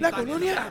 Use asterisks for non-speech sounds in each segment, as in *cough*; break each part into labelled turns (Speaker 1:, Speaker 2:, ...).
Speaker 1: La colonia.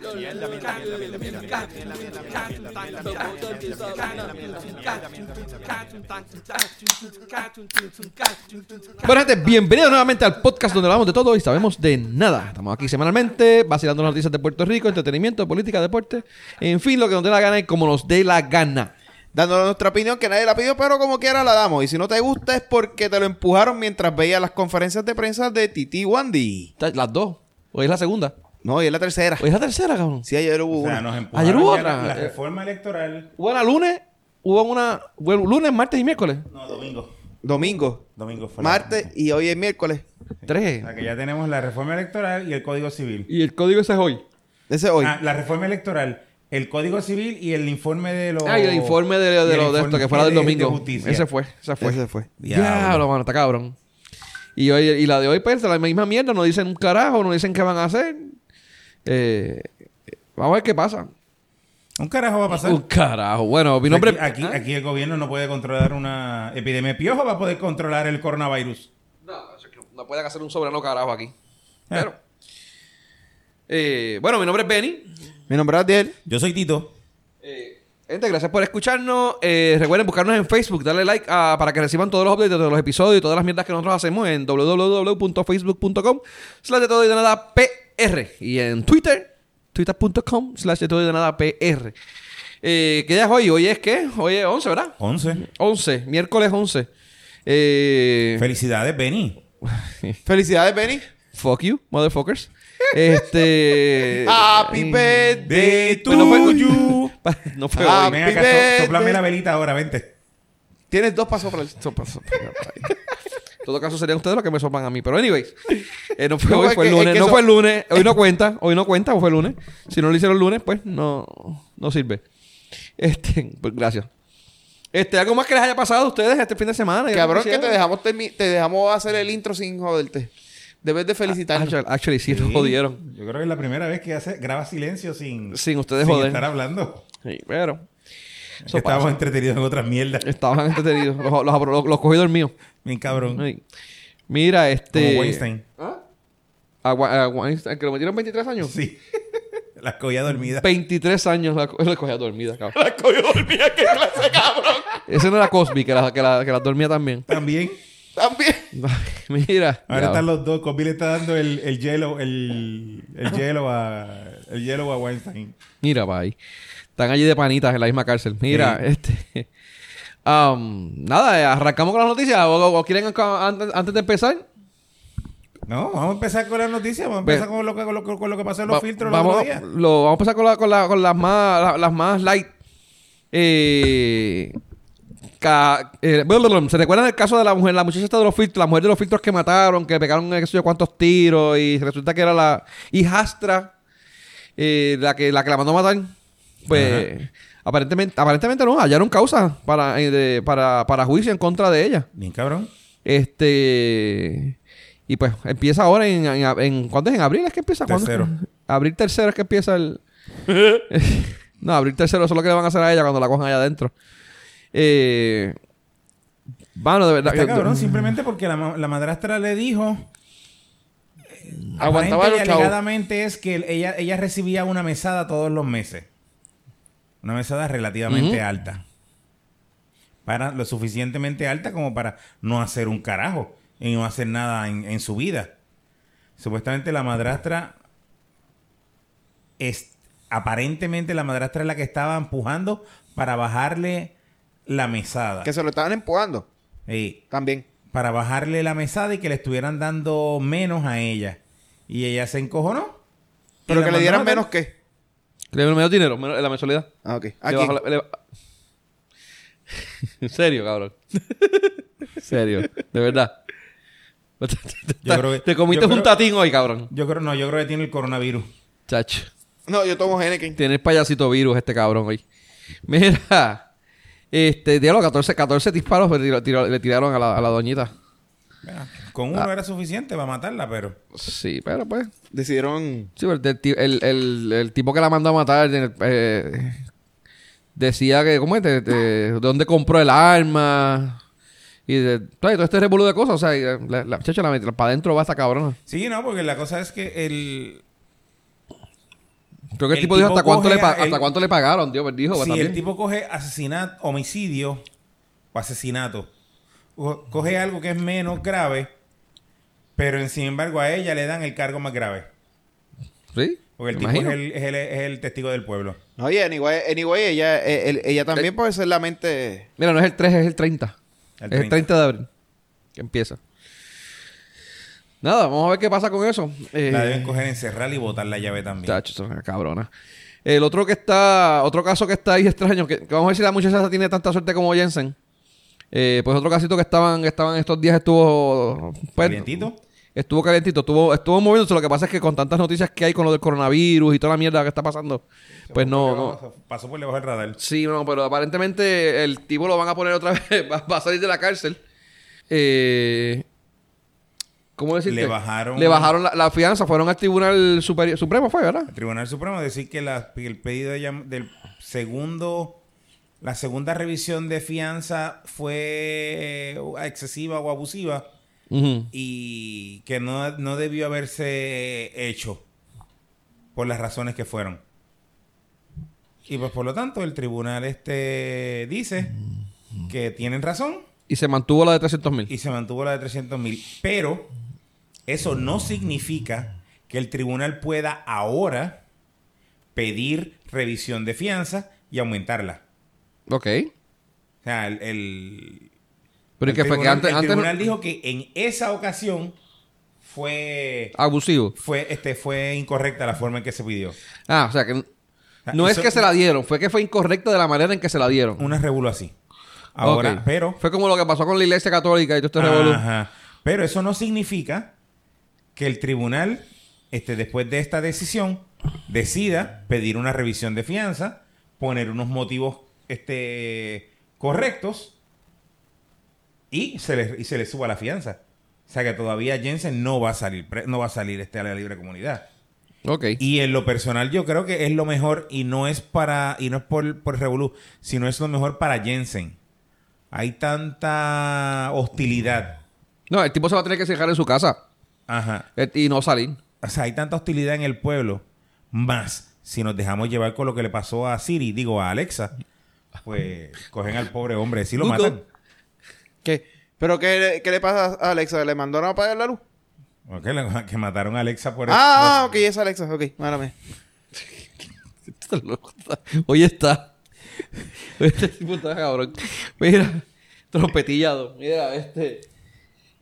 Speaker 2: Bueno, gente, bienvenidos nuevamente al podcast donde hablamos de todo y sabemos de nada. Estamos aquí semanalmente, vacilando noticias de Puerto Rico, entretenimiento, política, deporte, en fin, lo que nos dé la gana y como nos dé la gana.
Speaker 1: Dándonos nuestra opinión que nadie la pidió, pero como quiera la damos. Y si no te gusta es porque te lo empujaron mientras veías las conferencias de prensa de Titi Wandy.
Speaker 2: Las dos. Hoy es la segunda.
Speaker 1: No, y es la tercera.
Speaker 2: Hoy es la tercera, cabrón.
Speaker 1: Sí, ayer hubo
Speaker 3: O sea,
Speaker 1: una.
Speaker 3: nos empujaron
Speaker 2: Ayer hubo otra.
Speaker 3: La, la reforma electoral.
Speaker 2: Hubo una lunes, hubo una. Bueno, lunes, martes y miércoles.
Speaker 3: No, domingo.
Speaker 1: Domingo,
Speaker 3: Domingo fue la-
Speaker 1: martes y hoy es miércoles.
Speaker 2: Tres.
Speaker 3: O sea, que ya tenemos la reforma electoral y el código civil.
Speaker 2: Y el código ese es hoy.
Speaker 1: Ese es hoy.
Speaker 3: Ah, la reforma electoral, el código civil y el informe de los.
Speaker 2: Ah, y el informe de, de,
Speaker 3: y el
Speaker 2: lo de esto, que fuera del
Speaker 3: de- de
Speaker 2: domingo. ese fue, ese fue.
Speaker 1: Ese fue.
Speaker 2: Diablo, mano, está cabrón. Y, hoy, y la de hoy, pues, la misma mierda. No dicen un carajo, no dicen qué van a hacer. Eh, vamos a ver qué pasa.
Speaker 3: Un carajo va a pasar.
Speaker 2: Un carajo. Bueno, mi nombre...
Speaker 3: Aquí, aquí, aquí el gobierno no puede controlar una epidemia de piojo, va a poder controlar el coronavirus.
Speaker 2: No, no pueden hacer un soberano carajo aquí. Pero... eh, bueno, mi nombre es Benny.
Speaker 1: Mi nombre es Adiel.
Speaker 3: Yo soy Tito.
Speaker 2: Eh, gente, gracias por escucharnos. Eh, recuerden buscarnos en Facebook, darle like ah, para que reciban todos los updates de todos los episodios y todas las mierdas que nosotros hacemos en www.facebook.com slash de todo y de nada PR. Y en Twitter, twitter.com slash de todo y de nada PR. Eh, ¿Qué día es hoy? Hoy es qué? Hoy es 11, ¿verdad?
Speaker 3: 11.
Speaker 2: 11, miércoles 11. Eh,
Speaker 3: Felicidades, Benny. *laughs*
Speaker 1: Felicidades, Benny.
Speaker 2: fuck you, motherfuckers. Este.
Speaker 1: Happy birthday
Speaker 2: pues no fue-
Speaker 1: to you. *laughs*
Speaker 2: no fue hoy.
Speaker 3: Ven acá, so- soplame la velita ahora, vente.
Speaker 1: Tienes dos pasos para el...
Speaker 2: Sopa, sopa, sopa. En todo caso serían ustedes los que me sopan a mí. Pero anyways, eh, no fue
Speaker 1: No,
Speaker 2: hoy, fue el lunes. no
Speaker 1: eso-
Speaker 2: fue el lunes. Hoy no cuenta. Hoy no cuenta, o fue el lunes. Si no lo hicieron el lunes, pues no, no sirve. Este, pues gracias. Este, algo más que les haya pasado a ustedes este fin de semana.
Speaker 1: Cabrón, que te dejamos, termi- te dejamos hacer el intro sin joderte. Debes de felicitarnos.
Speaker 2: Actually, actually, sí, nos
Speaker 3: Sí.
Speaker 2: jodieron.
Speaker 3: Yo creo que es la primera vez que hace, graba silencio sin,
Speaker 2: Sin ustedes
Speaker 3: sin
Speaker 2: joder.
Speaker 3: estar hablando.
Speaker 2: Sí, pero
Speaker 3: Que estábamos entretenidos en otras mierdas.
Speaker 2: estaban entretenidos. Los, los, los, los cogí dormidos.
Speaker 3: Bien cabrón.
Speaker 2: Sí. Mira, este.
Speaker 3: Como Weinstein.
Speaker 2: A Wa- a Weinstein, que lo metieron 23 años.
Speaker 3: Sí. *laughs* Las cogía dormidas.
Speaker 2: 23 años la, co- la cogía dormida, cabrón.
Speaker 1: La cogió dormida, qué clase, cabrón.
Speaker 2: Ese no era Cosby, que la, que la, que la dormía también.
Speaker 3: También.
Speaker 1: También. *laughs*
Speaker 2: Mira.
Speaker 3: Ahora
Speaker 2: ya.
Speaker 3: están los dos. Cosby le está dando el, el hielo, el, el hielo a el hielo a Weinstein.
Speaker 2: Mira, ahí. Están allí de panitas en la misma cárcel. Mira,
Speaker 3: Sí.
Speaker 2: este. *laughs* um, nada, eh, arrancamos con las noticias. ¿O, o- o quieren antes, antes de empezar?
Speaker 3: No, vamos a empezar con las noticias. Vamos a
Speaker 2: Ve-
Speaker 3: empezar con lo que, con lo, con lo que pasó en los
Speaker 2: Va-
Speaker 3: filtros
Speaker 2: vamos,
Speaker 3: día.
Speaker 2: lo- vamos a empezar con, la- con, la- con las más la- las más light. Eh, ca- eh. ¿Se recuerdan el caso de la mujer, la muchacha esta de los filtros, la mujer de los filtros que mataron, que pegaron qué sé yo cuántos tiros y resulta que era la hijastra eh, la que la que la mandó a matar? Pues aparentemente aparentemente no, hallaron causa para eh, de- para para juicio en contra de ella.
Speaker 3: Bien cabrón.
Speaker 2: Este. Y pues empieza ahora en, en, en- ¿Cuándo es? ¿En abril es que empieza? Abril tercero es que empieza el. *laughs* *laughs* no, abril tercero, eso es lo que le van a hacer a ella cuando la cojan allá adentro. Eh. Bueno, de verdad.
Speaker 3: Está cabrón simplemente porque la, la madrastra le dijo.
Speaker 1: Aguantaba los
Speaker 3: alegadamente es que ella, ella recibía una mesada todos los meses. Una mesada relativamente alta. Para lo suficientemente alta como para no hacer un carajo y no hacer nada en, en su vida. Supuestamente la madrastra es aparentemente la madrastra es la que estaba empujando para bajarle la mesada.
Speaker 1: Que se lo estaban empujando.
Speaker 3: Sí
Speaker 1: También.
Speaker 3: para bajarle la mesada y que le estuvieran dando menos a ella. Y ella se encojonó.
Speaker 1: Pero que le dieran menos que.
Speaker 2: Le dieron menos dinero, menos- la mensualidad.
Speaker 1: Ah, ok.
Speaker 2: Le
Speaker 1: ¿A
Speaker 2: bajó
Speaker 1: quién?
Speaker 2: la- le- *laughs* en serio, cabrón. en serio, de verdad. *laughs*
Speaker 3: Yo creo que-
Speaker 2: Te comiste
Speaker 3: yo
Speaker 2: un tatín hoy, cabrón.
Speaker 3: Yo creo, no, yo creo que tiene el coronavirus.
Speaker 2: Chacho.
Speaker 1: No, yo tomo Henneken.
Speaker 2: Tiene el payasito virus este cabrón hoy. Mira. Este, diablo, 14, 14 disparos le, tiró- tiró- le tiraron a la, a la doñita.
Speaker 3: Con uno era suficiente para matarla, pero...
Speaker 2: Sí, pero pues.
Speaker 1: Decidieron.
Speaker 2: Sí, pero el, el, el- el tipo que la mandó a matar eh, decía que, ¿cómo es? De, de- de dónde compró el arma. Y de, todo este revolú de cosas, o sea, la, la chacha la, la- para adentro va esta cabrona.
Speaker 3: Sí, no, porque la cosa es que el...
Speaker 2: Creo que el,
Speaker 3: El
Speaker 2: tipo dijo hasta cuánto, le
Speaker 3: coge
Speaker 2: pa-
Speaker 3: a-
Speaker 2: hasta
Speaker 3: el-
Speaker 2: cuánto le pagaron, tío, pues dijo. pues,
Speaker 3: Si
Speaker 2: también.
Speaker 3: el tipo coge asesinato, homicidio o asesinato, co- coge algo que es menos grave, pero en, sin embargo a ella le dan el cargo más grave.
Speaker 2: ¿Sí?
Speaker 3: Porque el
Speaker 2: me
Speaker 3: tipo es el, es, el, es el testigo del pueblo.
Speaker 1: Oye, anyway, anyway ella, eh, el- ella también puede ser la mente...
Speaker 2: Mira, no es el 3, es el 30.
Speaker 3: El
Speaker 2: es el 30 de abril que empieza. Nada, vamos a ver qué pasa con eso. Eh,
Speaker 3: La deben coger, encerrar y botar la llave también.
Speaker 2: Chacho, son una cabrona. El otro que está, otro caso que está ahí *laughs* extraño, que, que vamos a ver si la muchacha tiene tanta suerte como Jensen. Eh, pues otro casito que estaban, que estaban estos días estuvo pues,
Speaker 3: ¿Calientito?
Speaker 2: Estuvo calientito, estuvo, estuvo moviéndose. Lo que pasa es que con tantas noticias que hay con lo del coronavirus y toda la mierda que está pasando, pues no, no.
Speaker 3: Pasó por debajo del radar.
Speaker 2: Sí, no, pero aparentemente el tipo lo van a poner otra *laughs* vez, va, va a salir de la cárcel. Eh, ¿Cómo?
Speaker 3: Le bajaron-
Speaker 2: Le bajaron la, la fianza, fueron al Tribunal Superior, Supremo, fue, ¿verdad?
Speaker 3: El Tribunal Supremo decir que la- el pedido de del segundo, la segunda revisión de fianza fue excesiva o abusiva y que no, no debió haberse hecho por las razones que fueron. Y pues por lo tanto el tribunal este dice que tienen razón
Speaker 2: Y se mantuvo la de 300 mil.
Speaker 3: y se mantuvo la de 300 mil. Pero eso no significa que el tribunal pueda ahora pedir revisión de fianza y aumentarla.
Speaker 2: Ok.
Speaker 3: O sea, el, el-
Speaker 2: Pero ¿y
Speaker 3: el?
Speaker 2: Que
Speaker 3: tribunal-
Speaker 2: antes,
Speaker 3: el
Speaker 2: antes
Speaker 3: tribunal dijo que en esa ocasión fue
Speaker 2: abusivo.
Speaker 3: fue este fue incorrecta la forma en que se pidió.
Speaker 2: Ah, o sea que no es que se la dieron, fue que fue incorrecta de la manera en que se la dieron.
Speaker 3: Una revuelo así. Ahora, pero
Speaker 2: Fue como lo que pasó con la iglesia católica y todo este.
Speaker 3: Ajá. Pero eso no significa que el tribunal, este, después de esta decisión, decida pedir una revisión de fianza, poner unos motivos este, correctos y se, le, y se le suba la fianza. O sea que todavía Jensen no va a salir, no va a salir este, a la libre comunidad.
Speaker 2: Ok.
Speaker 3: Y en lo personal yo creo que es lo mejor y no es para y no es por, por Revolu, sino es lo mejor para Jensen. Hay tanta hostilidad.
Speaker 2: No, el tipo se va a tener que cerrar en su casa
Speaker 3: Ajá.
Speaker 2: eh, y no salir.
Speaker 3: O sea, hay tanta hostilidad en el pueblo. Más si nos dejamos llevar con lo que le pasó a Siri, digo a Alexa, pues cogen al pobre hombre, si lo
Speaker 2: Google.
Speaker 3: matan.
Speaker 1: ¿Qué? ¿Pero qué, le- qué le pasa a Alexa? ¿Le mandaron a apagar la luz?
Speaker 3: Ok, la- que mataron a Alexa por
Speaker 1: Ah, ok, es Alexa. Ok, márame. *laughs*
Speaker 2: Hoy está. *laughs* Este tipo está cabrón. Mira, trompetillado. Mira, este.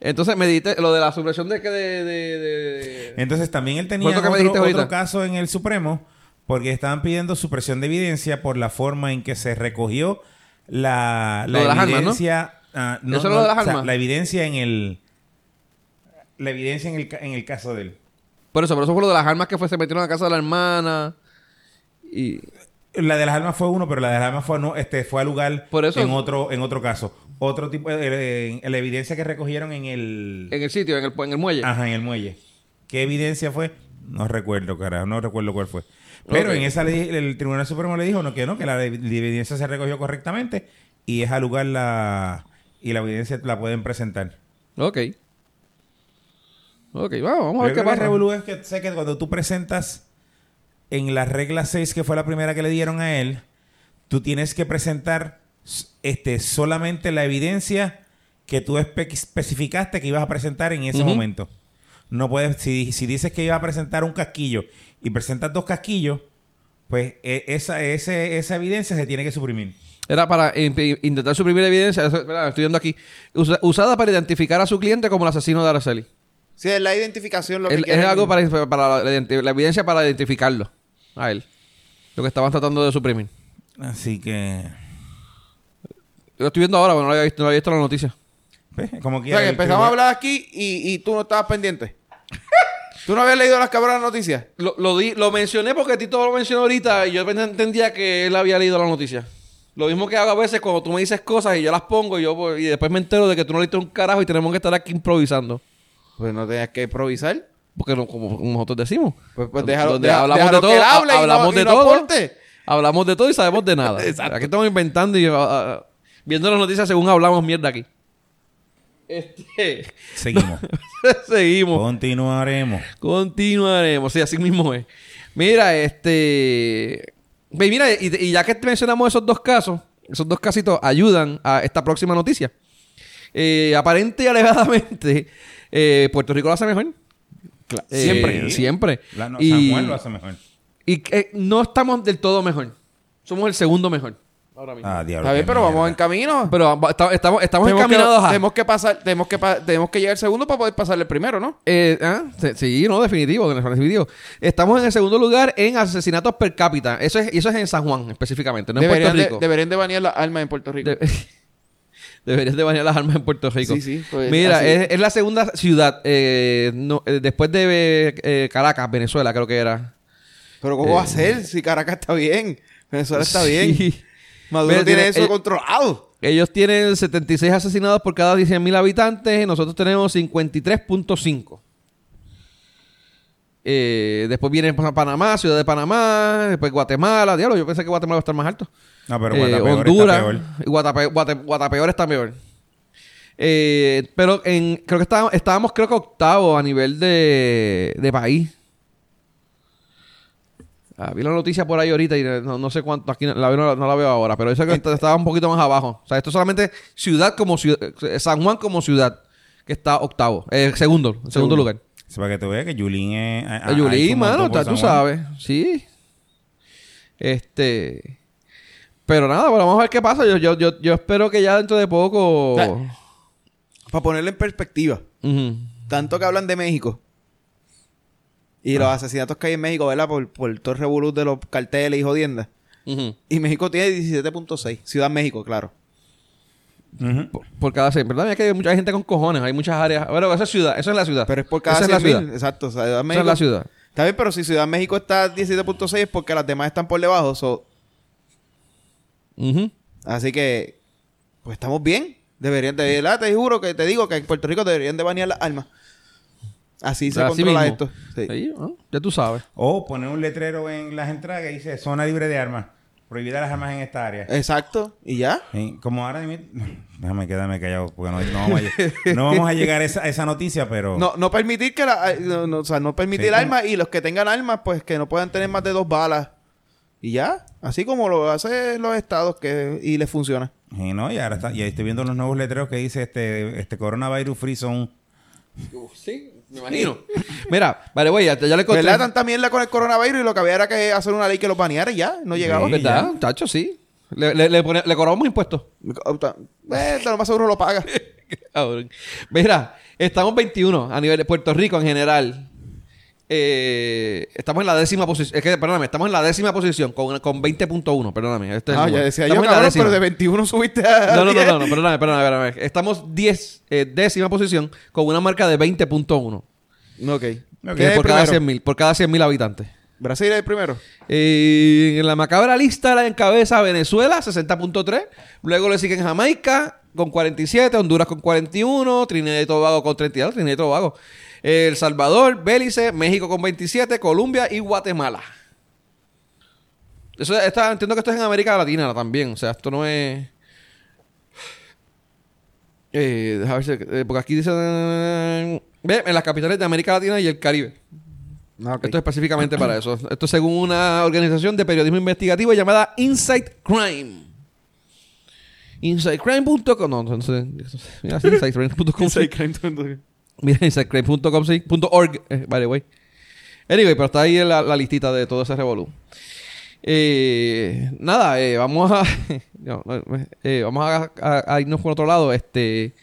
Speaker 2: Entonces me dijiste lo de la supresión de que de. de, de-
Speaker 3: Entonces también él tenía
Speaker 2: me
Speaker 3: otro, otro caso en el Supremo porque estaban pidiendo supresión de evidencia por la forma en que se recogió la, la
Speaker 2: armas, ¿no?
Speaker 3: evidencia.
Speaker 2: ¿Eso es lo de las
Speaker 3: o sea,
Speaker 2: armas?
Speaker 3: la evidencia en el. La evidencia en el, en el caso de él.
Speaker 2: Por eso, por eso fue lo de las armas que fue, se metieron a la casa de la hermana. Y.
Speaker 3: La de las armas fue uno, pero la de las armas fue, no, este, fue al lugar
Speaker 2: Por eso-
Speaker 3: en otro en otro caso. Otro tipo de la evidencia que recogieron en el
Speaker 2: En el sitio, en el, en el muelle.
Speaker 3: Ajá, en el muelle. ¿Qué evidencia fue? No recuerdo, carajo, no recuerdo cuál fue. Pero en esa le di- el Tribunal Supremo le dijo no, que no, que la, ev- la evidencia se recogió correctamente y es al lugar la y la evidencia la pueden presentar.
Speaker 2: Ok. Ok, vamos, vamos a ver qué pasa.
Speaker 3: revolú es que sé que cuando tú presentas en la regla 6, que fue la primera que le dieron a él, tú tienes que presentar este solamente la evidencia que tú espe- especificaste que ibas a presentar en ese momento. No puedes, si, si dices que ibas a presentar un casquillo y presentas dos casquillos, pues e- esa, ese- esa evidencia se tiene que suprimir.
Speaker 2: Era para intentar suprimir evidencia, estoy viendo aquí, usa- usada para identificar a su cliente como el asesino de Araceli.
Speaker 1: Sí, es la identificación lo que
Speaker 2: El- es algo para, para la evidencia para identificarlo a él. Lo que estaban tratando de suprimir.
Speaker 3: Así que,
Speaker 2: Lo estoy viendo ahora, pero no lo había visto, no había visto la noticia.
Speaker 3: como
Speaker 1: O sea,
Speaker 3: quiera.
Speaker 1: que
Speaker 3: el
Speaker 1: empezamos a
Speaker 3: tribunal-
Speaker 1: hablar aquí y, y tú no estabas pendiente. *laughs* ¿Tú no habías leído las cabronas noticias?
Speaker 2: Lo, lo, di- lo mencioné porque Tito lo mencionó ahorita y yo entendía que él había leído la noticia. Lo mismo que hago a veces cuando tú me dices cosas y yo las pongo y yo pues, y después me entero de que tú no leíste un carajo y tenemos que estar aquí improvisando.
Speaker 1: Pues no tenías que improvisar.
Speaker 2: Porque no, como nosotros decimos.
Speaker 1: Pues, pues déjalo,
Speaker 2: Donde
Speaker 1: deja-
Speaker 2: hablamos
Speaker 1: déjalo
Speaker 2: de
Speaker 1: que
Speaker 2: todo,
Speaker 1: él hable y no-
Speaker 2: hablamos
Speaker 1: y
Speaker 2: de
Speaker 1: no
Speaker 2: todo.
Speaker 1: aporte.
Speaker 2: Hablamos de todo y sabemos de nada. *laughs*
Speaker 1: Exacto.
Speaker 2: Aquí estamos inventando y ah, ah, viendo las noticias según hablamos mierda aquí. Este,
Speaker 3: Seguimos. *laughs*
Speaker 2: seguimos.
Speaker 3: Continuaremos.
Speaker 2: Continuaremos. Sí, así mismo es. Mira, este. Ve, mira, y, y ya que mencionamos esos dos casos, esos dos casitos ayudan a esta próxima noticia. Eh, aparente y alegadamente, eh, Puerto Rico lo hace mejor. Eh,
Speaker 3: Siempre.
Speaker 2: Siempre.
Speaker 3: La, no,
Speaker 2: y
Speaker 3: San Juan lo hace mejor.
Speaker 2: y, no estamos del todo mejor. Somos el segundo mejor. Ahora mismo.
Speaker 3: Ah, diablo.
Speaker 1: Está bien,
Speaker 3: qué
Speaker 1: pero vamos en camino.
Speaker 2: Pero estamos, estamos
Speaker 1: Tenemos que,
Speaker 2: encaminados a.
Speaker 1: tenemos que pasar, tenemos que, pa- tenemos que llegar al segundo para poder pasarle el primero, ¿no?
Speaker 2: Eh, ah, sí, sí, no, definitivo, definitivo. Estamos en el segundo lugar en asesinatos per cápita. Eso es, eso es en San Juan, específicamente, no en
Speaker 1: deberían,
Speaker 2: Puerto
Speaker 1: de,
Speaker 2: Rico.
Speaker 1: deberían de banear las armas en Puerto Rico.
Speaker 2: De- *laughs* Deberías de banear las armas en Puerto Rico.
Speaker 1: Sí, sí, pues,
Speaker 2: Mira,
Speaker 1: así.
Speaker 2: es, es la segunda ciudad, eh, no, eh, después de eh, Caracas, Venezuela, creo que era.
Speaker 1: Pero ¿cómo va a ser si Caracas está bien? Venezuela está *laughs*
Speaker 2: Sí.
Speaker 1: Maduro
Speaker 2: Mira,
Speaker 1: tiene
Speaker 2: tiene-
Speaker 1: eso
Speaker 2: eh,
Speaker 1: controlado.
Speaker 2: Ellos tienen 76 asesinados por cada 100.000 habitantes. Nosotros tenemos 53.5. Eh, después viene Pa- Panamá, Ciudad de Panamá, después Guatemala. Diablo, yo pensé que Guatemala iba a estar más alto.
Speaker 3: No, pero
Speaker 2: Eh,
Speaker 3: Guatapeor
Speaker 2: Honduras.
Speaker 3: está peor.
Speaker 2: y Guatape- Guate- Guatapeor está peor. Eh, pero en, creo que estábamos, estábamos creo que octavo a nivel de, de país. Ah, vi la noticia por ahí ahorita y no, no sé cuánto, aquí no la, veo- no, no la veo ahora, pero eso que
Speaker 3: Este-
Speaker 2: estaba un poquito más abajo. O sea, esto es solamente ciudad como ciudad, eh, San Juan como ciudad, que está octavo, eh, segundo, en segundo lugar.
Speaker 3: Es para que tú veas que Yulín es. ha
Speaker 2: Eh, Yulín, mano, tú sabes. Sí. Este. Pero nada, bueno, vamos a ver qué pasa. Yo, yo, yo, yo espero que ya dentro de poco.
Speaker 1: Para ponerlo en perspectiva. Tanto que hablan de México. Y los asesinatos que hay en México, ¿verdad? Por, por todo el revolú de los carteles y jodiendas. Y México tiene 17.6. Ciudad México, claro.
Speaker 2: Por, por cada 100, ¿verdad? Es que hay mucha gente con cojones, hay muchas áreas. Bueno, eso es ciudad, eso es la ciudad.
Speaker 1: Pero es por cada
Speaker 2: Esa es la
Speaker 1: 100
Speaker 2: ciudad.
Speaker 1: mil. Exacto. o sea, Ciudad
Speaker 2: Esa
Speaker 1: México.
Speaker 2: es la ciudad.
Speaker 1: Está bien, pero si Ciudad México está 17.6 es porque las demás están por debajo. so- así que, pues estamos bien. Deberían de, ¿verdad? Te juro que te digo que en Puerto Rico deberían de banear las armas. Así se
Speaker 2: Así
Speaker 1: controla
Speaker 2: mismo.
Speaker 1: esto. Sí.
Speaker 2: Sí, ¿no? Ya tú sabes.
Speaker 3: O poner un letrero en las entradas que dice zona libre de armas. Prohibida las armas en esta área.
Speaker 1: Exacto. ¿Y ya?
Speaker 3: Sí, Como ahora *laughs* Déjame quedarme callado porque no, no vamos, a, lle- *laughs* no vamos a llegar a esa, a esa noticia, pero...
Speaker 1: No, no permitir que la, no, no, o sea, no permitir
Speaker 3: Sí, como-
Speaker 1: armas y los que tengan armas, pues que no puedan tener más de dos balas. Y ya, así como lo hacen los estados que y les funciona.
Speaker 3: Sí, no, y ahora está, y ahí estoy viendo los nuevos letreros que dice este, este coronavirus free zone.
Speaker 2: Sí, me imagino. Mira, vale, güey, ya, ya le conté.
Speaker 1: ¿Verdad? Tanta mierda con el coronavirus y lo que había era que hacer una ley que los baneara y ya, no llegaba.
Speaker 3: Sí.
Speaker 2: ¿Verdad? Tacho, sí. Le, le, le, pone- le cobramos impuestos.
Speaker 1: Eh, lo más seguro lo paga. *laughs*
Speaker 2: Cabrón. Mira, estamos 21 a nivel de Puerto Rico en general. Eh, estamos en la décima posición. Es que, perdóname, estamos en la décima posición con, con 20.1. Perdóname. Este es el
Speaker 1: Ah, ya decía
Speaker 2: Estamos
Speaker 1: yo, cabrón, pero de 21 subiste a
Speaker 2: No, no, no,
Speaker 1: 10.
Speaker 2: no, no, perdóname, perdóname, perdóname. Estamos 10, eh, décima posición con una marca de 20.1.
Speaker 1: Ok.
Speaker 2: Que
Speaker 1: ¿Quién
Speaker 2: es
Speaker 1: el
Speaker 2: por cada
Speaker 1: primero?
Speaker 2: 100.000 por cada 100.000 habitantes.
Speaker 1: Brasil es el primero.
Speaker 2: Eh, en la macabra lista la encabeza Venezuela, 60.3. Luego le siguen Jamaica con 47, Honduras con 41, Trinidad y Tobago con 32, Trinidad y Tobago. El Salvador, Belice, México con 27, Colombia y Guatemala. Eso está, entiendo que esto es en América Latina también. O sea, esto no es. Eh, déjame ver si- eh, porque aquí dice. eh, ve, en las capitales de América Latina y el Caribe.
Speaker 1: Ah.
Speaker 2: Esto es específicamente para eso. Esto es según una organización de periodismo investigativo llamada Insight Crime. InsightCrime.com. No, entonces. Mira, InsightCrime.com. sí. Mira, InsightCrime.com, sí. Punto .org, eh, by the way. Anyway, pero está ahí la, la listita de todo ese revolú. Eh, nada, eh, vamos a. *laughs* no, no, eh, vamos a, a- a irnos por otro lado. Este.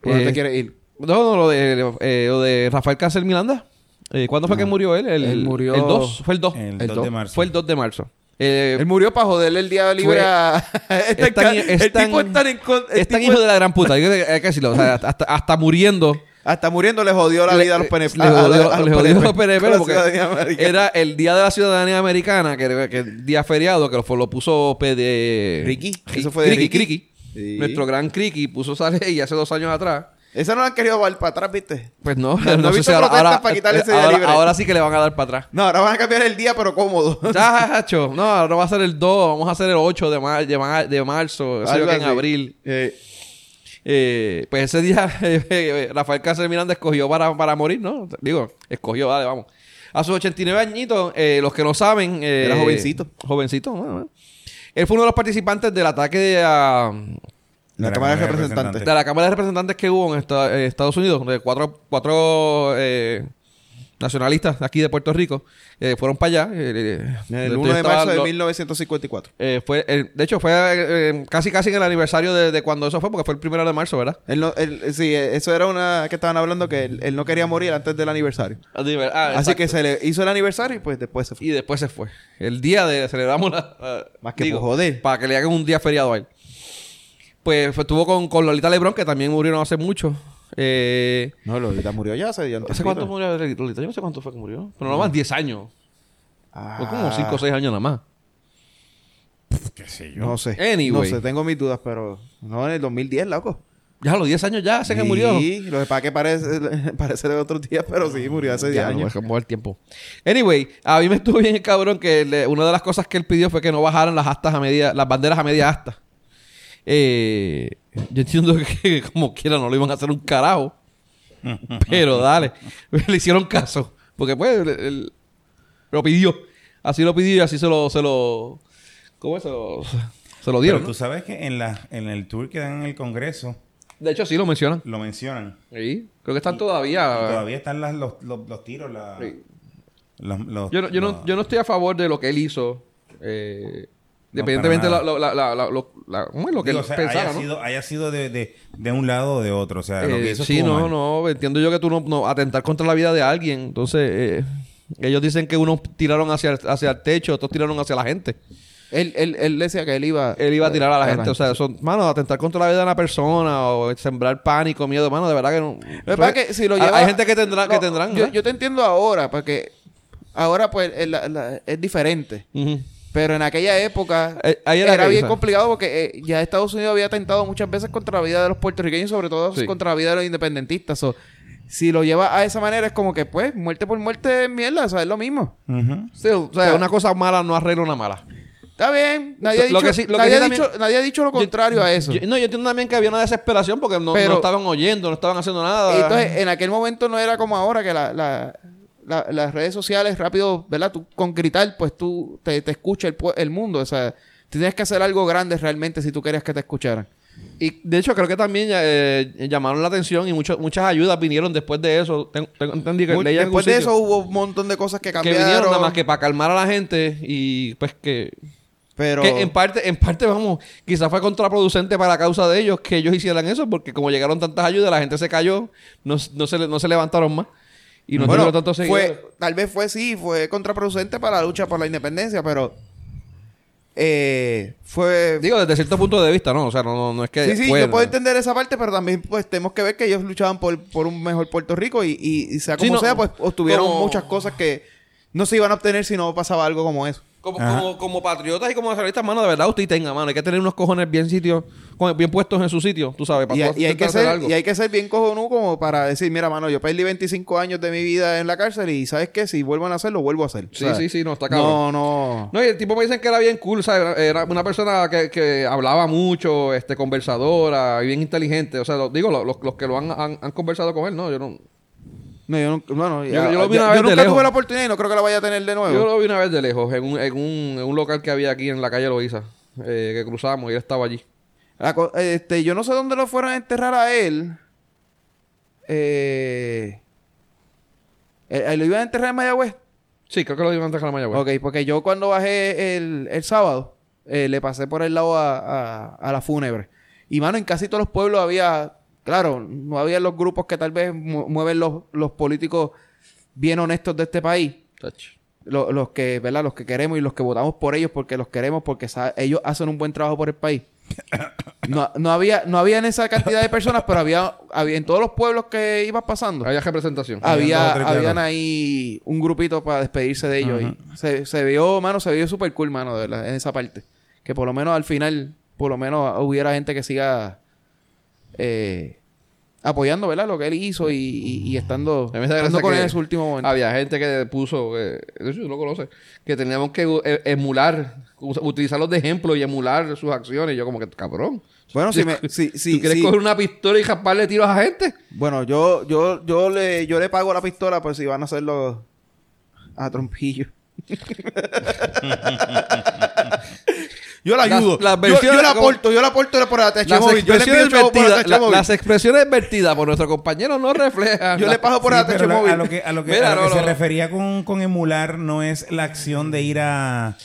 Speaker 1: ¿Por dónde
Speaker 2: eh,
Speaker 1: quieres ir?
Speaker 2: no, no, lo de, eh, lo de Rafael Cáncer Miranda. Eh, ¿Cuándo fue que murió él? El,
Speaker 1: Él murió-
Speaker 2: El 2. Fue el 2.
Speaker 3: El,
Speaker 1: El
Speaker 3: 2
Speaker 1: dos.
Speaker 3: de marzo.
Speaker 2: Fue el 2 de marzo. Eh,
Speaker 1: Él murió para joderle el día libre a...
Speaker 2: Es tan-
Speaker 1: el tipo es tan
Speaker 2: hijo de la gran puta. Hay que, hay que decirlo. O sea, hasta, hasta muriendo.
Speaker 1: Hasta muriendo le jodió la vida a los PNP.
Speaker 2: Le jodió,
Speaker 1: a los PNP,
Speaker 2: los PNP porque era el día de la ciudadanía americana, que, que el día feriado, que lo, lo puso PD...
Speaker 1: Ricky. Eso fue de Ricky.
Speaker 2: Criqui.
Speaker 1: Sí.
Speaker 2: Nuestro gran Criqui puso esa ley hace dos años atrás.
Speaker 1: Esa no la han querido dar para atrás, ¿viste?
Speaker 2: Pues no,
Speaker 1: No, *laughs* no he visto protestas
Speaker 2: ahora-
Speaker 1: para quitarle ese día
Speaker 2: ahora-
Speaker 1: libre.
Speaker 2: ahora sí que le van a dar para atrás.
Speaker 1: No, ahora van a cambiar el día, pero cómodo. *laughs*
Speaker 2: No, ahora va a ser el 2, vamos a hacer el 8 de, mar- de, mar- de marzo,
Speaker 1: Algo
Speaker 2: que en abril.
Speaker 1: Eh,
Speaker 2: Eh, pues ese día eh, *laughs* Rafael Cáceres Miranda escogió para, para morir, ¿no? Digo, escogió, vale, vamos. A sus 89 añitos, eh, los que no saben... eh,
Speaker 1: Era jovencito.
Speaker 2: Jovencito, bueno, bueno. Él fue uno de los participantes del ataque de, a-
Speaker 1: La Cámara de Representantes.
Speaker 2: de la Cámara de Representantes que hubo en esta- en Estados Unidos, de cuatro, cuatro eh, nacionalistas de aquí de Puerto Rico, eh, fueron para allá. eh,
Speaker 1: En el
Speaker 2: yo
Speaker 1: 1 de marzo de
Speaker 2: lo-
Speaker 1: 1954.
Speaker 2: eh, fue, eh, de hecho, fue eh, casi casi en el aniversario de, de cuando eso fue, porque fue el primero de marzo, ¿verdad?
Speaker 1: Él no, él- sí, eso era una que estaban hablando que él, él no quería morir antes del aniversario.
Speaker 2: Ah,
Speaker 1: Así
Speaker 2: exacto.
Speaker 1: que se le hizo el aniversario y pues después se fue.
Speaker 2: Y después se fue. El día de celebramos la... la-
Speaker 1: Más que por joder.
Speaker 2: Para que le hagan un día feriado a él. Pues estuvo con, con Lolita Lebron, que también murieron hace mucho. Eh,
Speaker 1: No, Lolita murió ya hace días.
Speaker 2: ¿Hace cuánto murió Lolita? Yo no sé cuánto fue que murió. Pero no más 10 años.
Speaker 1: Ah,
Speaker 2: Fue como 5 o 6 años nada más.
Speaker 3: ¿Qué sé yo?
Speaker 1: No sé.
Speaker 2: Anyway.
Speaker 1: No sé, tengo mis dudas, pero no en el 2010, loco.
Speaker 2: Ya a los 10 años ya hace que murió.
Speaker 1: Sí, lo que pasa que parece, *laughs* parece de otros días, pero sí, murió hace 10
Speaker 2: Ya, no,
Speaker 1: años.
Speaker 2: es como el tiempo. Anyway, a mí me estuvo bien el cabrón que le- una de las cosas que él pidió fue que no bajaran las astas a media, las banderas a media asta. Eh, yo entiendo que como quiera no lo iban a hacer un carajo. pero dale. *laughs* Le hicieron caso. Porque pues él, él lo pidió. Así lo pidió y así se lo, se lo. ¿Cómo es? Se lo, se lo dieron.
Speaker 3: Pero
Speaker 2: ¿no?
Speaker 3: tú sabes que en, la, en el tour que dan en el Congreso
Speaker 2: De hecho, sí lo mencionan.
Speaker 3: lo mencionan.
Speaker 2: Sí. Creo que están todavía.
Speaker 3: Y todavía están las, los, los, los tiros, la-
Speaker 2: Sí.
Speaker 3: los, los-
Speaker 2: Yo no, yo, no, yo no estoy a favor de lo que él hizo. Eh,
Speaker 3: No,
Speaker 2: independientemente
Speaker 3: para
Speaker 2: la, la, la, la- lo, que
Speaker 3: digo,
Speaker 2: él
Speaker 3: o sea,
Speaker 2: pensara,
Speaker 3: haya,
Speaker 2: ¿no?
Speaker 3: sido, haya sido de, de, de un lado o de otro. O sea, lo que
Speaker 2: Eh,
Speaker 3: hizo
Speaker 2: sí, no,
Speaker 3: mal.
Speaker 2: no. Entiendo yo que tú no, no atentar contra la vida de alguien. Entonces, eh, ellos dicen que unos tiraron hacia el, hacia el techo, otros tiraron hacia la gente.
Speaker 1: Él, él, él decía que él iba...
Speaker 2: Él iba a tirar a la gente. O sea, eso, mano, atentar contra la vida de una persona o sembrar pánico, miedo, mano, de verdad que no.
Speaker 1: Que pasa es que si lo
Speaker 2: Hay-
Speaker 1: lleva-
Speaker 2: Hay gente que, tendrá, que tendrán.
Speaker 1: Yo, yo te entiendo ahora, porque ahora pues es, la- la- es diferente.
Speaker 2: Ujú.
Speaker 1: Pero en aquella época
Speaker 2: Eh, ahí
Speaker 1: era, bien complicado porque eh, ya Estados Unidos había atentado muchas veces contra la vida de los puertorriqueños, sobre todo
Speaker 2: Sí.
Speaker 1: contra la vida de los independentistas. So, si lo lleva a esa manera es como que pues muerte por muerte es mierda, o sea, es lo mismo.
Speaker 2: Sí, o sea, una cosa mala no arregla una mala.
Speaker 1: Está bien, nadie ha
Speaker 2: Lo
Speaker 1: dicho,
Speaker 2: que sí- lo que
Speaker 1: nadie ha
Speaker 2: también-
Speaker 1: dicho, nadie ha dicho lo contrario a eso.
Speaker 2: Yo- no, yo entiendo también que había una desesperación porque no,
Speaker 1: Pero-
Speaker 2: no estaban oyendo, no estaban haciendo nada.
Speaker 1: Entonces, en aquel momento no era como ahora que la, la- la- las redes sociales rápido, ¿verdad? Tú con gritar, pues tú te, te escucha el, el mundo. O sea, tienes que hacer algo grande realmente si tú querías que te escucharan.
Speaker 2: Y de hecho, creo que también eh, llamaron la atención y mucho- muchas ayudas vinieron después de eso. Entendí que
Speaker 1: Después de eso hubo un montón de cosas que
Speaker 2: que
Speaker 1: cambiaron.
Speaker 2: vinieron nada más que para calmar a la gente y pues que,
Speaker 1: Pero
Speaker 2: que en parte, en parte, vamos, quizás fue contraproducente para la causa de ellos que ellos hicieran eso porque como llegaron tantas ayudas, la gente se cayó, no, no, se, no se levantaron más y no
Speaker 1: bueno,
Speaker 2: seguidores.
Speaker 1: fue, tal vez fue sí, fue contraproducente para la lucha por la independencia, pero eh, fue...
Speaker 2: Digo, desde cierto punto de vista, ¿no? O sea, no, no, no es que
Speaker 1: Sí, sí,
Speaker 2: fue-
Speaker 1: yo puedo entender esa parte, pero también pues tenemos que ver que ellos luchaban por, por un mejor Puerto Rico y, y- y sea
Speaker 2: Sí,
Speaker 1: como
Speaker 2: no,
Speaker 1: sea, pues obtuvieron
Speaker 2: como-
Speaker 1: muchas cosas que no se iban a obtener si no pasaba algo como eso.
Speaker 2: Como, como, como patriotas y como nacionalistas, mano, de verdad usted tenga, mano. Hay que tener unos cojones bien sitios, con- bien puestos en su sitio, tú sabes, para
Speaker 1: Y, y hay que ser,
Speaker 2: algo.
Speaker 1: y hay que ser bien cojonudo como para decir, mira, mano, yo perdí 25 años de mi vida en la cárcel y ¿sabes qué? Si vuelvan a hacerlo, vuelvo a hacer.
Speaker 2: Sí, sí, sí, no, está cabrón.
Speaker 1: No, no.
Speaker 2: No, y el tipo me dicen que era bien cool, ¿sabes? Era- Era una persona que, que hablaba mucho, este, conversadora y bien inteligente. O sea, lo- digo, lo- los, los que lo han, han, han conversado con él, ¿no? Yo no...
Speaker 1: No, yo, no, bueno,
Speaker 2: Yo-
Speaker 1: ya-
Speaker 2: yo lo vi
Speaker 1: ya-
Speaker 2: una vez
Speaker 1: yo
Speaker 2: de
Speaker 1: nunca tuve la oportunidad y no creo que la vaya a tener de nuevo.
Speaker 2: Yo lo vi una vez de lejos, en un, en un, en un local que había aquí en la calle Loíza, eh, que cruzamos y él estaba allí.
Speaker 1: La este, yo no sé dónde lo fueron a enterrar a él. Eh, ¿Lo iban a enterrar en Mayagüez?
Speaker 2: Sí, creo que lo iban a dejar a Mayagüez.
Speaker 1: Ok, porque yo cuando bajé el, el sábado, eh, le pasé por el lado a, a- a la fúnebre. Y, mano, en casi todos los pueblos había... Claro, no había los grupos que tal vez mu- mueven los, los políticos bien honestos de este país.
Speaker 2: Tacho.
Speaker 1: Lo- Los, que, ¿verdad? Los que queremos y los que votamos por ellos porque los queremos porque ellos hacen un buen trabajo por el país. *coughs* No, no había no había en esa cantidad de personas, pero había, había en todos los pueblos que ibas pasando.
Speaker 2: Había representación.
Speaker 1: Había, habían ahí un grupito para despedirse de ellos. Y se, se vio, mano, se vio súper cool, mano, de verdad, en esa parte. Que por lo menos al final, por lo menos hubiera gente que siga eh, apoyando, ¿verdad? Lo que él hizo y, y- y estando, estando con él en su último momento.
Speaker 2: Había gente que puso, eh, de hecho, tú lo conoces, que teníamos que eh, emular, utilizarlos de ejemplo y emular sus acciones. Y yo como que, cabrón.
Speaker 1: Bueno, si me... Si, si,
Speaker 2: ¿Tú quieres
Speaker 1: si-
Speaker 2: coger una pistola y jasparle tiros a gente?
Speaker 1: Bueno, yo, yo, yo le, yo le pago la pistola, pues si van a hacerlo a trompillo. *laughs* yo la ayudo.
Speaker 2: las
Speaker 1: yo, yo la
Speaker 2: como-
Speaker 1: aporto, yo la aporto por ATH
Speaker 2: Las
Speaker 1: móvil. Yo le pido chavo por
Speaker 2: la- las expresiones vertidas por nuestro compañero no reflejan.
Speaker 1: Yo
Speaker 2: la-
Speaker 1: le pago por
Speaker 3: Sí, la-
Speaker 1: móvil.
Speaker 3: a lo que, a lo que,
Speaker 2: Mira,
Speaker 3: a lo
Speaker 2: no,
Speaker 3: que se
Speaker 2: no.
Speaker 3: refería con, con emular no es la acción de ir a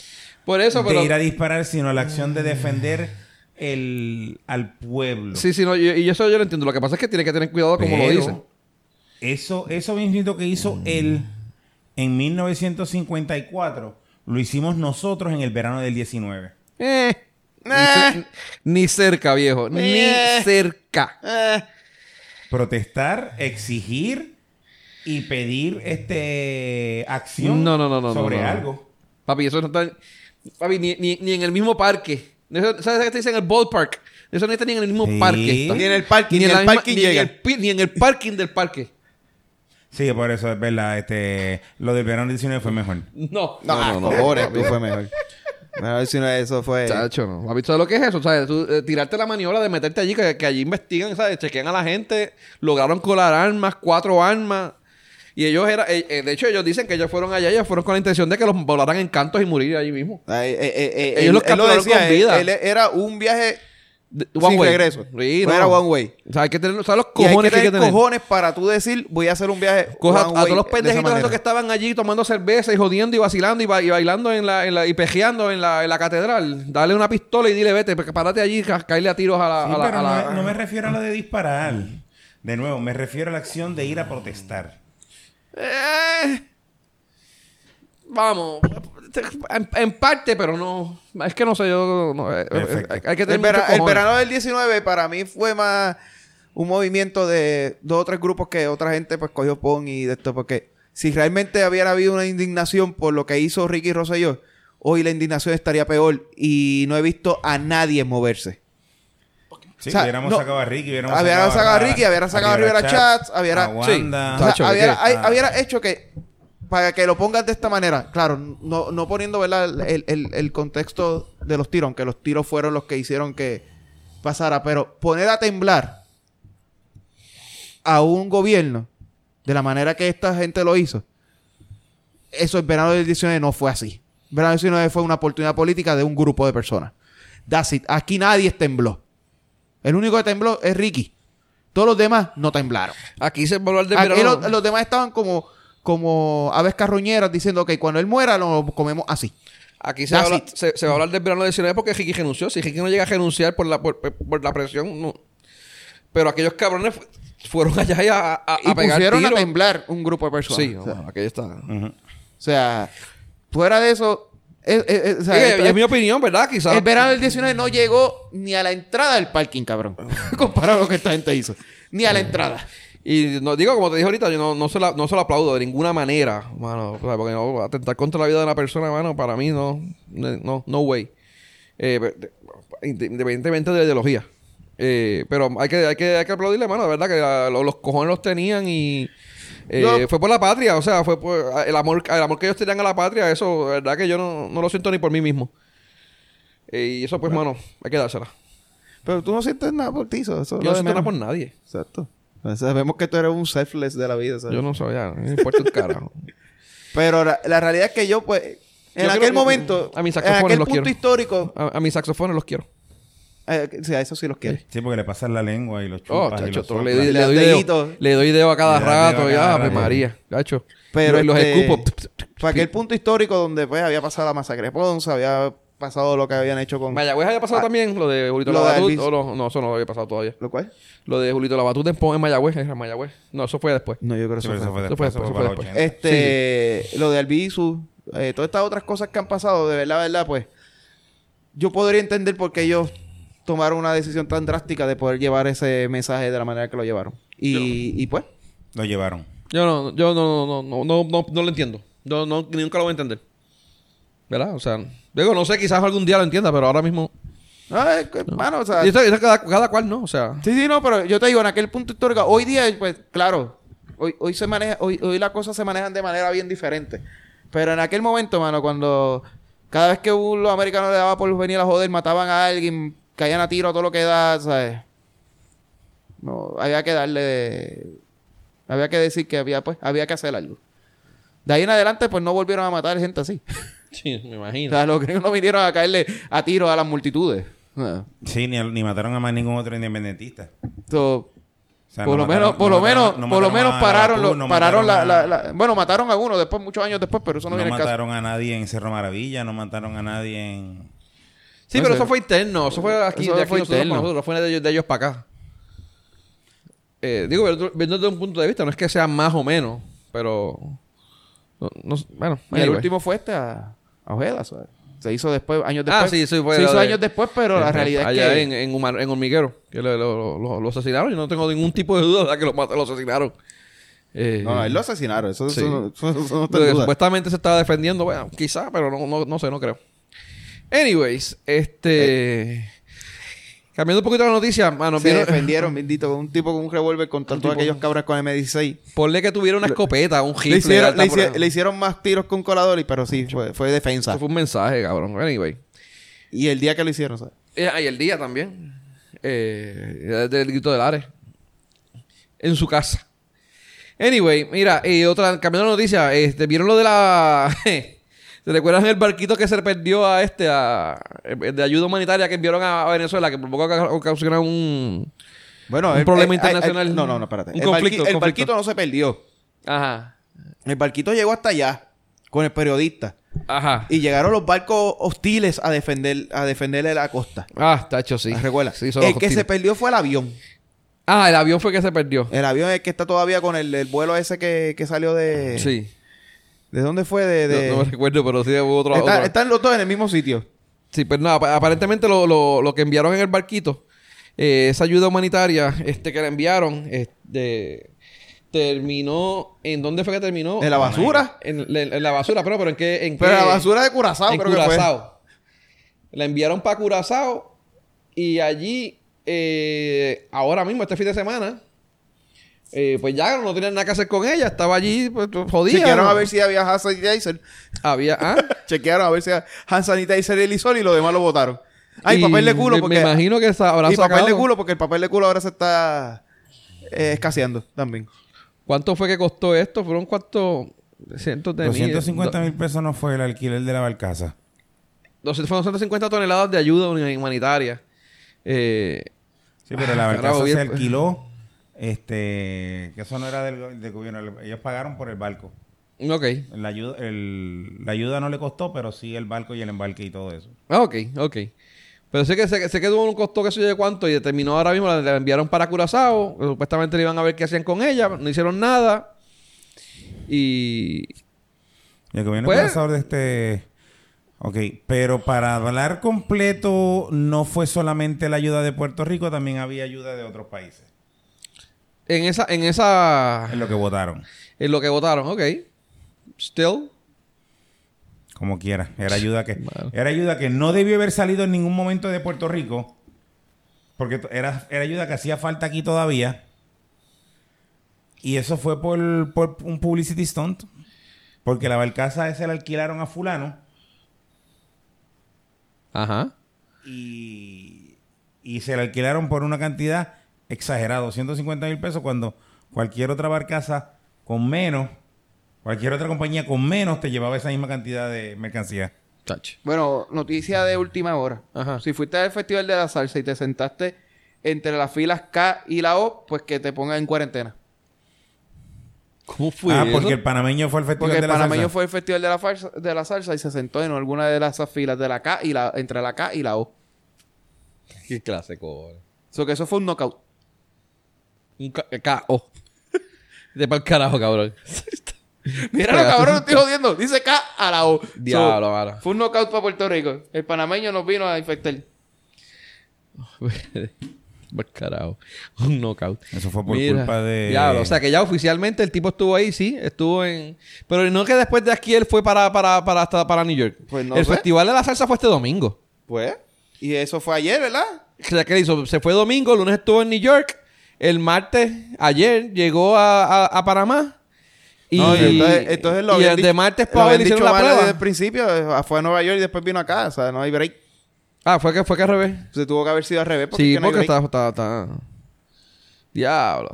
Speaker 2: Por eso, pero...
Speaker 3: de ir a disparar, sino la acción de defender el al pueblo.
Speaker 2: Sí, sí, no, y, y eso yo lo entiendo. Lo que pasa es que tiene que tener cuidado como lo dice.
Speaker 3: Eso, eso mismito que hizo él en 1954, lo hicimos nosotros en el verano del 19.
Speaker 2: Eh, ni,
Speaker 1: Eh.
Speaker 2: ni cerca, viejo.
Speaker 1: Eh.
Speaker 2: Ni cerca.
Speaker 1: Eh,
Speaker 3: Protestar, exigir y pedir este acción
Speaker 2: No, no, no, no,
Speaker 3: sobre
Speaker 2: no, no.
Speaker 3: algo.
Speaker 2: Papi, eso no está... Papi, ni, ni, ni en el mismo parque. Eso- ¿Sabes qué te dicen en el ballpark? Eso no está ni en el mismo
Speaker 3: Sí.
Speaker 2: parque. está.
Speaker 1: Ni en el parking, ni
Speaker 2: en
Speaker 1: el
Speaker 2: misma-
Speaker 1: parking
Speaker 2: ni en
Speaker 1: llega.
Speaker 2: el ni en el parking del parque.
Speaker 3: Sí, por eso es verdad. Este, lo del verano del 19 fue mejor.
Speaker 2: No.
Speaker 1: no, no, cojones, tú fue mejor. A ver si no eso fue...
Speaker 2: Chacho, no. Papi, ¿sabes lo que es eso? ¿Sabes? Tú, eh, tirarte la maniobra de meterte allí, que, que allí investigan, ¿sabes? Chequean a la gente, lograron colar armas, cuatro armas. Y ellos eran, eh, eh, de hecho, ellos dicen que ellos fueron allá, ellos fueron con la intención de que los volaran en cantos y morir allí mismo.
Speaker 1: Ay, eh,
Speaker 2: Ellos
Speaker 1: él-
Speaker 2: los
Speaker 1: él lo
Speaker 2: capturaron
Speaker 1: decía,
Speaker 2: con vida.
Speaker 1: Él, él era un viaje
Speaker 2: De-
Speaker 1: sin regreso.
Speaker 2: Sí,
Speaker 1: no
Speaker 2: no.
Speaker 1: era one way.
Speaker 2: O sea, hay que tener, ¿sabes los
Speaker 1: Y hay
Speaker 2: cojones
Speaker 1: que
Speaker 2: que hay que
Speaker 1: tener
Speaker 2: tener?
Speaker 1: cojones para tú decir, voy a hacer un viaje
Speaker 2: Coja
Speaker 1: one
Speaker 2: a,
Speaker 1: way
Speaker 2: todos los pendejitos estos que estaban allí tomando cerveza y jodiendo y vacilando y, ba- y bailando en la, en la- y pejeando en la, en la catedral. Dale una pistola y dile, vete, porque párate allí caerle a tiros a la...
Speaker 3: Sí,
Speaker 2: a la-
Speaker 3: pero
Speaker 2: a
Speaker 3: no,
Speaker 2: la-
Speaker 3: me- no me refiero a lo de disparar. De nuevo, me refiero a la acción de ir a protestar.
Speaker 2: Eh, vamos. En, en parte, pero no. Es que no sé, yo. no, eh, eh, hay que
Speaker 1: El,
Speaker 2: tener
Speaker 1: vera-
Speaker 2: mucho
Speaker 1: el verano del 19 para mí fue más un movimiento de dos o tres grupos que otra gente pues cogió pon y de esto porque si realmente hubiera habido una indignación por lo que hizo Ricky Rosselló, hoy la indignación estaría peor y no he visto a nadie moverse.
Speaker 3: Sí,
Speaker 1: O sea,
Speaker 3: hubiéramos
Speaker 1: no,
Speaker 3: sacado a Ricky, hubiéramos
Speaker 1: Hubiera sacado a Ricky, hubiera sacado a Rivera Chats, hubiera-
Speaker 3: a
Speaker 2: Sí.
Speaker 1: O sea,
Speaker 2: Tacho, ¿de
Speaker 1: hubiera, hay-
Speaker 3: Ah.
Speaker 1: hubiera hecho que para que lo pongas de esta manera, claro, no, no poniendo ¿verdad? El, el- el contexto de los tiros, aunque los tiros fueron los que hicieron que pasara, pero poner a temblar a un gobierno de la manera que esta gente lo hizo, eso el verano del 19 no fue así. Verano del 19 fue una oportunidad política de un grupo de personas. That's it. Aquí nadie tembló. El único que tembló es Ricky. Todos los demás no temblaron.
Speaker 2: Aquí se va a hablar del
Speaker 1: Aquí los demás estaban como, como aves carroñeras diciendo que cuando él muera lo comemos así.
Speaker 2: Aquí se va, a hablar, se, se va a hablar del verano del 19 porque Ricky renunció. Si Ricky no llega a renunciar por la, por, por la presión, no. Pero aquellos cabrones fu- fueron allá y a, a, a
Speaker 1: Y
Speaker 2: pegar
Speaker 1: pusieron a temblar un grupo de personas.
Speaker 2: Sí,
Speaker 1: o, sea,
Speaker 2: no, aquello está.
Speaker 1: O sea, fuera de eso... es- es- es- o sea,
Speaker 2: Sí,
Speaker 1: el-
Speaker 2: es mi opinión, ¿verdad? Quizás.
Speaker 1: el verano del 19 no llegó ni a la entrada del parking, cabrón. *laughs* Comparado a lo que esta gente hizo. Ni a la entrada.
Speaker 2: Y no, digo, como te dije ahorita, yo no, no, se la, no se lo aplaudo de ninguna manera, mano. O sea, porque no, atentar contra la vida de una persona, mano, para mí no, no, no way. Eh, de- independientemente de la ideología. Eh, pero hay que, hay, que, hay que aplaudirle, mano, de verdad, que la- lo- los cojones los tenían y eh, fue por la patria, o sea, fue por el amor, el amor que ellos tenían a la patria, eso, de verdad que yo no, no lo siento ni por mí mismo. Eh, y eso, pues, mano, hay que dársela.
Speaker 1: Pero tú no sientes nada por ti. Eso, eso
Speaker 2: Yo no siento nada por nadie.
Speaker 1: Exacto. Sabemos que tú eres un selfless de la vida. ¿sabes?
Speaker 2: Yo no sabía, no me importa un carajo. *laughs*
Speaker 1: Pero la, la realidad es que yo, pues, en
Speaker 2: Yo
Speaker 1: aquel momento,
Speaker 2: a mis
Speaker 1: en
Speaker 2: saxofones
Speaker 1: aquel
Speaker 2: los
Speaker 1: punto
Speaker 2: quiero.
Speaker 1: histórico,
Speaker 2: A, a mis saxofones los quiero.
Speaker 1: eh, sí, a eso sí los quiero.
Speaker 3: Sí, porque le pasas la lengua y los
Speaker 2: Oh,
Speaker 3: chupas y
Speaker 2: chacho,
Speaker 3: los
Speaker 2: todo
Speaker 3: soplas.
Speaker 2: le, doy-
Speaker 1: Le
Speaker 2: le doy
Speaker 1: das
Speaker 2: dedo, le doy dedo a cada rato.
Speaker 3: a
Speaker 2: Ya,
Speaker 3: cada
Speaker 2: Ave
Speaker 3: rato.
Speaker 2: María, gacho.
Speaker 1: Pero
Speaker 2: los, los
Speaker 1: este,
Speaker 2: escupo.
Speaker 1: Para aquel punto histórico donde pues había pasado la masacre de Ponce, había pasado lo que habían hecho con...
Speaker 2: Mayagüez había pasado
Speaker 1: Ah,
Speaker 2: también lo de Julito
Speaker 1: lo
Speaker 2: Labatut. O no, no, eso no había pasado todavía.
Speaker 1: ¿Lo cual?
Speaker 2: Lo de Julito Labatut en, en Mayagüez, era Mayagüez. No, eso fue después.
Speaker 1: No, yo creo que
Speaker 3: Sí,
Speaker 1: eso fue.
Speaker 3: eso después,
Speaker 2: después,
Speaker 3: eso fue
Speaker 2: eso fue
Speaker 3: para los
Speaker 2: después.
Speaker 3: 80.
Speaker 1: Este, lo de Albizu, eh, todas estas otras cosas que han pasado, de verdad, verdad, pues, yo podría entender por qué ellos tomaron una decisión tan drástica de poder llevar ese mensaje de la manera que lo llevaron. Y, y pues,
Speaker 3: Lo llevaron.
Speaker 2: Yo no, yo no, no, no, no, no, no lo entiendo. Yo no, ni nunca lo voy a entender. ¿Verdad? O sea, digo, no sé, quizás algún día lo entienda, pero ahora mismo.
Speaker 1: no, es que, mano, o sea,
Speaker 2: Y eso, eso cada, cada cual, ¿no? O sea.
Speaker 1: Sí, sí, no, pero yo te digo, en aquel punto histórico, hoy día, pues, claro, hoy, hoy se maneja, hoy, hoy las cosas se manejan de manera bien diferente. Pero en aquel momento, mano, cuando cada vez que un- los americanos le daba por venir a joder, mataban a alguien, caían a tiro todo lo que da, ¿sabes? No, había que darle... Había que decir que había, pues, había que hacer algo. De ahí en adelante, pues no volvieron a matar gente así. *laughs*
Speaker 2: Sí, me
Speaker 1: O
Speaker 2: imagino.
Speaker 1: sea, los gringos no vinieron a caerle a tiro a las multitudes.
Speaker 3: Sí, ni, ni mataron a más ningún otro independentista.
Speaker 1: So,
Speaker 3: O sea,
Speaker 1: por
Speaker 3: no
Speaker 1: lo
Speaker 3: mataron-
Speaker 1: menos, por
Speaker 3: no
Speaker 1: lo
Speaker 3: mataron-
Speaker 1: menos,
Speaker 3: no
Speaker 1: por lo menos pararon,
Speaker 3: no
Speaker 1: pararon la, bueno, mataron a uno después, muchos años después, pero eso no,
Speaker 3: No
Speaker 1: viene al caso.
Speaker 3: mataron a nadie en Cerro Maravilla, no mataron a nadie en...
Speaker 2: Sí,
Speaker 1: No
Speaker 2: pero
Speaker 1: sé.
Speaker 2: eso fue interno. Eso fue aquí,
Speaker 1: Eso
Speaker 2: de aquí
Speaker 1: fue
Speaker 2: nosotros, nosotros. Fue de ellos, de ellos para acá. Eh, digo, viendo viendo desde un punto de vista, no es que sea más o menos, pero... no- no- bueno,
Speaker 1: el último fue este a, a Ojeda, ¿sabes? Se hizo después, años
Speaker 2: Ah,
Speaker 1: después.
Speaker 2: sí, sí, fue
Speaker 1: Se hizo
Speaker 2: de-
Speaker 1: años después, pero la
Speaker 2: Eh,
Speaker 1: realidad es
Speaker 2: allá
Speaker 1: que...
Speaker 2: en, en, Humar- en Hormiguero, que lo, lo- lo- lo asesinaron. Yo no tengo ningún tipo de duda de que lo, asesinaron. Eh,
Speaker 4: No, no, él lo asesinaron. Eso,
Speaker 2: Sí.
Speaker 4: eso no- eso- eso no
Speaker 2: supuestamente se estaba defendiendo, bueno, quizá, pero no, no, no sé, no creo. Anyways, este. Cambiando un poquito la noticia, mano,
Speaker 4: Se
Speaker 2: vieron-
Speaker 4: defendieron, bendito, un tipo con un revólver contra
Speaker 2: Un
Speaker 4: todos aquellos cabras con M16.
Speaker 2: ponle que tuviera una escopeta, un
Speaker 4: Le
Speaker 2: rifle.
Speaker 4: hicieron,
Speaker 2: alta
Speaker 4: le, hici-
Speaker 2: prueba.
Speaker 4: le hicieron más tiros con colador, y- pero sí, fue, fue defensa.
Speaker 2: Eso fue un mensaje, cabrón. Anyway.
Speaker 4: Y el día que lo hicieron, ¿sabes?
Speaker 2: Eh, ah, y el día también. Eh, del grito del Ares. En su casa. Anyway, mira, y otra, cambiando la noticia, este, ¿vieron lo de la. *laughs* ¿Se recuerdan el barquito que se perdió a este, a, el de ayuda humanitaria que enviaron a Venezuela, que por poco oca- ocasiona un.
Speaker 4: Bueno,
Speaker 2: Un problema internacional.
Speaker 4: no, no, no, espérate.
Speaker 2: Un
Speaker 4: el,
Speaker 2: conflicto,
Speaker 4: barqui- el
Speaker 2: conflicto.
Speaker 4: barquito no se perdió.
Speaker 2: Ajá.
Speaker 4: El barquito llegó hasta allá con el periodista.
Speaker 2: Ajá.
Speaker 4: Y llegaron los barcos hostiles a defender a defenderle la costa.
Speaker 2: Ah, está hecho, sí.
Speaker 4: Recuerda.
Speaker 2: Sí,
Speaker 4: el que se perdió fue el avión.
Speaker 2: Ah, el avión fue que se perdió.
Speaker 4: El avión es el que está todavía con el, el vuelo ese que, que salió de...
Speaker 2: Sí.
Speaker 4: ¿De dónde fue? De, de-
Speaker 2: No, no me recuerdo, pero sí hubo otro.
Speaker 4: Está-
Speaker 2: otro-
Speaker 4: Están los dos en el mismo sitio.
Speaker 2: Sí, pues nada, ap- aparentemente lo, lo, lo que enviaron en el barquito, eh, esa ayuda humanitaria este que le enviaron, este, terminó. ¿En dónde fue que terminó?
Speaker 4: En la basura.
Speaker 2: En, en- en la basura, pero, pero en qué. En
Speaker 4: Pero
Speaker 2: qué-
Speaker 4: la basura de Curazao
Speaker 2: en
Speaker 4: creo que fue.
Speaker 2: Curazao. La enviaron para Curazao y allí, eh, ahora mismo, este fin de semana, eh, pues ya no tenían nada que hacer con ella, estaba allí, pues jodida.
Speaker 4: Chequearon
Speaker 2: ¿no?
Speaker 4: a ver si había hand sanitizer.
Speaker 2: Había, ah, *laughs*
Speaker 4: Chequearon a ver si había hand sanitizer y el Lizol y lo demás lo votaron. Ay,
Speaker 2: Y
Speaker 4: papel de culo porque...
Speaker 2: Me imagino que habrá
Speaker 4: y papel de culo porque el papel de culo ahora se está eh, escaseando también.
Speaker 2: ¿Cuánto fue que costó esto? ¿Fueron cuántos? Cientos de mil.
Speaker 3: 250 mil pesos no fue el alquiler de la barcaza.
Speaker 2: Fueron 250 toneladas de ayuda humanitaria. Eh,
Speaker 3: Sí, pero la
Speaker 2: Ah,
Speaker 3: barcaza se
Speaker 2: pues.
Speaker 3: alquiló. Este, que eso no era del, go- del gobierno. Ellos pagaron por el barco.
Speaker 2: ok.
Speaker 3: La ayuda, el- la ayuda no le costó, pero sí el barco y el embarque y todo eso.
Speaker 2: Ah, ok, ok. Pero sé que sé, sé que tuvo un costo que sé de cuánto y terminó ahora mismo, la, la enviaron para Curazao. Supuestamente le iban a ver qué hacían con ella. No hicieron nada. Y...
Speaker 3: Y el gobierno
Speaker 2: Pues-
Speaker 3: de este... Ok, pero para hablar completo no fue solamente la ayuda de Puerto Rico, también había ayuda de otros países.
Speaker 2: En esa... En esa...
Speaker 3: En lo que votaron.
Speaker 2: En lo que votaron, ok. Still.
Speaker 3: Como quiera. Era ayuda que...
Speaker 2: Bueno.
Speaker 3: Era ayuda que no debió haber salido en ningún momento de Puerto Rico. Porque era, era ayuda que hacía falta aquí todavía. Y eso fue por, por un publicity stunt. Porque la barcaza esa la alquilaron a fulano.
Speaker 2: Ajá.
Speaker 3: y, y se la alquilaron por una cantidad exagerada, 250 mil pesos, cuando cualquier otra barcaza con menos, cualquier otra compañía con menos te llevaba esa misma cantidad de mercancía.
Speaker 2: Touch.
Speaker 1: Bueno, noticia de última hora.
Speaker 2: Ajá.
Speaker 1: Si fuiste al Festival de la Salsa y te sentaste entre las filas K y la O, pues que te pongan en cuarentena.
Speaker 2: ¿Cómo fue
Speaker 3: ah,
Speaker 2: eso?
Speaker 3: porque el panameño fue el festival
Speaker 1: Porque
Speaker 3: de
Speaker 1: el
Speaker 3: la
Speaker 1: panameño
Speaker 3: salsa.
Speaker 1: fue el Festival de la, farsa- de la Salsa y se sentó en alguna de las esas filas de la K y la, entre la K y la O.
Speaker 2: Qué clase, cobre.
Speaker 1: So que eso fue un knockout.
Speaker 2: Un ca- K.O. De para el carajo, cabrón. *laughs*
Speaker 1: Mira, cabrón, estoy jodiendo. Dice K a la O. So,
Speaker 2: Diablo, mano.
Speaker 1: fue un knockout para Puerto Rico. El panameño nos vino a infectar. *laughs*
Speaker 2: Por carajo. Un knockout.
Speaker 3: Eso fue por
Speaker 2: Mira,
Speaker 3: culpa de...
Speaker 2: Diablo. O sea, que ya oficialmente el tipo estuvo ahí, sí. Estuvo en... Pero no que después de aquí él fue para, para, para, hasta para New York.
Speaker 1: Pues no
Speaker 2: el
Speaker 1: sé.
Speaker 2: Festival de la Salsa fue este domingo.
Speaker 1: Pues. Y eso fue ayer, ¿verdad?
Speaker 2: O sea, que hizo? Se fue domingo, el lunes estuvo en New York. El martes, ayer, llegó a, a, a Panamá. Y,
Speaker 4: No, entonces, entonces lo
Speaker 2: y el de martes para hicieron
Speaker 4: dicho
Speaker 2: la
Speaker 4: mal. Desde el principio eh, fue a Nueva York y después vino acá. O sea, no hay break.
Speaker 2: Ah, fue que fue que al revés.
Speaker 1: Se tuvo que haber sido al revés. Porque
Speaker 2: sí,
Speaker 1: es que no hay
Speaker 2: porque
Speaker 1: break.
Speaker 2: está, está, está... Diablo.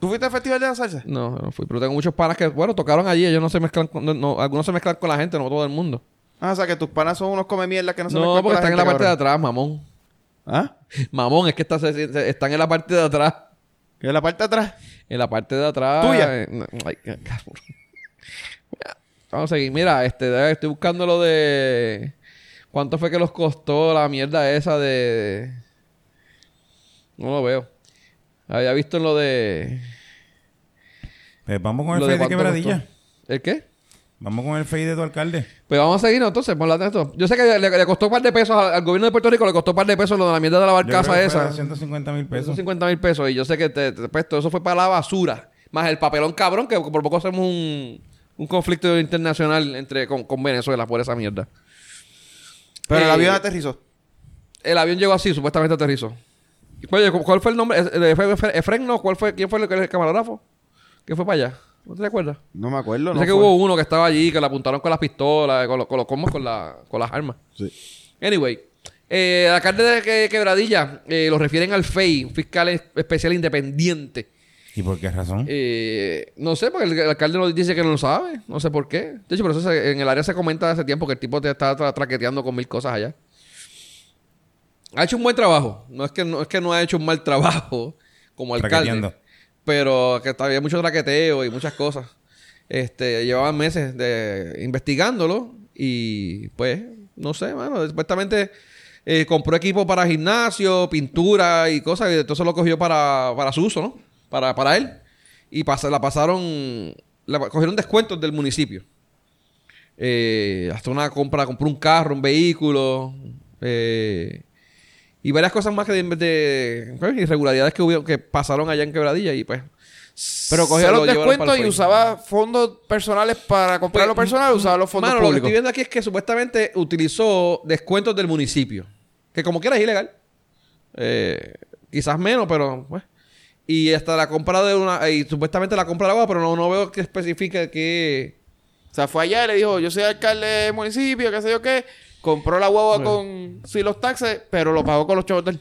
Speaker 1: ¿Tú fuiste al festival de la salsa?
Speaker 2: No, no fui. Pero tengo muchos panas que, bueno, tocaron allí. Ellos no se mezclan con... no- no, algunos se mezclan con la gente, no todo el mundo.
Speaker 1: Ah, o sea, que tus panas son unos come mierda que no se
Speaker 2: No,
Speaker 1: mezclan con
Speaker 2: porque están en la
Speaker 1: gente,
Speaker 2: parte de atrás, mamón.
Speaker 1: ¿Ah?
Speaker 2: Mamón, es que está- están en la parte de atrás.
Speaker 1: ¿Y en la parte de atrás?
Speaker 2: En la parte de atrás.
Speaker 1: ¿Tuya?
Speaker 2: eh, ay, Vamos a seguir. Mira, este, estoy buscando lo de. ¿Cuánto fue que los costó la mierda esa de. No lo veo. Había visto lo de.
Speaker 3: Pues vamos con el
Speaker 2: lo
Speaker 3: fade de quebradilla.
Speaker 2: costó. ¿El qué?
Speaker 3: Vamos con el fade de tu alcalde.
Speaker 2: Pues vamos a seguir entonces, por la de esto. Yo sé que le, le costó un par de pesos al, al gobierno de Puerto Rico, le costó un par de pesos lo de la mierda de la barcaza esa.
Speaker 3: 250 mil pesos.
Speaker 2: Esos 50 mil pesos. Y yo sé que te, te- pues, todo eso fue para la basura. Más el papelón cabrón, que por poco hacemos un, un conflicto internacional entre con, con Venezuela por esa mierda.
Speaker 1: Pero el
Speaker 2: Eh,
Speaker 1: avión aterrizó.
Speaker 2: El avión llegó así, supuestamente aterrizó. Oye, ¿cu- ¿cuál fue el nombre? ¿Eh, ¿Fue Efre- Efren, no? ¿Cuál fue, ¿Quién fue el, el camarógrafo? ¿Quién fue para allá? ¿No te acuerdas?
Speaker 1: No me acuerdo,
Speaker 2: Yo
Speaker 1: no
Speaker 2: sé que
Speaker 1: fue.
Speaker 2: hubo uno que estaba allí, que le apuntaron con las pistolas, con, los- con los combos, con, la, con las armas.
Speaker 1: Sí.
Speaker 2: Anyway, eh, el alcalde de Que- Quebradilla eh, lo refieren al FEI, un fiscal es- especial independiente.
Speaker 3: ¿Y por qué razón?
Speaker 2: Eh, no sé, porque el, el alcalde nos dice que no lo sabe. No sé por qué. De hecho, por eso se- en el área se comenta hace tiempo que el tipo te está tra- traqueteando con mil cosas allá. Ha hecho un buen trabajo. No es que no, es que no ha hecho un mal trabajo como alcalde. Pero que había mucho traqueteo y muchas cosas. Este, llevaban meses de investigándolo y pues, no sé, mano, supuestamente eh, compró equipo para gimnasio, pintura y cosas, y entonces lo cogió para, para su uso, ¿no? Para, para él. Y pasa- la pasaron, la cogieron descuentos del municipio. Eh, hasta una compra, compró un carro, un vehículo, eh, y varias cosas más que de, de- pues, irregularidades que hubo, que pasaron allá en Quebradilla y pues
Speaker 1: Pero cogía los
Speaker 2: lo
Speaker 1: descuentos y usaba fondos personales para comprar lo
Speaker 2: Pues,
Speaker 1: personal, usaba los fondos
Speaker 2: Mano, lo que
Speaker 1: públicos.
Speaker 2: estoy viendo aquí es que supuestamente utilizó descuentos del municipio. Que como quiera es ilegal. Eh, quizás menos, pero pues. Y hasta la compra de una... Y supuestamente la compra de agua, pero no, no veo que especifique que...
Speaker 1: O sea, fue allá y le dijo, yo soy alcalde del municipio, qué sé yo qué. Compró la guagua con sí los taxes, pero lo pagó con los chavos del...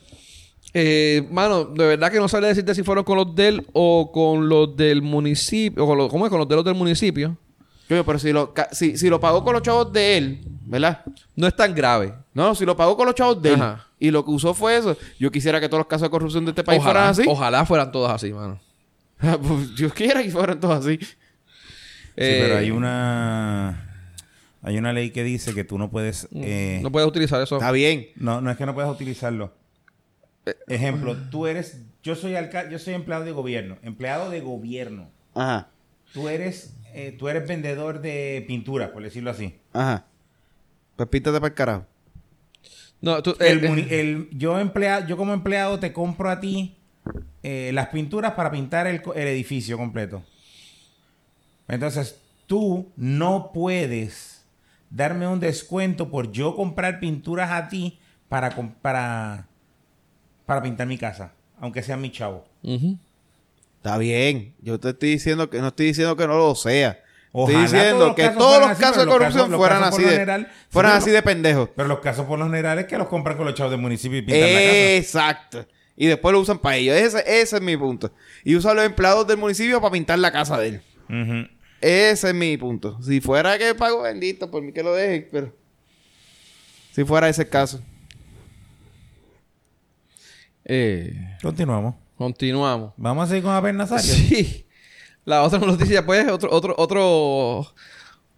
Speaker 2: Eh, mano, de verdad que no sabría decirte si fueron con los del o con los del municipio. O con los, ¿Cómo es? Con los de los del municipio.
Speaker 1: Pero si lo, si, si lo pagó con los chavos de él, ¿verdad?
Speaker 2: No es tan grave.
Speaker 1: No, si lo pagó con los chavos de él
Speaker 2: Ajá.
Speaker 1: y lo que usó fue eso, yo quisiera que todos los casos de corrupción de este país
Speaker 2: ojalá,
Speaker 1: fueran así.
Speaker 2: ojalá fueran todas así, mano. *laughs*
Speaker 1: Pues, yo quisiera que fueran todos así.
Speaker 3: Sí,
Speaker 2: Eh,
Speaker 3: pero hay una... Hay una ley que dice que tú no puedes... eh,
Speaker 2: No puedes utilizar eso.
Speaker 1: Está bien.
Speaker 3: No, no es que no puedas utilizarlo. Ejemplo, tú eres, yo soy alcalde, yo soy empleado de gobierno, empleado de gobierno.
Speaker 1: Ajá.
Speaker 3: Tú eres, eh, tú eres vendedor de pintura, por decirlo así.
Speaker 1: Ajá. Pues píntate para el carajo.
Speaker 2: No, tú,
Speaker 3: El
Speaker 2: eh,
Speaker 3: muni- el- yo emplea, yo como empleado te compro a ti eh, las pinturas para pintar el, el edificio completo. Entonces, tú no puedes darme un descuento por yo comprar pinturas a ti para, com- para, para pintar mi casa, aunque sea mi chavo.
Speaker 1: Está bien. Yo te estoy diciendo que no estoy diciendo que no lo sea.
Speaker 3: Ojalá
Speaker 1: estoy diciendo
Speaker 3: todos los
Speaker 1: que
Speaker 3: casos
Speaker 1: todos los casos de corrupción
Speaker 3: casos-
Speaker 1: fueran así de
Speaker 3: general-
Speaker 1: fueran
Speaker 3: sí,
Speaker 1: así
Speaker 3: pero-
Speaker 1: de pendejos.
Speaker 3: Pero los casos por lo general es que los compran con los chavos del municipio y pintan la casa.
Speaker 1: Exacto. Y después lo usan para ellos. Ese, ese es mi punto. Y usan los empleados del municipio para pintar la casa de él. Ese es mi punto. Si fuera que pago bendito, por mí que lo dejen, pero si fuera ese el caso.
Speaker 2: Eh,
Speaker 3: Continuamos.
Speaker 2: continuamos.
Speaker 3: Vamos a seguir con Abel Nazario. *laughs*
Speaker 2: Sí. La otra noticia, pues, otro, otro, otro,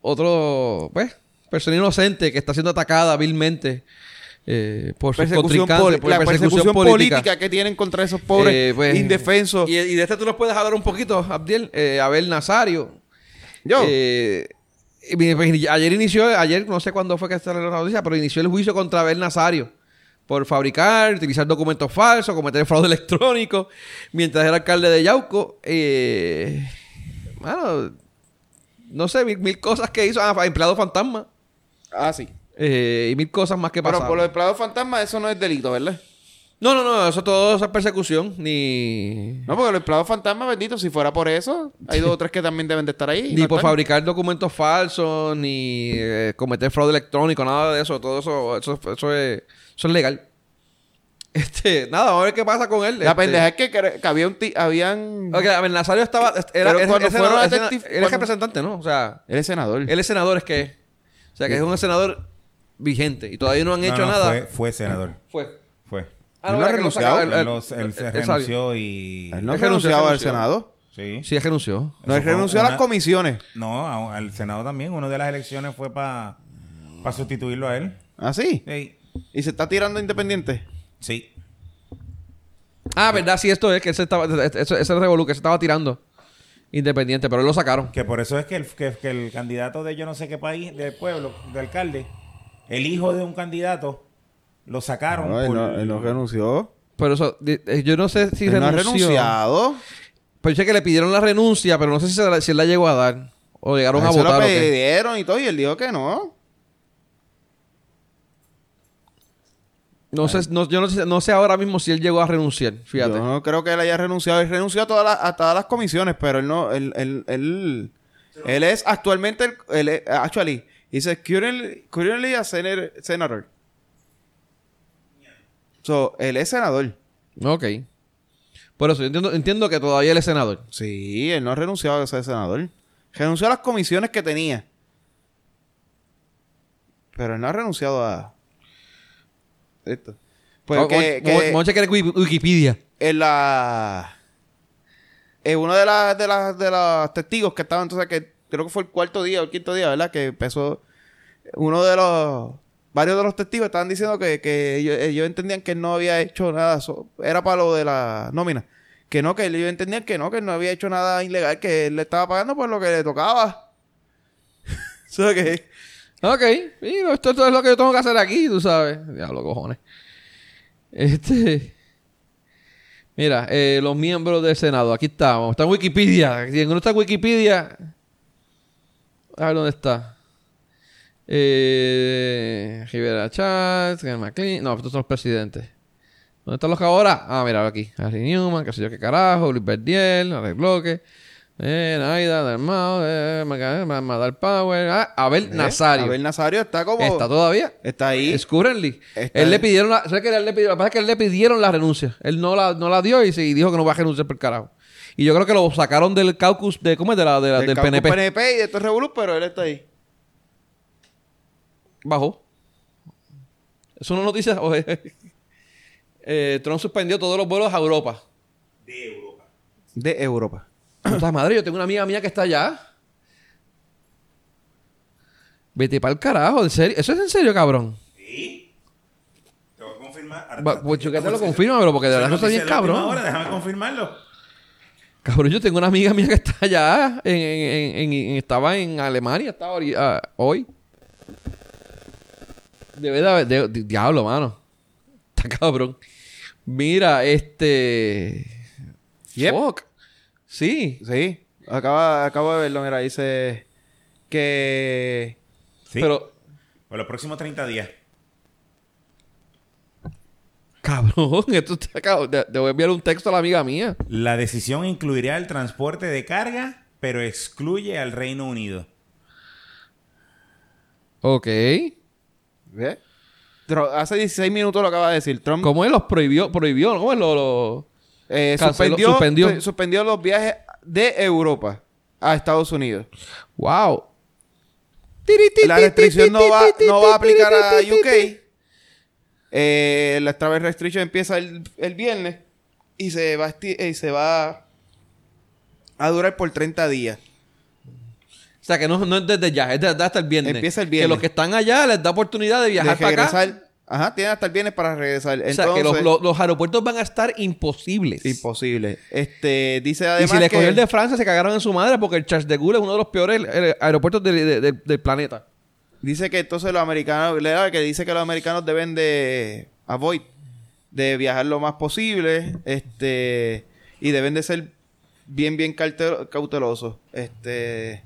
Speaker 2: otro, pues, persona inocente que está siendo atacada vilmente eh, por
Speaker 1: Persecución poli-
Speaker 2: por
Speaker 1: la persecución política. que tienen contra esos pobres
Speaker 2: Eh, pues,
Speaker 1: indefensos.
Speaker 2: Y, y de este tú nos puedes hablar un poquito, Abdiel. Eh, Abel Nazario.
Speaker 1: Yo.
Speaker 2: Eh, pues, ayer inició, ayer no sé cuándo fue que está la noticia, pero inició el juicio contra Abel Nazario por fabricar, utilizar documentos falsos, cometer fraude *laughs* electrónico, mientras era alcalde de Yauco. Eh, bueno, no sé, mil, mil cosas que hizo. Ah, empleado fantasma.
Speaker 1: ah, sí.
Speaker 2: eh, y mil cosas más que
Speaker 1: Pero
Speaker 2: pasaron.
Speaker 1: por los empleados fantasmas, eso no es delito, ¿verdad?
Speaker 2: No, no, no, eso todo eso es persecución, ni...
Speaker 1: No, porque los empleados fantasmas, bendito, si fuera por eso, hay dos o tres que también deben de estar ahí. y
Speaker 2: Ni
Speaker 1: no
Speaker 2: por
Speaker 1: están.
Speaker 2: fabricar documentos falsos, ni eh, cometer fraude electrónico, nada de eso. Todo eso, eso, eso es, eso es legal. *laughs* Este, nada, vamos a ver qué pasa con él.
Speaker 1: La
Speaker 2: este.
Speaker 1: pendeja es que, había un ti- habían...
Speaker 2: Ok, a ver, Nazario estaba... Era,
Speaker 1: Pero cuando fueron
Speaker 2: senador-
Speaker 1: detective-
Speaker 2: Él es representante, ¿no? O sea,
Speaker 1: Él es senador.
Speaker 2: él es senador, es que es. O sea, que es un senador vigente. Y todavía no han
Speaker 3: No,
Speaker 2: hecho
Speaker 3: no,
Speaker 2: nada.
Speaker 3: Fue, fue senador.
Speaker 2: Fue.
Speaker 3: Fue.
Speaker 2: Ah,
Speaker 1: ¿Él no ha renunciado?
Speaker 3: Él,
Speaker 2: él-
Speaker 3: los- él
Speaker 2: él-
Speaker 3: se
Speaker 2: él sabía.
Speaker 3: renunció y...
Speaker 1: Él no ha renunciado al. Senado.
Speaker 3: Sí.
Speaker 2: Sí, él renunció.
Speaker 1: No, él renunció a las comisiones.
Speaker 3: No, al Senado también. Una de las elecciones fue para sustituirlo a él.
Speaker 1: ¿Ah, sí?
Speaker 3: Sí.
Speaker 1: ¿Y se está tirando independiente?
Speaker 3: Sí.
Speaker 2: Ah, verdad, sí, esto es que él se estaba, ese, ese revolú que se estaba tirando independiente, pero él lo sacaron.
Speaker 3: Que por eso es que el, que, que el candidato de yo no sé qué país, del pueblo, de alcalde, el hijo de un candidato, lo sacaron.
Speaker 1: No, él
Speaker 3: por-
Speaker 1: no, él no renunció.
Speaker 2: Pero eso, eh, yo no sé si
Speaker 1: Él no ha
Speaker 2: renunció.
Speaker 1: renunciado.
Speaker 2: Pero yo sé que le pidieron la renuncia, pero no sé si, se la, si él la llegó a dar. O llegaron a,
Speaker 1: él se
Speaker 2: votar
Speaker 1: lo
Speaker 2: o qué.
Speaker 1: pidieron y todo, y él dijo que no.
Speaker 2: No sé, no, yo no sé, no sé ahora mismo si él llegó a renunciar. Fíjate.
Speaker 1: Yo no creo que él haya renunciado. Él renunció a todas las, a todas las comisiones, pero él no, él, él, él, él es actualmente, el, él es- actually, he's a currently, currently a senator. So, él es senador.
Speaker 2: Ok. Por eso, yo entiendo, entiendo que todavía él es senador.
Speaker 1: Sí, él no ha renunciado a ser senador. Renunció a las comisiones que tenía. Pero él no ha renunciado a... Esto. Pues
Speaker 2: Vamos-
Speaker 1: que,
Speaker 2: vamos-
Speaker 1: que
Speaker 2: vamos a chequear Wiki- Wikipedia.
Speaker 1: en la... En uno de las de las de los testigos que estaban, entonces que creo que fue el cuarto día o el quinto día, ¿verdad? Que empezó uno de los varios de los testigos estaban diciendo que, que ellos, ellos entendían que él no había hecho nada, so- era para lo de la nómina. Que no, que ellos entendían que no, que él no había hecho nada ilegal, que él le estaba pagando por lo que le tocaba. *laughs* o sea que
Speaker 2: Ok. Esto, esto es lo que yo tengo que hacer aquí, tú sabes. Diablo, cojones. Este... Mira, eh, los miembros del Senado. Aquí estamos. Está en Wikipedia. Si no está en Wikipedia... A ver dónde está. Eh, Rivera Chávez, Ken McLean. No, estos son los presidentes. ¿Dónde están los que ahora? Ah, mira, aquí. Harry Newman, qué sé yo qué carajo, Luis Verdiel, Alex Bloque, eh, Naida, Dalmao, eh, Ma- Madal Power, ah, Abel
Speaker 1: ¿eh?
Speaker 2: Nazario.
Speaker 1: Abel Nazario está como
Speaker 2: ¿Está todavía?
Speaker 1: está ahí. Está
Speaker 2: Él le pidieron la, ¿sabes qué? Él le pidió, lo que pasa es que él le pidieron la renuncia. Él no la, no la dio y, se- y dijo que no va a renunciar por carajo. Y yo creo que lo sacaron del caucus de, ¿cómo es? De la, de la- del, PNP.
Speaker 1: PNP y de estos revolú, pero él está ahí.
Speaker 2: Bajó. ¿Es una noticia? o es- Eh, Trump suspendió todos los vuelos a Europa.
Speaker 1: De Europa.
Speaker 2: Puta madre, yo tengo una amiga mía que está allá. Vete para el carajo, en serio. ¿Eso es en serio, cabrón?
Speaker 3: Te voy a confirmar.
Speaker 2: Va, pues, que te lo confirma, pero porque de verdad eso está bien cabrón.
Speaker 3: Ahora, déjame confirmarlo.
Speaker 2: Cabrón, yo tengo una amiga mía que está allá. En, en- en- en- estaba en Alemania, estaba ah, hoy. Debe de haber. de- di- diablo, mano. Está cabrón. Mira, este.
Speaker 1: Yep.
Speaker 2: Fuck. Sí.
Speaker 1: Sí, acaba, acabo de verlo, mira, dice que
Speaker 3: Sí.
Speaker 2: Pero,
Speaker 3: Por los próximos 30 días.
Speaker 2: cabrón, *laughs* esto está cabrón. Te, te voy a enviar un texto a la amiga mía.
Speaker 3: La decisión incluirá el transporte de carga, pero excluye al Reino Unido.
Speaker 2: Ok.
Speaker 1: ¿Ve? Tro- hace 16 minutos lo acaba de decir Trump.
Speaker 2: ¿Cómo él los prohibió? Prohibió, ¿cómo él lo, lo-
Speaker 1: eh, suspendió,
Speaker 2: suspendió.
Speaker 1: su- suspendió los viajes de Europa a Estados Unidos.
Speaker 2: Wow.
Speaker 1: La restricción no va, no va a aplicar a UK. Eh, la travel restriction empieza el, el viernes y se va a, y se va a durar por 30 días.
Speaker 2: O sea, que no, no es desde ya, es desde hasta el viernes.
Speaker 1: Empieza el
Speaker 2: Que
Speaker 1: viernes.
Speaker 2: los que están allá les da oportunidad de viajar
Speaker 1: de
Speaker 2: para acá.
Speaker 1: regresar. Ajá, tienen hasta el viernes para regresar.
Speaker 2: o sea, que los,
Speaker 1: Entonces,
Speaker 2: los- los aeropuertos van a estar imposibles.
Speaker 1: Imposible. Este, dice
Speaker 2: y
Speaker 1: además
Speaker 2: si le
Speaker 1: que...
Speaker 2: cogió el de Francia, se cagaron en su madre porque el Charles de Gaulle es uno de los peores eh, aeropuertos del- de- de- del planeta.
Speaker 1: Dice que entonces los americanos, le da que dice que los americanos deben de avoid, de viajar lo más posible, este, y deben de ser bien, bien caute- cautelosos, este.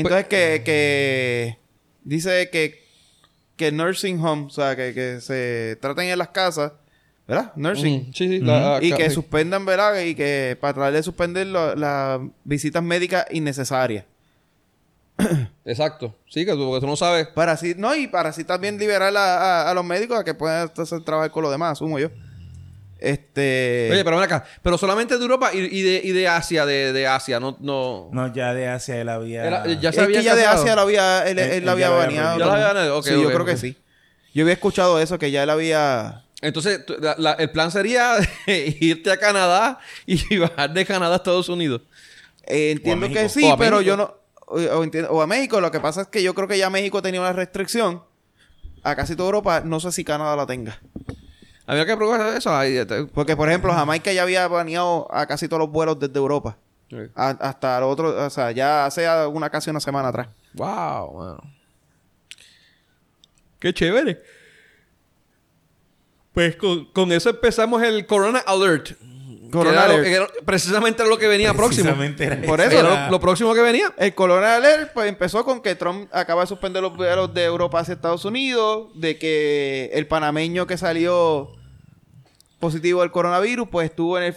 Speaker 1: Entonces que, que dice que, que nursing home, o sea, que, que se traten en las casas, ¿verdad? Nursing.
Speaker 2: Sí, sí. la-
Speaker 1: Y que
Speaker 2: sí.
Speaker 1: suspendan, ¿verdad? Y que para tratar de suspender las visitas médicas innecesarias.
Speaker 2: Exacto. Sí, que tú, porque tú no sabes.
Speaker 1: Para así, no, y para así también liberar a, a- a los médicos a que puedan hacer trabajar con lo demás, asumo yo. Este.
Speaker 2: Oye, pero ven acá. Pero solamente de Europa y, y de, y de Asia, de, de Asia, no... no...
Speaker 3: No, ya de Asia él había...
Speaker 2: Era- ya
Speaker 1: es
Speaker 2: se había
Speaker 1: que ya de. Asia lo había, él,
Speaker 3: Él-
Speaker 1: él
Speaker 3: él
Speaker 1: lo había baneado.
Speaker 2: Ya lo había baneado,
Speaker 1: sí, yo creo que sí. Yo había escuchado eso, que ya él había...
Speaker 2: Entonces, la- la- el plan sería *laughs* irte a Canadá y *laughs* bajar de Canadá a Estados Unidos.
Speaker 1: Eh, entiendo que sí, pero yo no... O, o entiendo- o a México, lo que pasa es que yo creo que ya México tenía una restricción. A casi toda Europa, no sé si Canadá la tenga.
Speaker 2: Había que probar eso. ahí, este,
Speaker 1: Porque, por ejemplo, Jamaica ya había baneado a casi todos los vuelos desde Europa. A- hasta el otro, o sea, ya hace una casi una semana atrás.
Speaker 2: Wow, mano. Qué chévere. Pues con, con eso empezamos el Corona Alert.
Speaker 1: Corona
Speaker 2: lo-
Speaker 1: Alert.
Speaker 2: era precisamente lo que venía próximo.
Speaker 3: Era
Speaker 1: Por
Speaker 3: eso.
Speaker 2: Era
Speaker 3: Era-
Speaker 2: lo, lo próximo que venía.
Speaker 1: El Corona Alert pues, empezó con que Trump acaba de suspender los vuelos de Europa hacia Estados Unidos, de que el panameño que salió positivo del coronavirus, pues estuvo en el,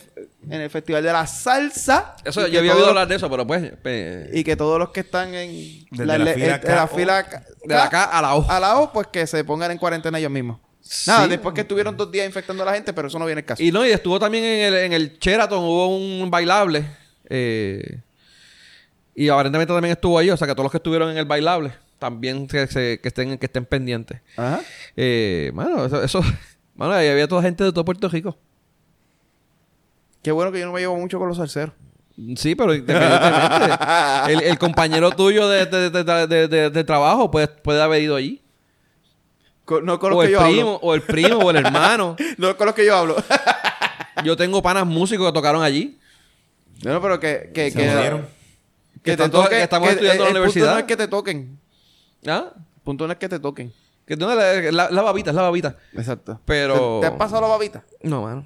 Speaker 1: en el Festival de la Salsa.
Speaker 2: Eso, yo había oído hablar de eso, pero pues... pe-
Speaker 1: Y que todos los que están en
Speaker 3: Desde la fila
Speaker 1: en la fila
Speaker 2: de K a la O.
Speaker 1: a la O, pues que se pongan en cuarentena ellos mismos. Nada,
Speaker 2: Sí.
Speaker 1: después que estuvieron dos días infectando a la gente, pero eso no viene el caso.
Speaker 2: Y no, y estuvo también en el, en el Sheraton, hubo un bailable. eh, y aparentemente también estuvo ahí, o sea que todos los que estuvieron en el bailable también que, se- que estén, que estén pendientes.
Speaker 1: Ajá.
Speaker 2: Eh, mano, eso, eso mano, ahí había toda gente de todo Puerto Rico.
Speaker 1: Qué bueno que yo no me llevo mucho con los salseros.
Speaker 2: Sí, pero independientemente, el, el compañero tuyo de, de, de- de- de- de trabajo puede, puede haber ido allí.
Speaker 1: Con- no con los
Speaker 2: O
Speaker 1: que
Speaker 2: el
Speaker 1: yo
Speaker 2: primo,
Speaker 1: hablo.
Speaker 2: o el primo, o el hermano. *laughs*
Speaker 1: No con los que yo hablo. *laughs*
Speaker 2: Yo tengo panas músicos que tocaron allí.
Speaker 1: no, no, pero que, que,
Speaker 3: Se
Speaker 1: que,
Speaker 3: jodieron.
Speaker 1: que
Speaker 2: están todos- que estamos estudiando en la
Speaker 1: el punto
Speaker 2: universidad.
Speaker 1: no es que te toquen.
Speaker 2: ¿Ah?
Speaker 1: El punto no es que te toquen.
Speaker 2: Que no, la, la, la babita, es la babita.
Speaker 1: Exacto.
Speaker 2: Pero-
Speaker 1: ¿Te, te has pasado la babita?
Speaker 2: No, mano.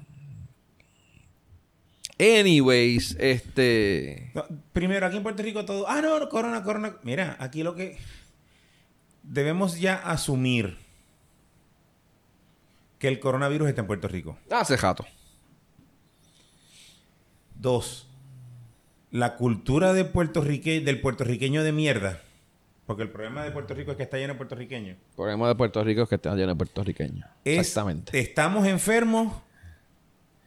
Speaker 2: Anyways, este.
Speaker 3: No, primero, aquí en Puerto Rico todo... Ah, no, no, corona, corona. Mira, aquí lo que... Debemos ya asumir que el coronavirus está en Puerto Rico.
Speaker 2: Hace jato.
Speaker 3: Dos, la cultura de puertorrique, del puertorriqueño de mierda. Porque el problema de Puerto Rico es que está lleno de puertorriqueños.
Speaker 2: El problema de Puerto Rico es que está lleno de puertorriqueños.
Speaker 3: Es,
Speaker 2: Exactamente.
Speaker 3: Estamos enfermos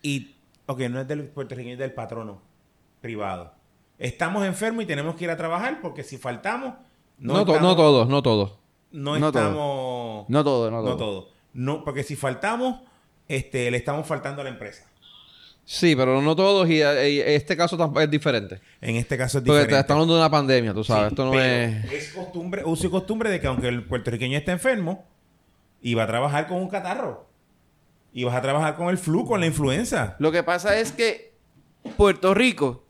Speaker 3: y... Ok, no es del puertorriqueño, es del patrono privado. Estamos enfermos y tenemos que ir a trabajar porque si faltamos...
Speaker 2: No, to-
Speaker 3: estamos-
Speaker 2: no todos, no todos.
Speaker 3: No,
Speaker 1: No
Speaker 3: estamos...
Speaker 1: No todo, no todo.
Speaker 3: No todo. No, porque si faltamos, este, le estamos faltando a la empresa.
Speaker 2: Sí, pero no todos y, y este caso es diferente.
Speaker 3: En este caso es
Speaker 2: Porque
Speaker 3: diferente.
Speaker 2: te estamos hablando de una pandemia, tú sabes.
Speaker 3: Sí,
Speaker 2: Esto no
Speaker 3: pero
Speaker 2: es...
Speaker 3: es costumbre, uso y costumbre de que aunque el puertorriqueño esté enfermo, y va a trabajar con un catarro. Y vas a trabajar con el flu, con la influenza.
Speaker 1: Lo que pasa es que Puerto Rico,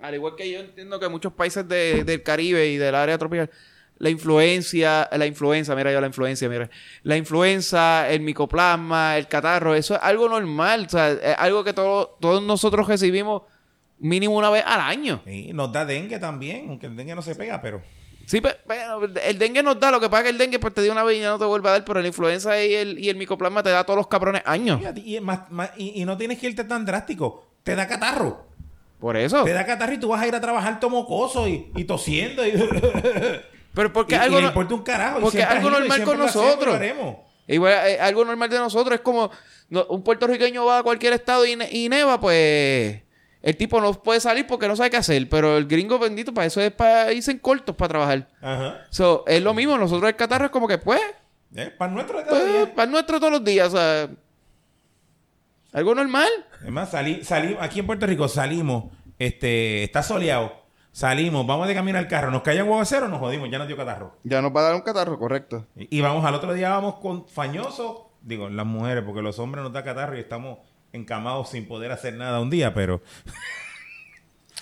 Speaker 1: al igual que yo entiendo que muchos países de- del Caribe y del área tropical, la influencia, la influenza, mira yo la influencia, mira, la influenza, el micoplasma, el catarro, eso es algo normal, o sea, es algo que todo- todos nosotros recibimos mínimo una vez al año.
Speaker 3: Y nos da dengue también, aunque el dengue no se pega, pero...
Speaker 1: Sí, pe- pero el dengue nos da, lo que pasa es que el dengue pues te dio una vez y ya no te vuelve a dar, pero la influenza y el, y el micoplasma te da todos los cabrones años.
Speaker 3: Y, más- más- y- y no tienes que irte tan drástico. Te da catarro.
Speaker 1: Por eso.
Speaker 3: Te da catarro y tú vas a ir a trabajar tomocoso y, y tosiendo. Y, *laughs*
Speaker 1: Pero porque
Speaker 3: y- y
Speaker 1: algo
Speaker 3: le
Speaker 1: no-
Speaker 3: importa un carajo. y
Speaker 1: porque algo
Speaker 3: y
Speaker 1: normal con
Speaker 3: hacemos y
Speaker 1: nosotros. Igual, eh, algo normal de nosotros es como no- un puertorriqueño va a cualquier estado y, ne- y neva, pues el tipo no puede salir porque no sabe qué hacer. Pero el gringo bendito para eso es para irse en cortos para trabajar.
Speaker 3: Ajá.
Speaker 1: So, es lo mismo. Nosotros el catarro es como que, pues,
Speaker 3: ¿Eh? Para nuestro de cada
Speaker 1: pues, para el nuestro todos los días. O sea, algo normal.
Speaker 3: Es más, salí, salí, aquí en Puerto Rico salimos, este, está soleado, salimos, vamos de camino al carro, nos cae un aguacero, nos jodimos, ya nos dio catarro.
Speaker 1: Ya nos va a dar un catarro, correcto.
Speaker 3: Y, y vamos al otro día, vamos con fañosos, digo, las mujeres, porque los hombres nos da catarro y estamos encamados sin poder hacer nada un día, pero *laughs*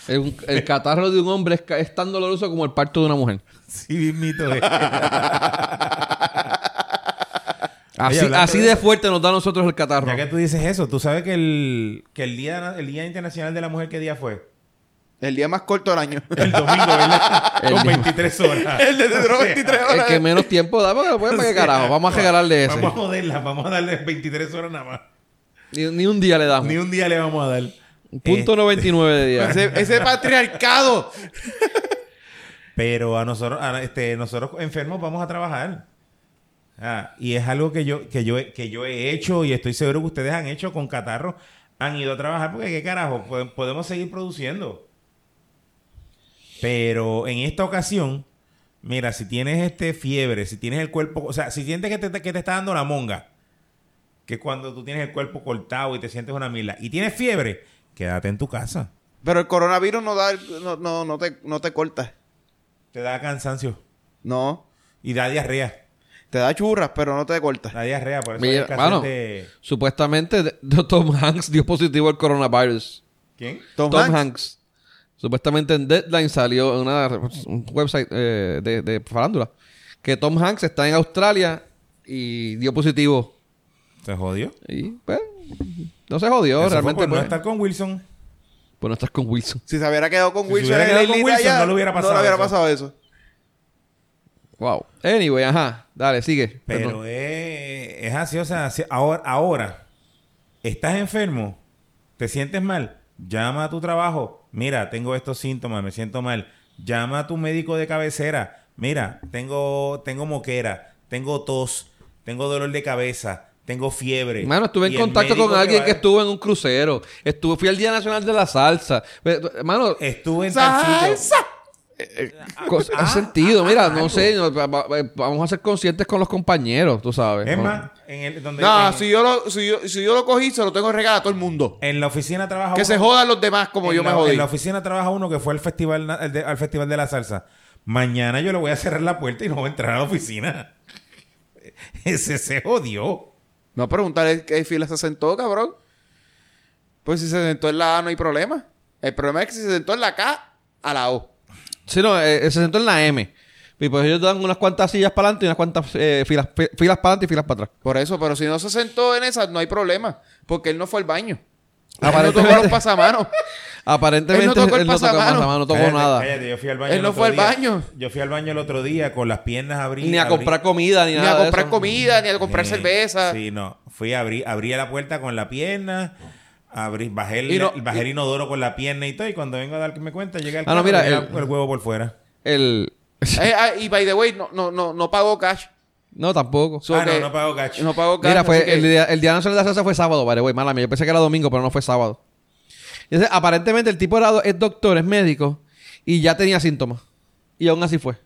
Speaker 2: El, catarro de un hombre es, tan doloroso como el parto de una mujer. *laughs*
Speaker 3: sí mismito es. *laughs*
Speaker 2: Así, así
Speaker 3: de
Speaker 2: de fuerte nos da a nosotros el catarro.
Speaker 3: ya que tú dices eso, tú sabes que el, que el día, el día Internacional de la Mujer, ¿qué día fue?
Speaker 1: El día más corto del año.
Speaker 3: El domingo, ¿verdad? *laughs*
Speaker 2: El
Speaker 3: Con
Speaker 2: día- *laughs*
Speaker 3: 23 horas.
Speaker 1: El de duró 23
Speaker 2: El
Speaker 1: horas.
Speaker 2: que menos tiempo da, porque pues, ¿para qué carajo? Vamos a regalarle ese.
Speaker 3: Vamos a joderla, vamos a darle 23 horas nada más.
Speaker 2: Ni, ni un día le damos.
Speaker 3: Ni un día le vamos a dar.
Speaker 2: Punto
Speaker 3: Eh,
Speaker 2: 99 de día.
Speaker 1: Ese, ese patriarcado.
Speaker 3: Pero a nosotros, a- este, nosotros enfermos vamos a trabajar. Ah, y es algo que yo, que, yo, que yo he hecho y estoy seguro que ustedes han hecho con catarro. Han ido a trabajar porque, ¿qué carajo? Pod- Podemos seguir produciendo. Pero en esta ocasión, mira, si tienes este fiebre, si tienes el cuerpo, o sea, si sientes que te, que te está dando la monga, que es cuando tú tienes el cuerpo cortado y te sientes una mila, y tienes fiebre, quédate en tu casa.
Speaker 1: Pero el coronavirus no da, no, no, no te, no te corta.
Speaker 3: Te da cansancio
Speaker 1: No.
Speaker 3: y da diarrea.
Speaker 1: Te da churras, pero no te corta.
Speaker 3: La diarrea, por eso
Speaker 2: Mira,
Speaker 3: hay que
Speaker 2: mano.
Speaker 3: hacerte-
Speaker 2: Supuestamente *laughs* Tom Hanks dio positivo al coronavirus.
Speaker 3: ¿Quién?
Speaker 1: Tom,
Speaker 2: Tom,
Speaker 1: Hanks.
Speaker 2: Hanks. Supuestamente en Deadline salió en una un website eh, de, de farándula que Tom Hanks está en Australia y dio positivo.
Speaker 3: ¿Se jodió?
Speaker 2: Y pues no se jodió
Speaker 3: Eso fue
Speaker 2: realmente.
Speaker 3: por no
Speaker 2: pues,
Speaker 3: estar con Wilson.
Speaker 2: por no estar con Wilson.
Speaker 1: Si se hubiera quedado con
Speaker 3: Si
Speaker 1: Wilson,
Speaker 3: hubiera quedado con
Speaker 1: islita
Speaker 3: Wilson,
Speaker 1: allá,
Speaker 3: no le hubiera pasado
Speaker 1: hubiera
Speaker 3: eso.
Speaker 1: pasado eso.
Speaker 2: Wow. Anyway, ajá. Dale, sigue.
Speaker 3: Pero
Speaker 2: Perdón.
Speaker 3: es, es así, o sea, si ahora, ahora estás enfermo, te sientes mal, llama a tu trabajo. Mira, tengo estos síntomas, me siento mal. Llama a tu médico de cabecera. Mira, tengo, tengo moquera, tengo tos, tengo dolor de cabeza, tengo fiebre.
Speaker 2: Mano, estuve
Speaker 3: Y
Speaker 2: en contacto con alguien
Speaker 3: va-
Speaker 2: que estuvo en un crucero. Estuve, fui al Día Nacional de la Salsa. Mano,
Speaker 3: Estuve en sitio.
Speaker 1: ¡Salsa!
Speaker 2: cos-
Speaker 3: ah,
Speaker 2: ha sentido. Mira,
Speaker 3: ah,
Speaker 2: no
Speaker 3: algo.
Speaker 2: sé. no, va- va- vamos a ser conscientes con los compañeros, tú sabes.
Speaker 3: Es
Speaker 2: ¿no?
Speaker 3: más, en el, donde,
Speaker 1: No,
Speaker 3: en,
Speaker 1: si yo, lo, si, yo, si yo lo cogí, se lo tengo que regalar a todo el mundo.
Speaker 3: en la oficina trabaja
Speaker 1: Que
Speaker 3: uno-
Speaker 1: se jodan los demás como yo me jodí.
Speaker 3: En la oficina trabaja uno que fue al festival, de- al festival de la salsa. Mañana yo le voy a cerrar la puerta y no voy a entrar a la oficina. *laughs* Ese se jodió.
Speaker 1: No, preguntarle qué fila se sentó, cabrón. Pues si se sentó en la A no hay problema. El problema es que si se sentó en la K, a la O.
Speaker 2: Sí, no, eh, se sentó en la M. Y pues ellos dan unas cuantas sillas para adelante y unas cuantas eh, filas, fi- filas para adelante y filas para atrás.
Speaker 1: Por eso, pero si no se sentó en esa, no hay problema. Porque él no fue al baño. Él no
Speaker 2: Aparentemente-
Speaker 1: tocó los pasamanos. *laughs*
Speaker 2: Aparentemente
Speaker 1: Él no tocó el
Speaker 2: tocó
Speaker 1: pasamano.
Speaker 2: pasamano, no tocó
Speaker 3: Cállate,
Speaker 2: nada.
Speaker 3: cállate, yo fui al baño
Speaker 1: Él no fue al
Speaker 3: día.
Speaker 1: baño.
Speaker 3: Yo fui al baño el otro día con las piernas abridas.
Speaker 2: Ni a comprar comida, ni,
Speaker 1: ni
Speaker 2: nada
Speaker 1: a
Speaker 2: de
Speaker 1: comprar
Speaker 2: eso.
Speaker 1: comida, ni a comprar
Speaker 3: Sí,
Speaker 1: cerveza.
Speaker 3: Sí, no. Fui a abrir, abrí la puerta con la pierna. Abrí, bajé, el,
Speaker 1: Y no-
Speaker 3: bajé el inodoro con la pierna y todo. Y cuando vengo a darme cuenta, llega el
Speaker 2: Ah, no, mira, el-
Speaker 3: el huevo por fuera.
Speaker 2: El... *laughs*
Speaker 1: Eh, ah, y by the way, no, no, no, no pagó cash.
Speaker 2: No, tampoco.
Speaker 1: So
Speaker 3: ah, no,
Speaker 1: que-
Speaker 3: no pago cacho.
Speaker 1: No pagó cash.
Speaker 2: Mira, fue
Speaker 1: que-
Speaker 2: el, día, el Día Nacional de la Salsa fue sábado, vale, güey, mala mía. Yo pensé que era domingo, pero no fue sábado. Y ese- aparentemente el tipo era, do- es doctor, es médico, y ya tenía síntomas. Y aún así fue.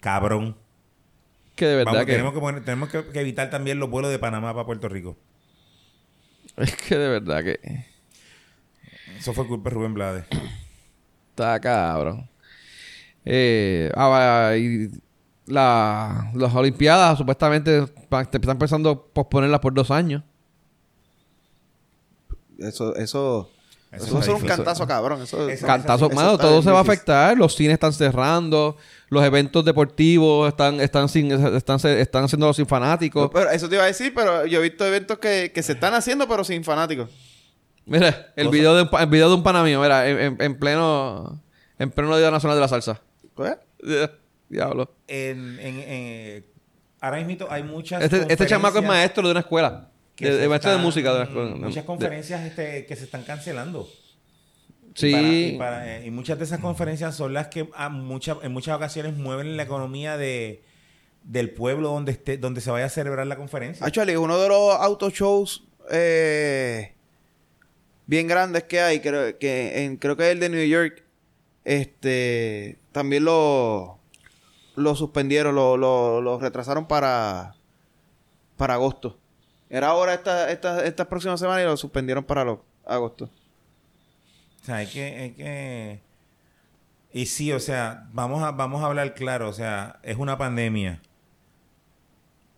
Speaker 3: Cabrón.
Speaker 2: Que de verdad
Speaker 3: Vamos,
Speaker 2: que...
Speaker 3: tenemos que, poner- tenemos que, que evitar también los vuelos de Panamá para Puerto Rico. *laughs*
Speaker 2: Es que de verdad que...
Speaker 3: Eso fue culpa de Rubén Blades. *clears throat*
Speaker 2: Está cabrón. Eh, ah, y la, las Olimpiadas supuestamente te están pensando posponerlas por dos años.
Speaker 1: Eso, eso,
Speaker 3: Eso
Speaker 1: eso va a
Speaker 3: está
Speaker 1: ser un cantazo, cabrón. Eso,
Speaker 3: Eso-
Speaker 2: Cantazo,
Speaker 1: eso
Speaker 2: mano, todo se va a afectar. Los cines están cerrando, los eventos deportivos están, están sin, están, están haciéndolo sin fanáticos.
Speaker 1: Pero eso te iba a decir, pero yo he visto eventos que, que se están haciendo, pero sin fanáticos.
Speaker 2: Mira, el video de un, pa- el video de un pana mío, mira, en, en- en pleno en pleno Día Nacional de la Salsa.
Speaker 1: Pues,
Speaker 2: Diablo.
Speaker 3: En, en, en- ahora mismo hay muchas.
Speaker 2: Este, este chamaco es maestro de una escuela. De, de maestro de música de una escuela.
Speaker 3: Muchas
Speaker 2: De-
Speaker 3: conferencias este, que se están cancelando.
Speaker 2: Sí.
Speaker 3: Y, para- y para- eh, y muchas de esas conferencias son las que a muchas, en muchas ocasiones mueven la economía de, del pueblo donde esté, donde se vaya a celebrar la conferencia.
Speaker 1: actually, uno de los auto shows eh, bien grandes que hay, creo que en, creo que es el de New York, este, también lo, lo suspendieron, lo, lo, lo retrasaron para, para agosto. Era ahora esta, esta, esta próxima semana y lo suspendieron para lo- agosto.
Speaker 3: O sea, hay que, hay que... Y sí, o sea, vamos a, vamos a hablar claro, o sea, es una pandemia.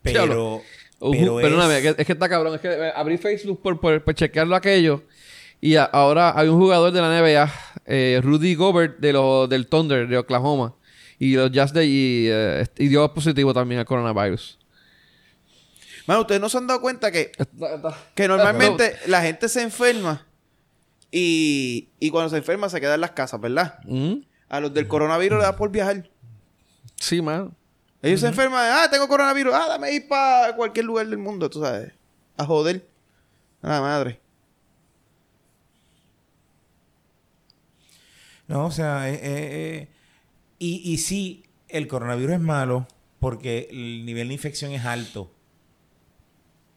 Speaker 3: Pero...
Speaker 2: Diablo.
Speaker 3: pero
Speaker 2: perdóname,
Speaker 3: es-
Speaker 2: que, es que está cabrón. Es que eh, abrí Facebook por, por, por chequearlo aquello. Y a- ahora hay un jugador de la NBA, eh, Rudy Gobert, de los del Thunder de Oklahoma. Y los Jazz de y, eh, y dio positivo también al coronavirus.
Speaker 1: Mano, ustedes no se han dado cuenta que Que normalmente la gente se enferma Y, y cuando se enferma se queda en las casas, ¿verdad?
Speaker 2: ¿Mm?
Speaker 1: A los del coronavirus le da por viajar.
Speaker 2: Sí, mano.
Speaker 1: Ellos se enferman, ah, tengo coronavirus, ah, dame ir para cualquier lugar del mundo, tú sabes. A joder. Ah, madre.
Speaker 3: No, o sea, eh, eh, eh, y, y sí, el coronavirus es malo porque el nivel de infección es alto.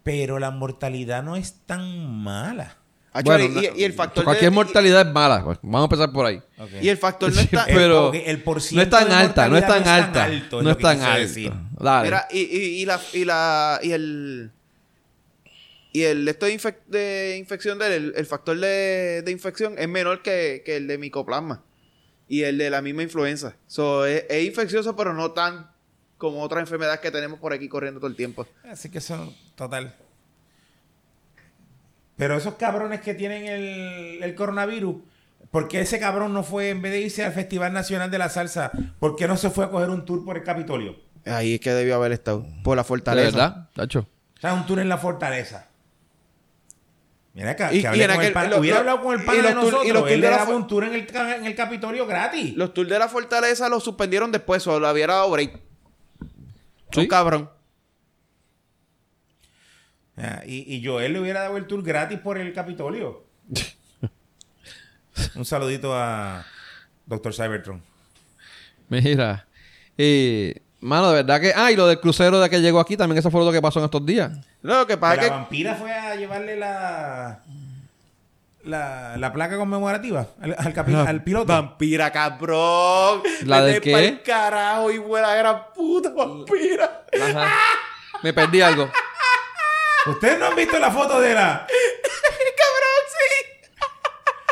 Speaker 3: Pero la mortalidad no es tan mala.
Speaker 1: Ah,
Speaker 2: Bueno,
Speaker 1: chale, y, y el factor
Speaker 2: Cualquier
Speaker 1: de,
Speaker 2: mortalidad es mala. pues. Vamos a empezar por ahí.
Speaker 1: y, y el factor no
Speaker 2: Sí, *laughs*
Speaker 1: está...
Speaker 2: pero-
Speaker 3: El- el
Speaker 2: No es tan
Speaker 3: de
Speaker 2: alta, no es tan alta.
Speaker 3: alto,
Speaker 2: No es tan alta.
Speaker 1: Mira, y, y, y la y la y el y el esto de, infec- de infección del el, el factor de, de infección es menor que, que el de micoplasma y el de la misma influenza. So, es, es infeccioso, pero no tan como otras enfermedades que tenemos por aquí corriendo todo el tiempo.
Speaker 3: Así que eso, total. Pero esos cabrones que tienen el, el coronavirus, ¿por qué ese cabrón no fue, en vez de irse al Festival Nacional de la Salsa, ¿por qué no se fue a coger un tour por el Capitolio?
Speaker 1: Ahí es que debió haber estado por la
Speaker 2: ¿De
Speaker 1: fortaleza.
Speaker 2: verdad? Tacho.
Speaker 3: O sea, un tour en la fortaleza. Mira acá,
Speaker 1: Y-
Speaker 3: que hablé
Speaker 1: y
Speaker 3: con el
Speaker 1: lo-
Speaker 3: hubiera
Speaker 1: lo-
Speaker 3: hablado con el
Speaker 1: los
Speaker 3: de
Speaker 1: tour- y
Speaker 3: nosotros.
Speaker 1: los
Speaker 3: Él
Speaker 1: de
Speaker 3: le
Speaker 1: la
Speaker 3: un tour en el, en el Capitolio gratis.
Speaker 1: Los tours de la fortaleza los suspendieron después, o lo hubiera dado break.
Speaker 2: Sí.
Speaker 1: Un cabrón.
Speaker 3: Ah, y, y Joel le hubiera dado el tour gratis por el Capitolio. *laughs* un saludito a Dr. Cybertron.
Speaker 2: Mira. Eh, mano, de verdad que. Ah, y lo del crucero de que llegó aquí también, eso fue lo que pasó en estos días.
Speaker 1: No, lo que
Speaker 3: Que
Speaker 1: pasa
Speaker 3: la
Speaker 1: que
Speaker 3: vampira fue a llevarle la la, la placa conmemorativa al, al, capi- al piloto.
Speaker 1: Vampira, cabrón.
Speaker 2: ¿La del qué?
Speaker 1: carajo, y buena gran puta vampira.
Speaker 2: Ajá. Me perdí algo. *laughs*
Speaker 3: ¿Ustedes no han visto la foto de la... *laughs*
Speaker 1: cabrón, sí.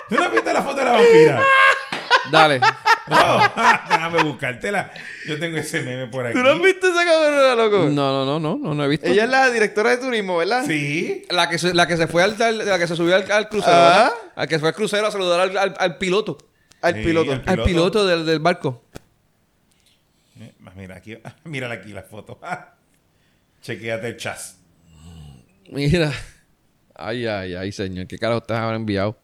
Speaker 3: ¿Tú no has visto la foto de la vampira?
Speaker 2: Dale.
Speaker 3: No, *laughs* déjame buscártela. Yo tengo ese meme por aquí.
Speaker 1: ¿Tú no has visto esa cabrona, loco?
Speaker 2: No, no, no, no, no, no he visto.
Speaker 1: Ella es la directora de turismo, ¿verdad?
Speaker 3: Sí.
Speaker 2: La que se, la que se fue al, al- la que se subió al, al crucero,
Speaker 1: Ah.
Speaker 2: Al que fue al crucero a saludar al, al- al piloto.
Speaker 1: Al
Speaker 3: Sí,
Speaker 1: piloto.
Speaker 3: al-
Speaker 2: Al
Speaker 3: Piloto.
Speaker 2: piloto del, del barco.
Speaker 3: Eh, Mira aquí, *laughs* mírala aquí la foto. Chequéate el chas.
Speaker 2: Mira. Ay, ay, ay, señor. ¿Qué carajo ustedes habrán enviado?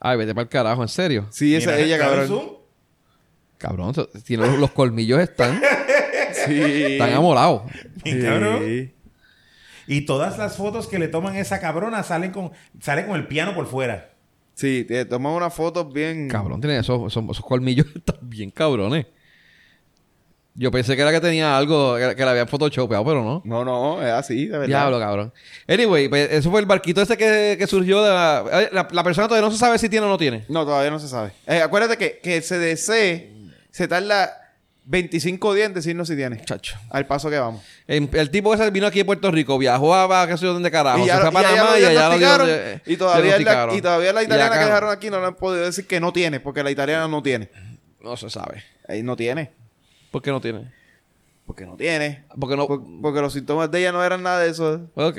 Speaker 2: Ay, vete para el carajo, ¿en serio?
Speaker 1: Sí, esa
Speaker 3: Mira,
Speaker 1: es ella, cabrón.
Speaker 3: zoom.
Speaker 2: Cabrón, tiene los, los colmillos están, *laughs*
Speaker 1: Sí.
Speaker 2: están amolados.
Speaker 3: Mi cabrón.
Speaker 1: Sí.
Speaker 3: Y todas las fotos que le toman a esa cabrona salen con, sale con el piano por fuera.
Speaker 1: Sí, te toman unas fotos bien.
Speaker 2: Cabrón, tiene esos, esos, esos colmillos *laughs* están bien cabrones. Yo pensé que era que tenía algo, que, que le habían photoshopeado, pero no.
Speaker 1: No, no, es así, de verdad.
Speaker 2: Diablo, cabrón. Anyway, pues, eso fue el barquito ese que, que surgió de la, eh, la... la persona todavía no se sabe si tiene o no tiene.
Speaker 1: No, todavía no se sabe. Eh, acuérdate que, que el CDC se tarda 25 días en decirnos si tiene.
Speaker 2: Chacho.
Speaker 1: Al paso que vamos.
Speaker 2: El, el tipo ese vino aquí de Puerto Rico, viajó a, a qué sé yo dónde carajo,
Speaker 1: y ya,
Speaker 2: se fue a
Speaker 1: y
Speaker 2: Panamá
Speaker 1: lo
Speaker 2: y allá lo
Speaker 1: diagnosticaron,
Speaker 2: dio-
Speaker 1: y, todavía la,
Speaker 2: diagnosticaron.
Speaker 1: y todavía la italiana que dejaron aquí no le han podido decir que no tiene, porque la italiana no tiene.
Speaker 2: No se sabe.
Speaker 1: Ahí no tiene.
Speaker 2: ¿Por qué no tiene?
Speaker 1: Porque no tiene.
Speaker 2: Porque no...
Speaker 1: Por- porque los síntomas de ella no eran nada de eso.
Speaker 2: Ok.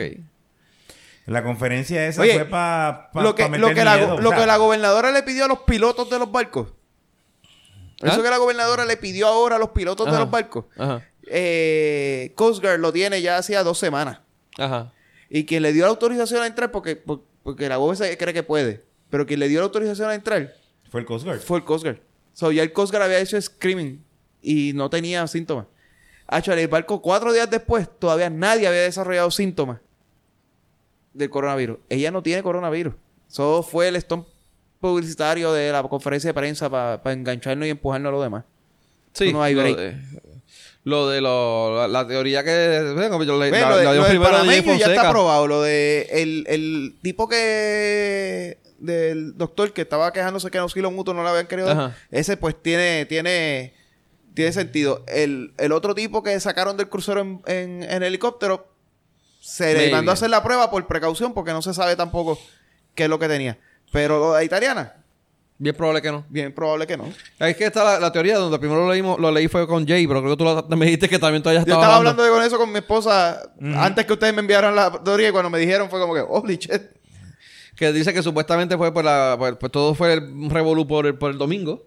Speaker 3: La conferencia esa
Speaker 1: Oye,
Speaker 3: fue para
Speaker 1: lo que, lo que, la, lo que la gobernadora le pidió a los pilotos de los barcos.
Speaker 2: ¿Ah?
Speaker 1: Eso que la gobernadora le pidió ahora a los pilotos de los barcos.
Speaker 2: Ajá.
Speaker 1: Eh, Coast Guard lo tiene ya hacía dos semanas.
Speaker 2: Ajá.
Speaker 1: Y quien le dio la autorización a entrar, porque, por- porque la se cree que puede, pero quien le dio la autorización a entrar
Speaker 3: Fue el Coast Guard.
Speaker 1: fue el Coast Guard. So, ya el Coast Guard había hecho screaming y no tenía síntomas. Actually, el barco cuatro días después, todavía nadie había desarrollado síntomas del coronavirus. Ella no tiene coronavirus. Eso fue el stunt publicitario de la conferencia de prensa para engancharnos y empujarnos a lo demás.
Speaker 2: Sí.
Speaker 1: No hay
Speaker 2: lo
Speaker 1: break.
Speaker 2: de, lo de lo- la, la teoría que... Bueno, yo le,
Speaker 1: Ve,
Speaker 2: la-
Speaker 1: lo de,
Speaker 2: la
Speaker 1: lo del ya está aprobado. Lo de el, el tipo que del doctor que estaba quejándose que en auxilio mutuo no le habían querido
Speaker 2: Ajá.
Speaker 1: ese pues tiene tiene tiene sentido. El, el otro tipo que sacaron del crucero en, en- en helicóptero se le
Speaker 2: Maybe.
Speaker 1: mandó a hacer la prueba por precaución porque no se sabe tampoco qué es lo que tenía. Pero lo de italiana,
Speaker 2: Bien probable que no.
Speaker 1: bien probable que no.
Speaker 2: Es que está la, la teoría donde primero lo, leímos, lo leí fue con Jay, pero creo que tú me dijiste que también todavía
Speaker 1: Yo
Speaker 2: estaba
Speaker 1: estaba hablando de con eso con mi esposa antes que ustedes me enviaran la teoría y cuando me dijeron fue como que, holy shit.
Speaker 2: Que dice que supuestamente fue por la... por- pues todo fue el revolú por el, por el domingo.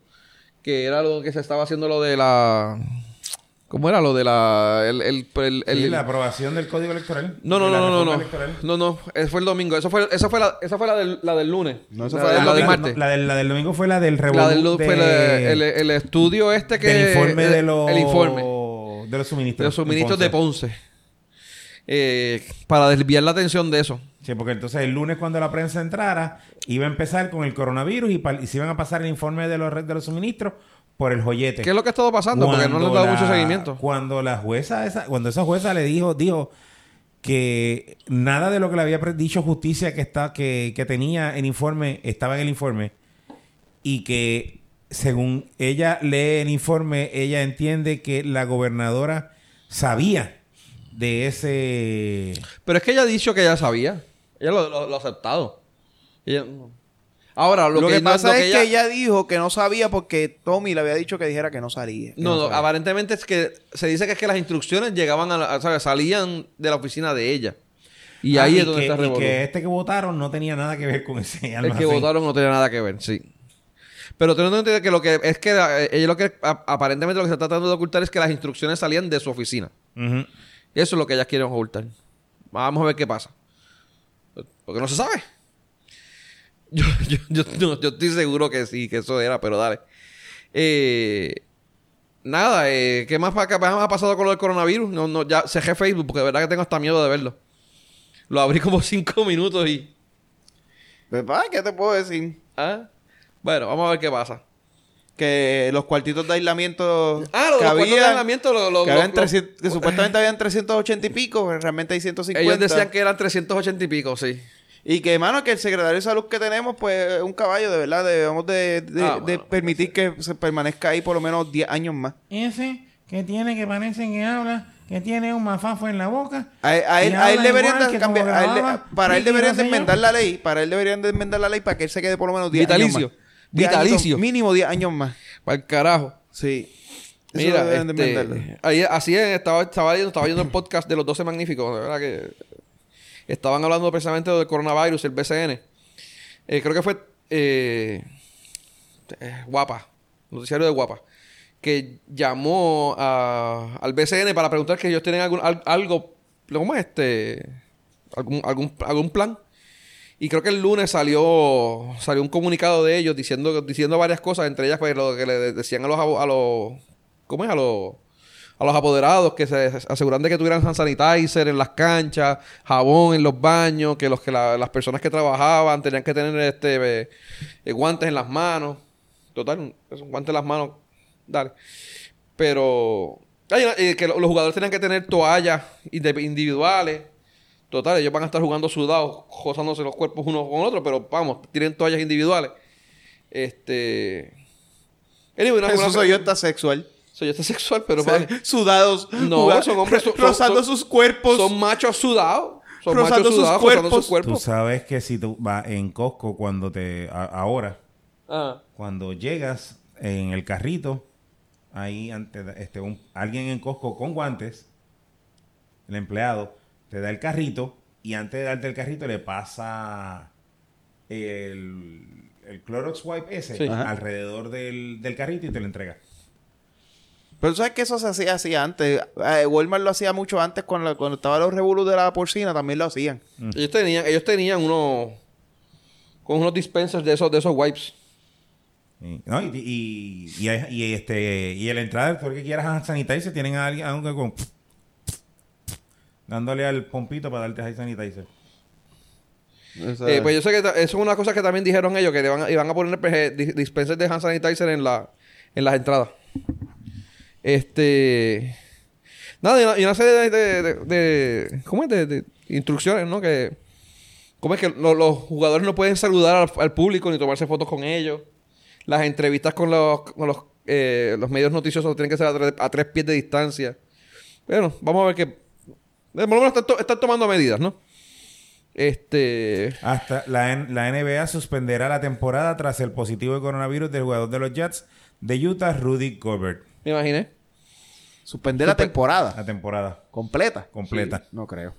Speaker 2: Que era lo que se estaba haciendo lo de la... ¿Cómo era lo de la... El, el, el-
Speaker 3: Sí,
Speaker 2: el-
Speaker 3: la aprobación del código electoral.
Speaker 2: No, no,
Speaker 3: De
Speaker 2: no,
Speaker 3: la
Speaker 2: no, no,
Speaker 3: electoral.
Speaker 2: No, no. Eso fue el domingo. Eso fue, esa fue la, esa fue la, esa la del, la del lunes.
Speaker 1: No, eso
Speaker 2: La-
Speaker 1: fue
Speaker 2: la,
Speaker 1: del
Speaker 2: del
Speaker 3: la,
Speaker 2: martes.
Speaker 3: la del, la del domingo fue la del
Speaker 2: La
Speaker 3: revolú
Speaker 2: del
Speaker 3: de-
Speaker 2: fue la- el, el estudio este que...
Speaker 3: del informe
Speaker 2: el,
Speaker 3: de los...
Speaker 2: El informe.
Speaker 3: De los suministros.
Speaker 2: De los suministros
Speaker 3: en
Speaker 2: de Ponce. Eh, para desviar la atención de eso.
Speaker 3: Sí, porque entonces el lunes cuando la prensa entrara, iba a empezar con el coronavirus y, y se iban a pasar el informe de los, de los suministros por el joyete.
Speaker 2: ¿Qué es lo que ha estado pasando? Porque no le han dado mucho seguimiento.
Speaker 3: Cuando la jueza, esa, cuando esa jueza le dijo, dijo que nada de lo que le había dicho justicia que está, que, que tenía el informe, estaba en el informe, y que según ella lee el informe, ella entiende que la gobernadora sabía de ese
Speaker 2: Pero es que ella ha dicho que ella sabía. Ella lo, lo- lo ha aceptado. Ella- Ahora, lo,
Speaker 1: Lo, que,
Speaker 2: no-
Speaker 1: pasa
Speaker 2: lo
Speaker 1: es que ella dijo que no sabía porque Tommy le había dicho que dijera que no salía. que
Speaker 2: No, no, aparentemente es que se dice que es que las instrucciones llegaban a, la- o sea, salían de la oficina de ella. Y
Speaker 3: Ah,
Speaker 2: ahí
Speaker 3: y
Speaker 2: es donde
Speaker 3: que,
Speaker 2: está el
Speaker 3: y que este que votaron no tenía nada que ver con ese
Speaker 2: El que votaron no tenía nada que ver, sí. Pero teniendo en cuenta que lo que es que eh, ella lo que a- aparentemente lo que se está tratando de ocultar es que las instrucciones salían de su oficina. Eso es lo que ellas quieren ocultar. Vamos a ver qué pasa. Porque no se sabe. Yo, *laughs* yo, yo, yo- yo estoy seguro que sí, que eso era, pero dale. Eh, nada, eh, ¿qué más, qué más ha pasado con lo del coronavirus? No, no, ya cerré Facebook porque de verdad que tengo hasta miedo de verlo. Lo abrí como *laughs* cinco minutos y...
Speaker 1: Pues, pa, ¿Qué te puedo decir?
Speaker 2: ¿ah? Bueno, vamos a ver qué pasa.
Speaker 1: Que los cuartitos de aislamiento
Speaker 2: Ah, lo de
Speaker 1: que
Speaker 2: los cuartos de aislamiento, lo- lo-
Speaker 1: que, habían
Speaker 2: lo-
Speaker 1: 300 que supuestamente habían 380 y pico, pero realmente hay 150.
Speaker 2: Ellos decían que eran 380 y pico, sí.
Speaker 1: Y que, hermano, que el secretario de salud que tenemos, pues, es un caballo, de verdad. Debemos de, de-
Speaker 2: Ah,
Speaker 1: de
Speaker 2: bueno,
Speaker 1: permitir que se permanezca ahí por lo menos 10 años más.
Speaker 3: Ese que tiene que parece que habla, que tiene un mafafo en la boca.
Speaker 1: A, a él, a él deberían cambiar, a él para él deberían de enmendar la ley, para él deberían de enmendar la ley para que él se quede por lo menos 10
Speaker 2: Vitalicio.
Speaker 1: años más. 10 años,
Speaker 2: Vitalicio.
Speaker 1: mínimo 10 años más.
Speaker 2: Para el carajo.
Speaker 1: Sí. Eso
Speaker 2: Mira, este, ahí- así es, estaba, estaba, viendo, estaba viendo el podcast de los 12 magníficos, de verdad que estaban hablando precisamente del coronavirus, el BCN. Eh, creo que fue eh, eh, Guapa, noticiario de Guapa, que llamó a- al BCN para preguntar que ellos tienen algún, al- algo, ¿cómo es este? Algún, algún, algún plan. Y creo que el lunes salió salió un comunicado de ellos diciendo diciendo varias cosas, entre ellas pues, lo que le decían a los a los ¿cómo es? a los a los apoderados que se aseguran de que tuvieran hand sanitizer en las canchas, jabón en los baños, que los que la- las personas que trabajaban tenían que tener este eh, guantes en las manos. Total, esos guantes en las manos, dale. Pero ay, eh, que lo- los jugadores tenían que tener toallas individuales. Total, ellos van a estar jugando sudados, jozándose los cuerpos unos con otros, pero vamos, tienen toallas individuales. Este. Anyway, una-
Speaker 1: Eso
Speaker 2: una-
Speaker 1: soy yo, está sexual.
Speaker 2: Soy este sexual, pero *laughs* vale.
Speaker 1: sudados.
Speaker 2: No,
Speaker 1: juga-
Speaker 2: son hombres son- *laughs*
Speaker 1: rozando
Speaker 2: son-
Speaker 1: sus cuerpos.
Speaker 2: Son machos sudados. Son
Speaker 1: Rozando
Speaker 2: machos
Speaker 1: sus
Speaker 2: sudados, sus
Speaker 3: Tú
Speaker 2: cuerpos.
Speaker 3: sabes que si tú vas en Costco cuando te... a- ahora,
Speaker 2: Ah.
Speaker 3: cuando llegas en el carrito, ahí ante, este, un- alguien en Costco con guantes, el empleado, te da el carrito y antes de darte el carrito le pasa el, el Clorox Wipe ese
Speaker 2: Sí.
Speaker 3: Alrededor del, del carrito y te lo entrega.
Speaker 1: Pero sabes que eso se hacía así antes. Eh, Walmart lo hacía mucho antes cuando, cuando estaban los revolus de la porcina, también lo hacían.
Speaker 2: Ellos tenían, ellos tenían unos con unos dispensers de esos, de esos wipes.
Speaker 3: Y, ¿no? y, y, y, y este y el que quieras hand sanitizer, tienen a alguien a un con dándole al pompito para darte hand sanitizer.
Speaker 2: Eh, pues yo sé que eso es una cosa que también dijeron ellos, que iban, a- iban a poner pues, eh, dis- dispensers de hand sanitizer en, la, en las entradas. Este. Nada, y una, serie de, de, de- ¿Cómo es? De, de instrucciones, ¿no? Que. ¿Cómo es que lo- los jugadores no pueden saludar al, público ni tomarse fotos con ellos? Las entrevistas con los, con los, eh, los medios noticiosos tienen que ser a tres, a tres pies de distancia. Bueno, vamos a ver que. De por lo están, to- están tomando medidas, ¿no? Este.
Speaker 3: Hasta la, la NBA suspenderá la temporada tras el positivo de coronavirus del jugador de los Jets de Utah, Rudy Gobert.
Speaker 2: Me imaginé.
Speaker 1: suspender la temporada
Speaker 3: La temporada
Speaker 1: completa.
Speaker 3: completa.
Speaker 1: No creo.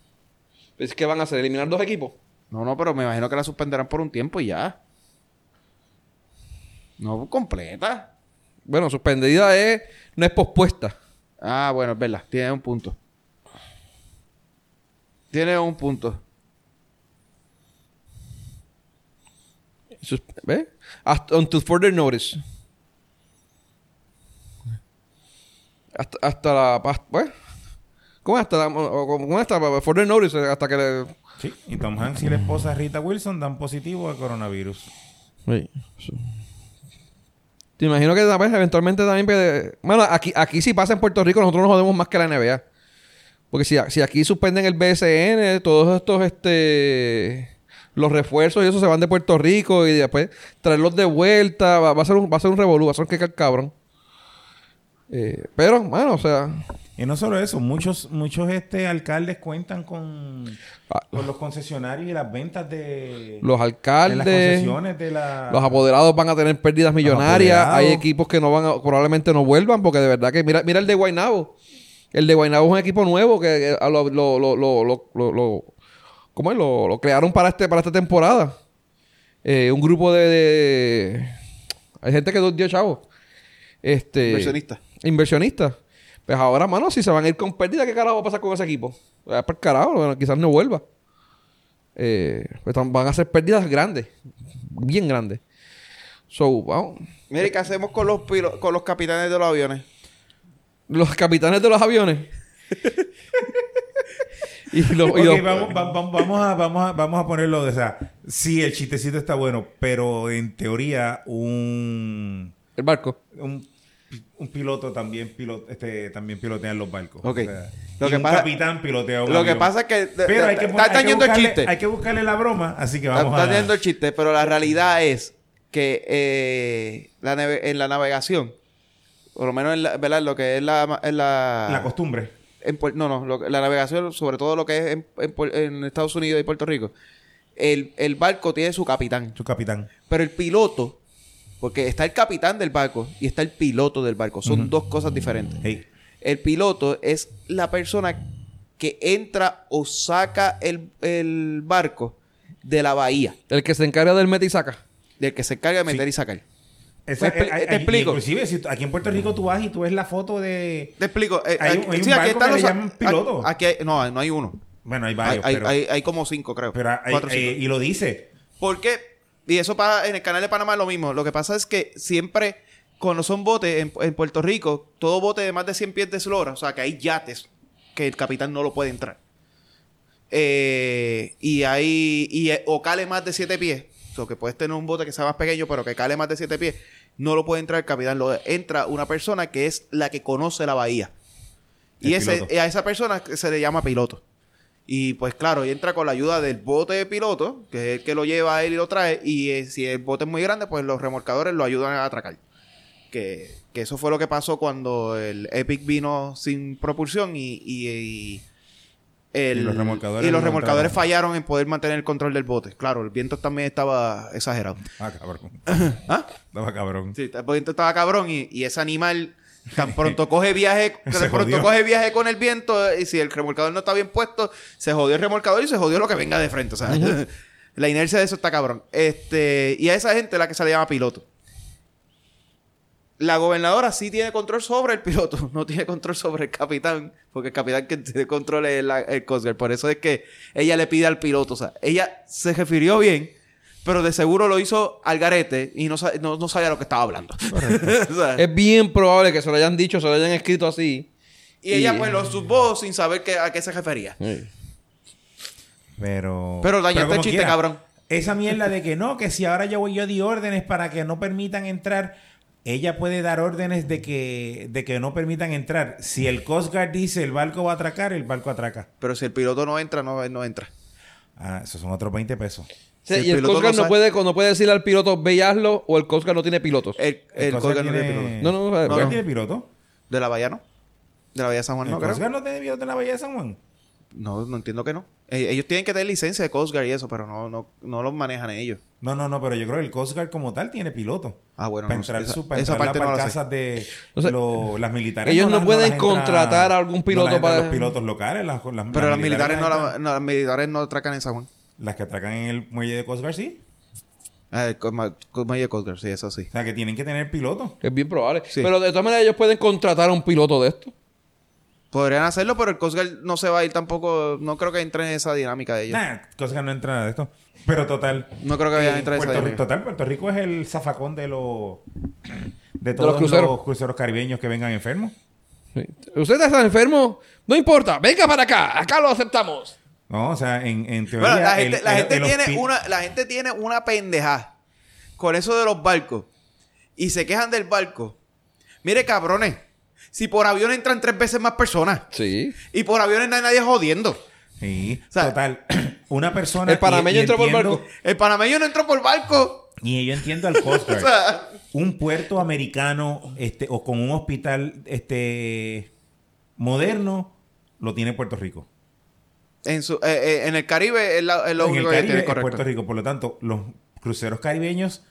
Speaker 2: Es que van a hacer eliminar dos equipos.
Speaker 1: No, no, pero me imagino que la suspenderán por un tiempo y ya. No completa.
Speaker 2: Bueno, suspendida es no es pospuesta.
Speaker 1: Ah, bueno, es verdad. Tiene un punto. Tiene un punto.
Speaker 2: Sus- ¿Ves? Hasta, until further notice. Hasta, hasta la... hasta- ¿ves? ¿Cómo hasta la... ¿Cómo hasta further notice? Hasta que le...
Speaker 3: Sí. Y Tom Hanks y la esposa Rita Wilson dan positivo a coronavirus.
Speaker 2: Sí. sí. Te imagino que pues, eventualmente también... pues, Bueno, aquí, aquí si pasa en Puerto Rico nosotros nos jodemos más que la NBA. Porque si, si aquí suspenden el BSN, todos estos, este... Los refuerzos y eso se van de Puerto Rico y después traerlos de vuelta. Va, va a ser un, va a ser un revolú, va a ser un que cabrón. Eh, pero, bueno, o sea...
Speaker 3: Y no solo eso, muchos muchos este alcaldes cuentan con,
Speaker 2: ah,
Speaker 3: con los concesionarios y las ventas de,
Speaker 2: los
Speaker 3: de las
Speaker 2: alcaldes...
Speaker 3: concesiones de la...
Speaker 2: Los apoderados van a tener pérdidas millonarias. Hay equipos que no van a, probablemente no vuelvan porque de verdad que mira, mira el de Guaynabo. El de Guaynabo es un equipo nuevo que, que a lo, lo, lo, lo, lo, lo- lo- ¿cómo es? Lo, lo crearon para este para esta temporada. Eh, un grupo de, de- hay gente que dio chavo. Este
Speaker 1: Inversionista.
Speaker 2: Inversionistas. Pues ahora, mano, si se van a ir con pérdida, ¿qué carajo va a pasar con ese equipo? Va para el carajo, bueno, quizás no vuelva. Eh, pues van a ser pérdidas grandes, bien grandes. So, vamos.
Speaker 1: Mire, ¿qué hacemos con los, con los capitanes de los aviones?
Speaker 2: Los capitanes de los aviones. *laughs* *laughs* y los, y
Speaker 3: Ok,
Speaker 2: los-
Speaker 3: vamos, va- va- vamos, a, vamos, a, vamos a ponerlo de esa. Sí, el chistecito está bueno, pero en teoría un,
Speaker 2: el barco.
Speaker 3: un, un piloto también, pilot, este, también pilotea los barcos.
Speaker 1: Ok.
Speaker 3: O sea,
Speaker 1: Lo que
Speaker 3: un
Speaker 1: pasa-
Speaker 3: capitán pilotea un
Speaker 1: Lo que pasa es que...
Speaker 3: Pero hay que,
Speaker 1: está,
Speaker 3: hay
Speaker 1: está
Speaker 3: que
Speaker 1: yendo el
Speaker 3: buscarle-
Speaker 1: chiste.
Speaker 3: Hay que buscarle la broma, así que
Speaker 1: Está,
Speaker 3: vamos
Speaker 1: está
Speaker 3: a...
Speaker 1: yendo el chiste, pero la realidad es que eh, la en la navegación, por lo menos en la, ¿verdad? lo que es la... en la,
Speaker 3: La costumbre.
Speaker 1: en no, no, lo la navegación, sobre todo lo que es en, en en Estados Unidos y Puerto Rico, el, el barco tiene su capitán.
Speaker 3: Su capitán.
Speaker 1: Pero el piloto, porque está el capitán del barco y está el piloto del barco, son dos cosas diferentes.
Speaker 3: Hey.
Speaker 1: El piloto es la persona que entra o saca el, el barco de la bahía,
Speaker 2: El que se encarga del meta y saca.
Speaker 1: del que se encarga de meter y sacar.
Speaker 3: Esa-
Speaker 1: expli-
Speaker 3: hay-
Speaker 1: te explico.
Speaker 3: Inclusive, si aquí en Puerto Rico tú vas y tú ves la foto de...
Speaker 1: Te explico. eh,
Speaker 3: Hay
Speaker 1: aquí-
Speaker 3: un- hay un
Speaker 1: sí, aquí
Speaker 3: barco
Speaker 1: están
Speaker 3: que le
Speaker 1: los-
Speaker 3: llaman piloto.
Speaker 1: Aquí hay- no, no hay uno.
Speaker 3: Bueno, hay varios,
Speaker 1: hay,
Speaker 3: pero...
Speaker 1: hay- hay como cinco, creo.
Speaker 3: pero hay-
Speaker 1: Cuatro o
Speaker 3: hay-
Speaker 1: cinco.
Speaker 3: y lo dice.
Speaker 1: ¿Por qué? Y eso pasa en el canal de Panamá es lo mismo. Lo que pasa es que siempre, cuando son botes en, en Puerto Rico, todo bote de más de 100 pies de eslora, o sea, que hay yates que el capitán no lo puede entrar. Eh, y hay, y, o cale más de 7 pies, o sea, que puedes tener un bote que sea más pequeño, pero que cale más de 7 pies, no lo puede entrar el capitán, lo entra una persona que es la que conoce la bahía. Y ese, a esa persona se le llama piloto. Y pues claro, y entra con la ayuda del bote de piloto, que es el que lo lleva a él y lo trae. Y eh, si el bote es muy grande, pues los remolcadores lo ayudan a atracar. Que, que eso fue lo que pasó cuando el Epic vino sin propulsión y, y- y el-
Speaker 3: Y los remolcadores
Speaker 1: y los
Speaker 3: no
Speaker 1: remolcadores
Speaker 3: entraron.
Speaker 1: fallaron en poder mantener el control del bote. Claro, el viento también estaba exagerado.
Speaker 3: Ah, cabrón. *laughs*
Speaker 1: ¿Ah?
Speaker 3: Estaba cabrón.
Speaker 1: Sí, el viento estaba cabrón y, y ese animal tan *laughs* pronto coge viaje, tan pronto coge viaje con el viento y si el remolcador no está bien puesto, se jodió el remolcador y se jodió lo que venga de frente, o sea, *laughs* la inercia de eso está cabrón. Este, y a esa gente la que se le llama piloto. La gobernadora sí tiene control sobre el piloto, *laughs* no tiene control sobre el capitán, porque el capitán que tiene control es la- el Coast Guard. Por eso es que ella le pide al piloto, o sea, ella se refirió bien, pero de seguro lo hizo al garete y no, no, no sabía lo que estaba hablando. *laughs* O sea,
Speaker 2: Es bien probable que se lo hayan dicho, se lo hayan escrito así.
Speaker 1: y ella pues lo supo sin saber que- a qué se refería.
Speaker 3: Pero...
Speaker 1: Pero dañaste el chiste,
Speaker 3: quiera,
Speaker 1: cabrón.
Speaker 3: Esa mierda de que no, que si ahora yo voy yo di órdenes para que no permitan entrar, ella puede dar órdenes de que, de que no permitan entrar. Si el Coast Guard dice el barco va a atracar, el barco atraca.
Speaker 1: Pero si el piloto no entra, no, no entra.
Speaker 3: Ah, esos son otros 20 pesos.
Speaker 2: Sí,
Speaker 1: Si el
Speaker 2: y el Coast Guard
Speaker 1: no
Speaker 2: no,
Speaker 1: sabe-
Speaker 2: puede, no puede decirle al piloto, ve y hazlo, o el Coast Guard no tiene pilotos.
Speaker 1: El, el,
Speaker 3: El Guard
Speaker 1: Guard no tiene
Speaker 3: tiene-
Speaker 1: piloto.
Speaker 2: No, no, no,
Speaker 3: ¿El
Speaker 2: bueno.
Speaker 3: tiene piloto?
Speaker 1: ¿De la Bahía no? ¿De la Bahía de San Juan
Speaker 3: ¿El
Speaker 1: no,
Speaker 3: Coast
Speaker 1: creo?
Speaker 3: Guard no tiene piloto en la Bahía de San Juan?
Speaker 1: No, no entiendo que no. Eh, Ellos tienen que tener licencia de Coast Guard y eso, pero no, no, no los manejan ellos.
Speaker 3: No, no, no, pero yo creo que el Coast Guard como tal tiene piloto.
Speaker 1: Ah, bueno,
Speaker 3: para
Speaker 1: no
Speaker 3: entrar,
Speaker 1: Esa-
Speaker 3: su, para
Speaker 1: esa
Speaker 3: entrar
Speaker 1: parte
Speaker 3: las
Speaker 1: no
Speaker 3: barcazas de
Speaker 2: O sea,
Speaker 3: lo- las militares.
Speaker 2: ellos no
Speaker 3: las-
Speaker 2: pueden
Speaker 3: entra-
Speaker 2: contratar a algún piloto
Speaker 3: no
Speaker 2: para-
Speaker 3: los pilotos locales. Las, las-
Speaker 1: Pero las militares, no, no, las militares no atracan en San Juan.
Speaker 3: Las que atracan en el muelle de Coast Guard, sí.
Speaker 1: Ah, el Muelle de Coast Guard, sí, eso sí.
Speaker 3: O sea, que tienen que tener piloto.
Speaker 2: Es bien probable.
Speaker 1: Sí.
Speaker 2: Pero de todas maneras ellos pueden contratar a un piloto de esto.
Speaker 1: Podrían hacerlo, pero el Coast Guard no se va a ir tampoco. No creo que entre en esa dinámica de ellos.
Speaker 3: Nah, no entra nada de esto. Pero total.
Speaker 1: No creo que vayan a entrar en esa
Speaker 3: Puerto,
Speaker 1: dinámica.
Speaker 3: Total, Puerto Rico es el zafacón de los. De todos
Speaker 2: los cruceros.
Speaker 3: los cruceros caribeños que vengan enfermos.
Speaker 2: Sí. ¿Usted está enfermo? No importa, venga para acá, acá lo aceptamos.
Speaker 3: No, o sea, en, en teoría.
Speaker 1: Bueno, la gente,
Speaker 3: el-
Speaker 1: la
Speaker 3: el-
Speaker 1: gente
Speaker 3: el
Speaker 1: tiene una, la gente tiene una pendeja con eso de los barcos. Y se quejan del barco. Mire, cabrones. Si por avión entran tres veces más personas.
Speaker 2: Sí.
Speaker 1: Y por aviones no hay nadie jodiendo.
Speaker 3: Sí,
Speaker 1: O sea,
Speaker 3: total. *clears throat* Una persona.
Speaker 2: El panameño
Speaker 3: y- y
Speaker 2: entró por
Speaker 3: entiendo-
Speaker 2: barco.
Speaker 1: El panameño no entró por barco.
Speaker 3: Y yo entiendo al Coast *laughs*
Speaker 1: O
Speaker 3: Guard.
Speaker 1: sea,
Speaker 3: un puerto americano este, o con un hospital este, moderno lo tiene Puerto Rico.
Speaker 1: En, su, eh, eh, en el Caribe es, la- es lo
Speaker 3: en el
Speaker 1: único que
Speaker 3: Caribe
Speaker 1: tiene
Speaker 3: es
Speaker 1: correcto.
Speaker 3: Puerto Rico. Por lo tanto, los cruceros caribeños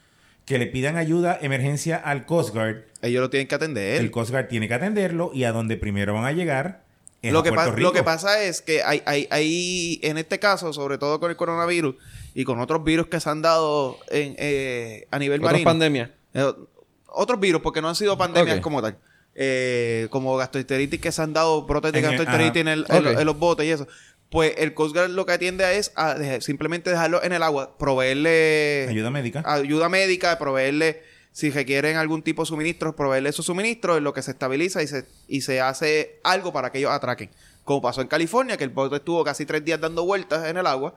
Speaker 3: que le pidan ayuda, emergencia al Coast Guard,
Speaker 1: Ellos lo tienen que atender.
Speaker 3: el Coast Guard tiene que atenderlo y a donde primero van a llegar es
Speaker 1: lo
Speaker 3: a
Speaker 1: que,
Speaker 3: Puerto Rico.
Speaker 1: lo que pasa es que hay, hay, hay, en este caso, sobre todo con el coronavirus y con otros virus que se han dado en, eh, a nivel
Speaker 2: Otras
Speaker 1: marino.
Speaker 2: pandemias.
Speaker 1: Eh, otros virus, porque no han sido pandemias como tal. Eh, como gastroenteritis que se han dado brotes de
Speaker 3: En el-
Speaker 1: gastroenteritis en, el- en los botes y eso. Pues el Coast Guard lo que atiende es a dejar- simplemente dejarlo en el agua, proveerle
Speaker 3: Ayuda médica.
Speaker 1: ayuda médica, proveerle, si requieren algún tipo de suministros, proveerle esos suministros, en lo que se estabiliza y se, y se hace algo para que ellos atraquen. Como pasó en California, que el bote estuvo casi tres días dando vueltas en el agua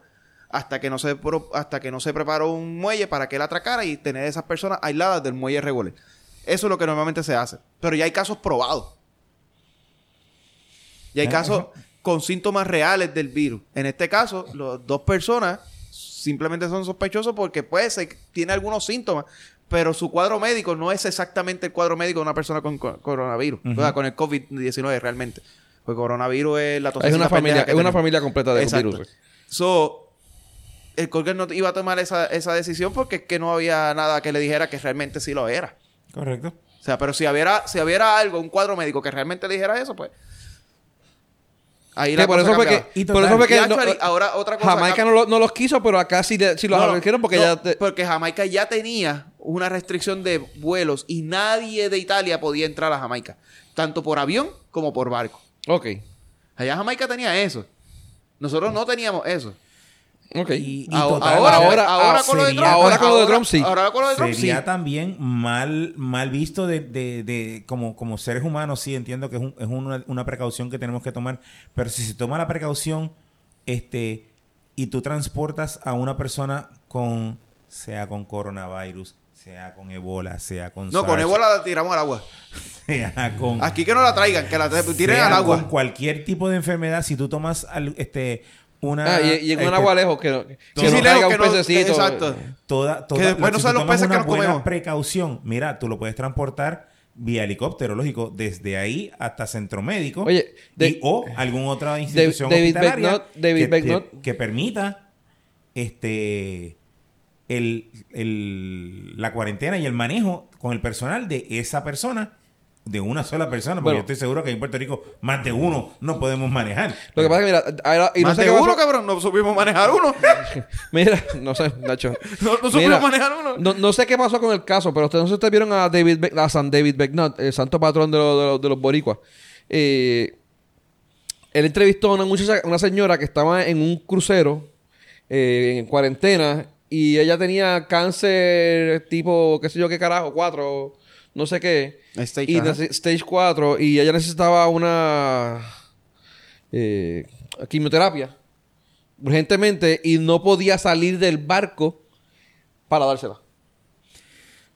Speaker 1: hasta que no se pro- hasta que no se preparó un muelle para que él atracara y tener esas personas aisladas del muelle regular. Eso es lo que normalmente se hace. Pero ya hay casos probados. Y hay
Speaker 3: Ah,
Speaker 1: casos. Con síntomas reales del virus. En este caso, las dos personas simplemente son sospechosos porque puede ser que tiene algunos síntomas, pero su cuadro médico no es exactamente el cuadro médico de una persona con co- coronavirus, o sea, con el COVID-19 realmente. Porque coronavirus es la
Speaker 2: Es
Speaker 1: tosecita
Speaker 2: una familia, es una familia completa de
Speaker 1: Exacto.
Speaker 2: virus.
Speaker 1: So, el Colgate no iba a tomar esa, esa decisión porque es que no había nada que le dijera que realmente sí lo era.
Speaker 3: Correcto.
Speaker 1: O sea, pero si hubiera, si hubiera algo, un cuadro médico que realmente le dijera eso, pues. Ahí la
Speaker 2: por
Speaker 1: cosa
Speaker 2: eso fue que.
Speaker 3: Y
Speaker 2: por eso fue que no-
Speaker 1: ahora otra cosa.
Speaker 2: Jamaica no, lo- no los quiso, pero acá sí, sí los
Speaker 1: No,
Speaker 2: porque ya te-
Speaker 1: porque Jamaica ya tenía una restricción de vuelos y nadie de Italia podía entrar a Jamaica, tanto por avión como por barco.
Speaker 2: Ok.
Speaker 1: Allá Jamaica tenía eso. Nosotros no teníamos eso.
Speaker 2: Ok.
Speaker 3: Y, y
Speaker 1: Ahora,
Speaker 3: total,
Speaker 1: ahora,
Speaker 2: ahora-
Speaker 1: ahora
Speaker 2: ah,
Speaker 1: con lo de Trump.
Speaker 2: ahora con lo de
Speaker 1: ahora-
Speaker 2: Trump, sí.
Speaker 1: Ahora con lo de Trump,
Speaker 3: Sería
Speaker 1: sí.
Speaker 3: también mal, mal visto de, de- de- como, como seres humanos, sí, entiendo que es, un- es una, una precaución que tenemos que tomar, pero si se toma la precaución este, y tú transportas a una persona con, sea con coronavirus, sea con ebola, sea con
Speaker 1: No, con ébola la tiramos al agua. *laughs*
Speaker 3: sea con,
Speaker 1: Aquí que no la traigan, que la tiren
Speaker 3: sea
Speaker 1: al agua.
Speaker 3: con cualquier tipo de enfermedad, si tú tomas al- este, una...
Speaker 2: Ah, y, y en un
Speaker 3: este,
Speaker 2: agua lejos que, no- que
Speaker 3: Sí,
Speaker 2: no un
Speaker 1: no-
Speaker 2: pececito.
Speaker 1: exacto.
Speaker 3: Toda, toda,
Speaker 1: Que después no
Speaker 3: si tú
Speaker 1: los peces que nos comemos.
Speaker 3: precaución, mira, tú lo puedes transportar vía helicóptero, lógico, desde ahí hasta centro médico.
Speaker 2: Oye, de-
Speaker 3: y- o alguna otra institución
Speaker 2: David
Speaker 3: hospitalaria
Speaker 2: Becknott- David
Speaker 3: que,
Speaker 2: Becknott.
Speaker 3: que- que permita este el, el- la cuarentena y el manejo con el personal de esa persona. De una sola persona, porque
Speaker 2: Bueno.
Speaker 3: yo estoy seguro que en Puerto Rico más de uno no podemos manejar.
Speaker 2: Lo que pasa es que, mira, y no
Speaker 1: Más
Speaker 2: sé
Speaker 1: de
Speaker 2: qué pasó-
Speaker 1: uno, cabrón. No supimos manejar uno. *laughs*
Speaker 2: Mira, no sé, Nacho.
Speaker 1: No, no supimos
Speaker 2: Mira,
Speaker 1: manejar uno.
Speaker 2: No, no sé qué pasó con el caso, pero ustedes no sé si ustedes vieron a David Beck- a San David Becknott, el santo patrón de, los- de los- de los boricuas. Eh, él entrevistó a una muchacha, una señora que estaba en un crucero eh, en cuarentena y ella tenía cáncer tipo, qué sé yo qué carajo, cuatro, no sé qué.
Speaker 1: Stage,
Speaker 2: y stage 4 y ella necesitaba una eh, quimioterapia urgentemente y no podía salir del barco para dársela.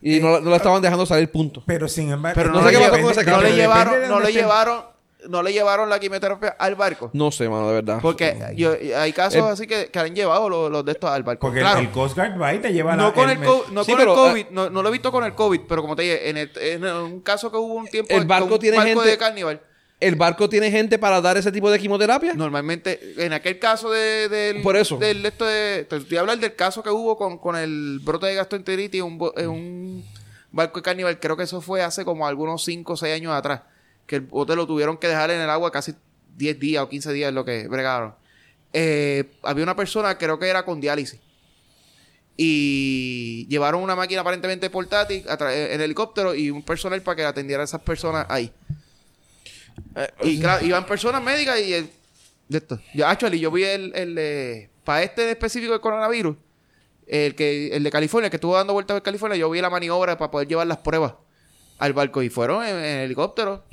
Speaker 2: Y no, la- no la estaban dejando salir, punto.
Speaker 3: Pero sin embargo,
Speaker 1: Pero
Speaker 2: no
Speaker 1: no,
Speaker 2: sé qué pasó con ese
Speaker 1: no le llevaron, no le llevaron, no le llevaron la quimioterapia al barco.
Speaker 2: No sé, mano, de verdad.
Speaker 1: Porque yo, hay casos así que, que han llevado los, los de estos al barco.
Speaker 3: Porque
Speaker 1: claro,
Speaker 3: el Coast Guard va y te lleva la-
Speaker 1: no con el, co- no
Speaker 2: Sí,
Speaker 1: con
Speaker 2: pero,
Speaker 1: el COVID,
Speaker 2: ah,
Speaker 1: no, no lo he visto con el COVID, pero como te dije, en, el- en un caso que hubo un tiempo
Speaker 2: El barco
Speaker 1: con un
Speaker 2: tiene
Speaker 1: barco
Speaker 2: gente-
Speaker 1: de carnival,
Speaker 2: ¿El barco tiene gente para dar ese tipo de quimioterapia?
Speaker 1: normalmente, en aquel caso de, del,
Speaker 2: Por eso.
Speaker 1: del esto de, te estoy a hablar del caso que hubo con, con el brote de gastroenteritis en un, bo- en un barco de carnival, creo que eso fue hace como algunos 5 o 6 años atrás, que el bote lo tuvieron que dejar en el agua casi 10 días o 15 días lo que bregaron. Eh, había una persona, creo que era con diálisis. Y llevaron una máquina aparentemente portátil en helicóptero y un personal para que atendiera a esas personas ahí. y claro, iban personas médicas y el, de esto. Yo, actually, yo vi el, el para este específico del coronavirus, el que el de California, que estuvo dando vueltas en California, yo vi la maniobra para poder llevar las pruebas al barco y fueron en, en helicóptero.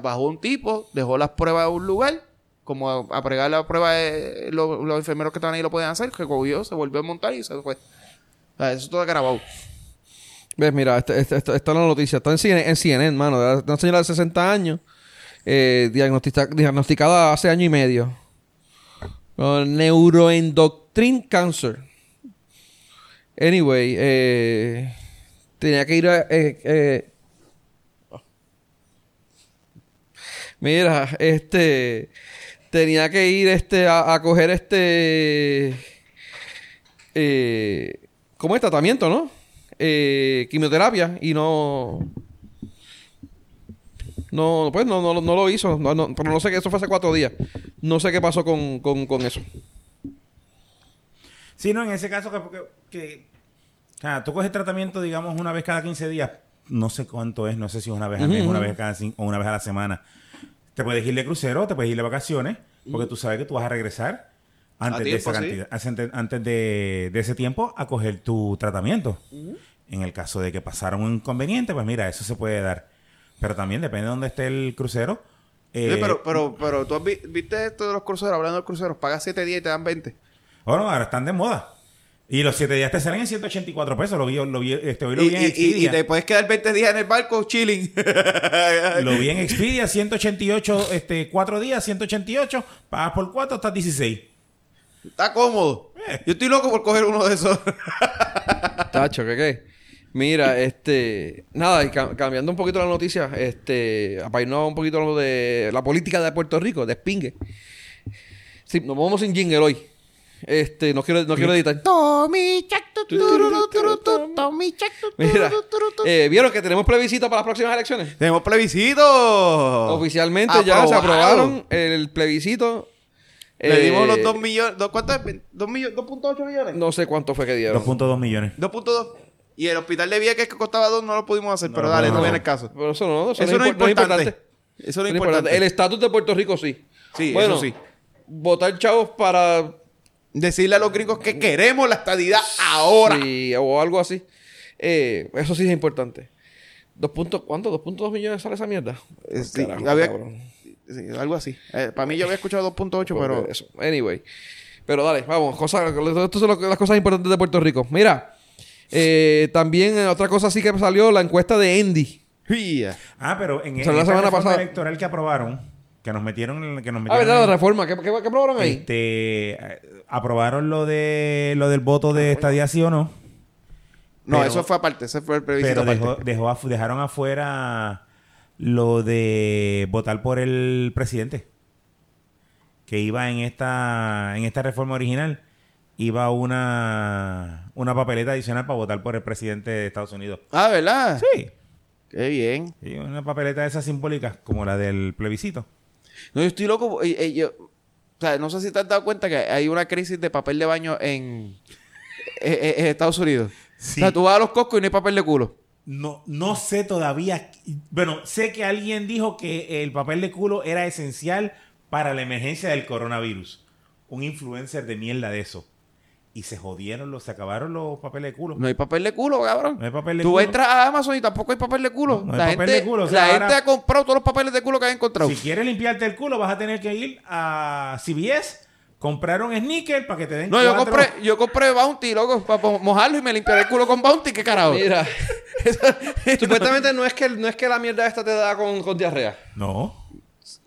Speaker 1: Bajó un tipo, dejó las pruebas en un lugar, como a, pregar la prueba, de, los, enfermeros que estaban ahí lo podían hacer, que cogió, se volvió a montar y se fue. O sea, eso todo grabado.
Speaker 2: Ves, mira, este- este- esta es la noticia. Está en CNN, en CNN mano. de Una señora de 60 años, eh, diagnostica- diagnosticada hace año y medio. Con neuroendocrine cancer. Anyway, eh, tenía que ir a... eh, Mira, este... Tenía que ir este a, a coger este... Eh, ¿Cómo es? Tratamiento, ¿no? Eh, quimioterapia y no... No, pues no, no, no lo hizo. No, no, pero no sé que eso fue hace cuatro días. No sé qué pasó con, con, con eso.
Speaker 3: Sí, no, en ese caso que... que, que- o sea, tú coges tratamiento, digamos, una vez cada 15 días. No sé cuánto es, no sé si es una vez al mes, una vez cada o una vez a la semana. Te puedes ir de crucero, te puedes ir de vacaciones, porque tú sabes que tú vas a regresar antes de
Speaker 1: tiempo,
Speaker 3: esa
Speaker 1: sí.
Speaker 3: cantidad, antes, antes de, de ese tiempo a coger tu tratamiento. En el caso de que pasara un inconveniente, pues mira, eso se puede dar. Pero también depende de dónde esté el crucero. eh,
Speaker 1: Sí, pero, pero, pero tú has vi- viste esto de los cruceros, hablando de los cruceros, pagas 7 días y te dan 20.
Speaker 3: Bueno, ahora están de moda. Y los 7 días te salen en 184 pesos. Lo vi, lo vi, este, hoy lo
Speaker 1: Y,
Speaker 3: vi en
Speaker 1: y-
Speaker 3: Expedia.
Speaker 1: y te puedes quedar 20 días en el barco chilling.
Speaker 3: Lo vi en *laughs* Expedia, 188, este, 4 días, 188. Pagas por 4, estás 16.
Speaker 1: Está cómodo. Yo estoy loco por coger uno de esos. *laughs*
Speaker 2: Tacho, ¿qué qué? Mira, este... Nada, y cambiando un poquito la noticia, este... Irnos un poquito lo de la política de Puerto Rico, de Spingue. Sí, nos vamos sin jingle hoy. Este, no quiero, no quiero editar.
Speaker 1: Tommy Tommy
Speaker 2: Mira, eh, ¿vieron que tenemos plebiscito para las próximas elecciones?
Speaker 1: Tenemos plebiscito.
Speaker 2: Oficialmente ya se aprobaron el plebiscito.
Speaker 1: Le dimos
Speaker 2: Eh,
Speaker 1: los 2 millones. dos- ¿Cuánto es? ¿2 millones? ¿2.8 millones?
Speaker 2: No sé cuánto fue que dieron.
Speaker 3: 2.2 millones.
Speaker 1: 2.2. Y el hospital de Vieques que costaba 2 no lo pudimos hacer,
Speaker 3: No
Speaker 1: pero dale, no viene el caso.
Speaker 2: Pero eso no, eso,
Speaker 1: Eso
Speaker 2: no, es impor-
Speaker 1: es importante. Eso no es
Speaker 2: No es
Speaker 1: importante.
Speaker 2: El estatus de Puerto Rico sí.
Speaker 1: Sí,
Speaker 2: bueno,
Speaker 1: eso sí.
Speaker 2: Votar chavos para
Speaker 1: Decirle a los gringos que queremos la estadidad ahora.
Speaker 2: Sí, o algo así. Eh, eso sí es importante. Dos puntos, ¿Cuánto? ¿2.2 millones sale esa mierda?
Speaker 1: Eh, sí,
Speaker 2: Carajo,
Speaker 1: había-
Speaker 2: cabrón.
Speaker 1: Sí, algo así. Eh, para mí yo había escuchado 2.8, pero...
Speaker 2: Eso. Anyway. Pero dale, vamos. Cosas, estas son lo- las cosas importantes de Puerto Rico. Mira, eh, también otra cosa sí que salió, la encuesta de Endy.
Speaker 1: Fía.
Speaker 3: Ah, pero en,
Speaker 2: O sea,
Speaker 3: en
Speaker 2: la semana pasada-
Speaker 3: electoral que aprobaron, que nos metieron, en- que nos
Speaker 2: Ah,
Speaker 3: metieron.
Speaker 2: La reforma. ¿Qué, qué, qué aprobaron ahí?
Speaker 3: este, aprobaron lo de lo del voto de estadía sí o no.
Speaker 1: No,
Speaker 3: Pero-
Speaker 1: eso fue aparte. Ese fue el previsito
Speaker 3: Pero dejó, dejó afu- dejaron afuera lo de votar por el presidente. Que iba en esta, en esta reforma original, iba una, una papeleta adicional para votar por el presidente de Estados Unidos.
Speaker 1: Ah, ¿verdad?
Speaker 3: Sí.
Speaker 1: Qué bien.
Speaker 3: Una papeleta de esas simbólicas, como la del plebiscito.
Speaker 1: No, yo estoy loco. eh, eh, yo- o sea, no sé si te has dado cuenta que hay una crisis de papel de baño en, eh, en Estados Unidos.
Speaker 3: Sí.
Speaker 1: O sea, tú vas a los coscos y no hay papel de culo.
Speaker 3: No, no sé todavía. Bueno, sé que alguien dijo que el papel de culo era esencial para la emergencia del coronavirus. Un influencer de mierda de eso. Y se jodieron, los, se acabaron los papeles de culo.
Speaker 1: No hay papel de culo, cabrón.
Speaker 3: No hay papel de
Speaker 1: Tú
Speaker 3: culo.
Speaker 1: entras a Amazon y tampoco hay papel de culo.
Speaker 3: No, no hay
Speaker 1: la
Speaker 3: papel
Speaker 1: gente,
Speaker 3: de culo, o sea,
Speaker 1: la
Speaker 3: ahora-
Speaker 1: gente ha comprado todos los papeles de culo que ha encontrado.
Speaker 3: Si quieres limpiarte el culo, vas a tener que ir a CVS, comprar un sneaker para que te den
Speaker 1: No, yo compré, yo compré Bounty, loco, para mojarlo y me limpiaré el culo con Bounty. ¿Qué carajo?
Speaker 2: Mira, *laughs* supuestamente no es que no es que la mierda esta te da con, con diarrea.
Speaker 3: No.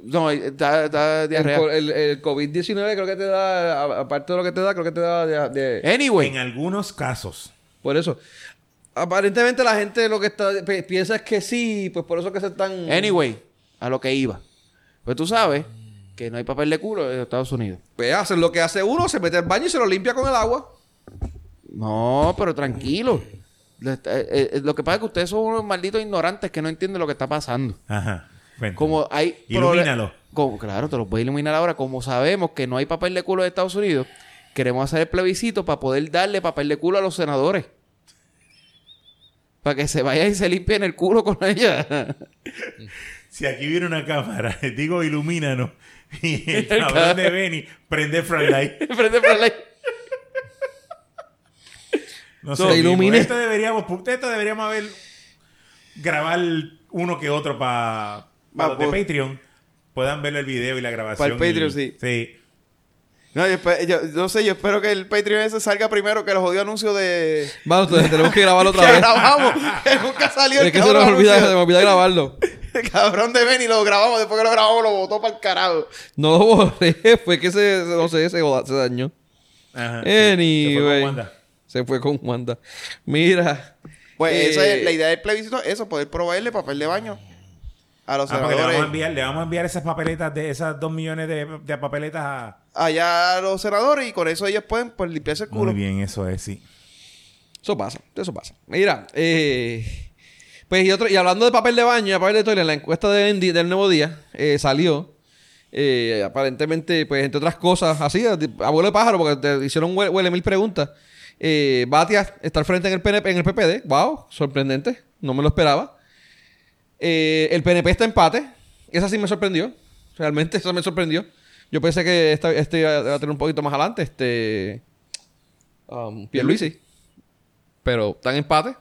Speaker 1: No, da, da
Speaker 2: El,
Speaker 1: diarrea.
Speaker 2: co- el- el COVID-19 creo que te da, aparte de lo que te da, creo que te da de... de-
Speaker 1: Anyway,
Speaker 3: En algunos casos.
Speaker 2: por eso. Aparentemente la gente lo que está pi- piensa es que sí, pues por eso que se están...
Speaker 1: anyway, a lo que iba. Pues tú sabes que no hay papel de culo en Estados Unidos.
Speaker 2: Pues hacen lo que hace uno, se mete al baño y se lo limpia con el agua.
Speaker 1: No, pero tranquilo. Lo, eh, eh, lo que pasa es que ustedes son unos malditos ignorantes que no entienden lo que está pasando.
Speaker 3: Ajá. Cuéntame.
Speaker 1: Como hay...
Speaker 3: Ilumínalo.
Speaker 1: Como, claro, te los voy a iluminar ahora. Como sabemos que no hay papel de culo en Estados Unidos, queremos hacer el plebiscito para poder darle papel de culo a los senadores. Para que se vayan y se limpien el culo con ella. *laughs*
Speaker 3: Si aquí viene una cámara, *laughs* digo ilumínanos. *laughs* Y el cabrón de Benny prende flashlight.
Speaker 1: Prende flashlight.
Speaker 3: No sé,
Speaker 2: ilumine.
Speaker 3: Esto deberíamos, esto deberíamos haber grabar uno que otro para
Speaker 1: Va,
Speaker 3: los de
Speaker 1: pues.
Speaker 3: Patreon. Puedan ver el video y la grabación.
Speaker 1: Para el Patreon,
Speaker 3: y-
Speaker 1: sí.
Speaker 3: Sí.
Speaker 1: No, yo, no sé, yo espero que el Patreon ese salga primero que los jodidos anuncios de...
Speaker 2: Vamos, entonces *laughs* tenemos que grabarlo otra vez.
Speaker 1: grabamos. que nunca salió el
Speaker 2: Es que se nos olvida, se me olvida grabarlo. *laughs*
Speaker 1: El cabrón de Benny lo grabamos. Después que lo grabamos lo botó para el carajo.
Speaker 2: No lo borré, *laughs* fue que se, no sé, se, se dañó.
Speaker 3: Ajá.
Speaker 2: Anyway.
Speaker 3: Se fue con Wanda.
Speaker 2: Se fue con Wanda. Mira.
Speaker 1: Pues
Speaker 2: eh,
Speaker 1: esa es la idea del plebiscito. Eso, poder proveerle papel de baño a los
Speaker 3: Ah, porque le vamos, a
Speaker 1: senadores.
Speaker 3: enviar, le vamos a enviar esas papeletas de esas dos millones de, de papeletas a.
Speaker 1: allá a los senadores y con eso ellos pueden pues, limpiarse el culo.
Speaker 3: Muy bien, eso es, sí.
Speaker 2: Eso pasa, eso pasa. Mira, eh, pues y, otro, y hablando de papel de baño y papel de toilet, la encuesta de Endy del Nuevo Día eh, salió. eh, aparentemente, pues entre otras cosas, así, abuelo de pájaro, porque te hicieron huele, huele mil preguntas. Eh, Batia está al frente en el, PNP, en el PPD. Wow, sorprendente. No me lo esperaba. Eh, el PNP está empate. Esa sí me sorprendió. Realmente, esa me sorprendió. Yo pensé que esta, este iba a tener un poquito más adelante. Este. Um, Pierluisi. Pero está en empate.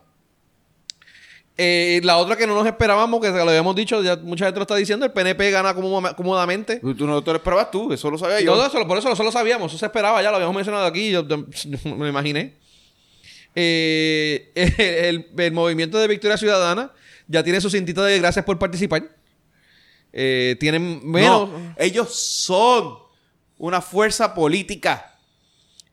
Speaker 2: Eh, la otra que no nos esperábamos, que lo habíamos dicho, ya mucha gente lo está diciendo, el PNP gana cómoda- cómodamente.
Speaker 1: Tú, no te lo esperabas tú, eso lo sabía yo.
Speaker 2: Todo eso, por eso eso lo sabíamos, eso se esperaba, ya lo habíamos mencionado aquí, yo yo *laughs* me imaginé. Eh, *laughs* el, el movimiento de Victoria Ciudadana ya tiene su cintita de gracias por participar. Eh, tienen menos,
Speaker 1: No, ellos son una fuerza política.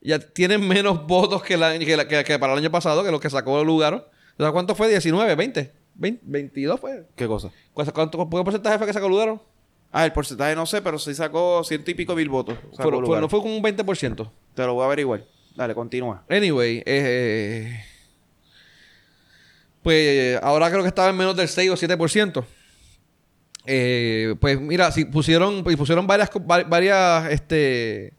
Speaker 2: ya tienen menos votos que, la, que, la- que- que para el año pasado, que los que sacó Lugaro. O sea, ¿Cuánto fue? 19, 20, 20 22 fue.
Speaker 1: ¿Qué cosa?
Speaker 2: ¿Cuánto, cuánto, cuánto porcentaje fue que sacó Lugaro?
Speaker 1: Ah, el porcentaje no sé, pero sí sacó ciento y pico mil votos.
Speaker 2: No fue como un 20%.
Speaker 1: Te lo voy a averiguar. Dale, continúa.
Speaker 2: Anyway, eh, pues ahora creo que estaba en menos del 6 o 7%. Eh, pues mira, si pusieron, pusieron varias, varias, este,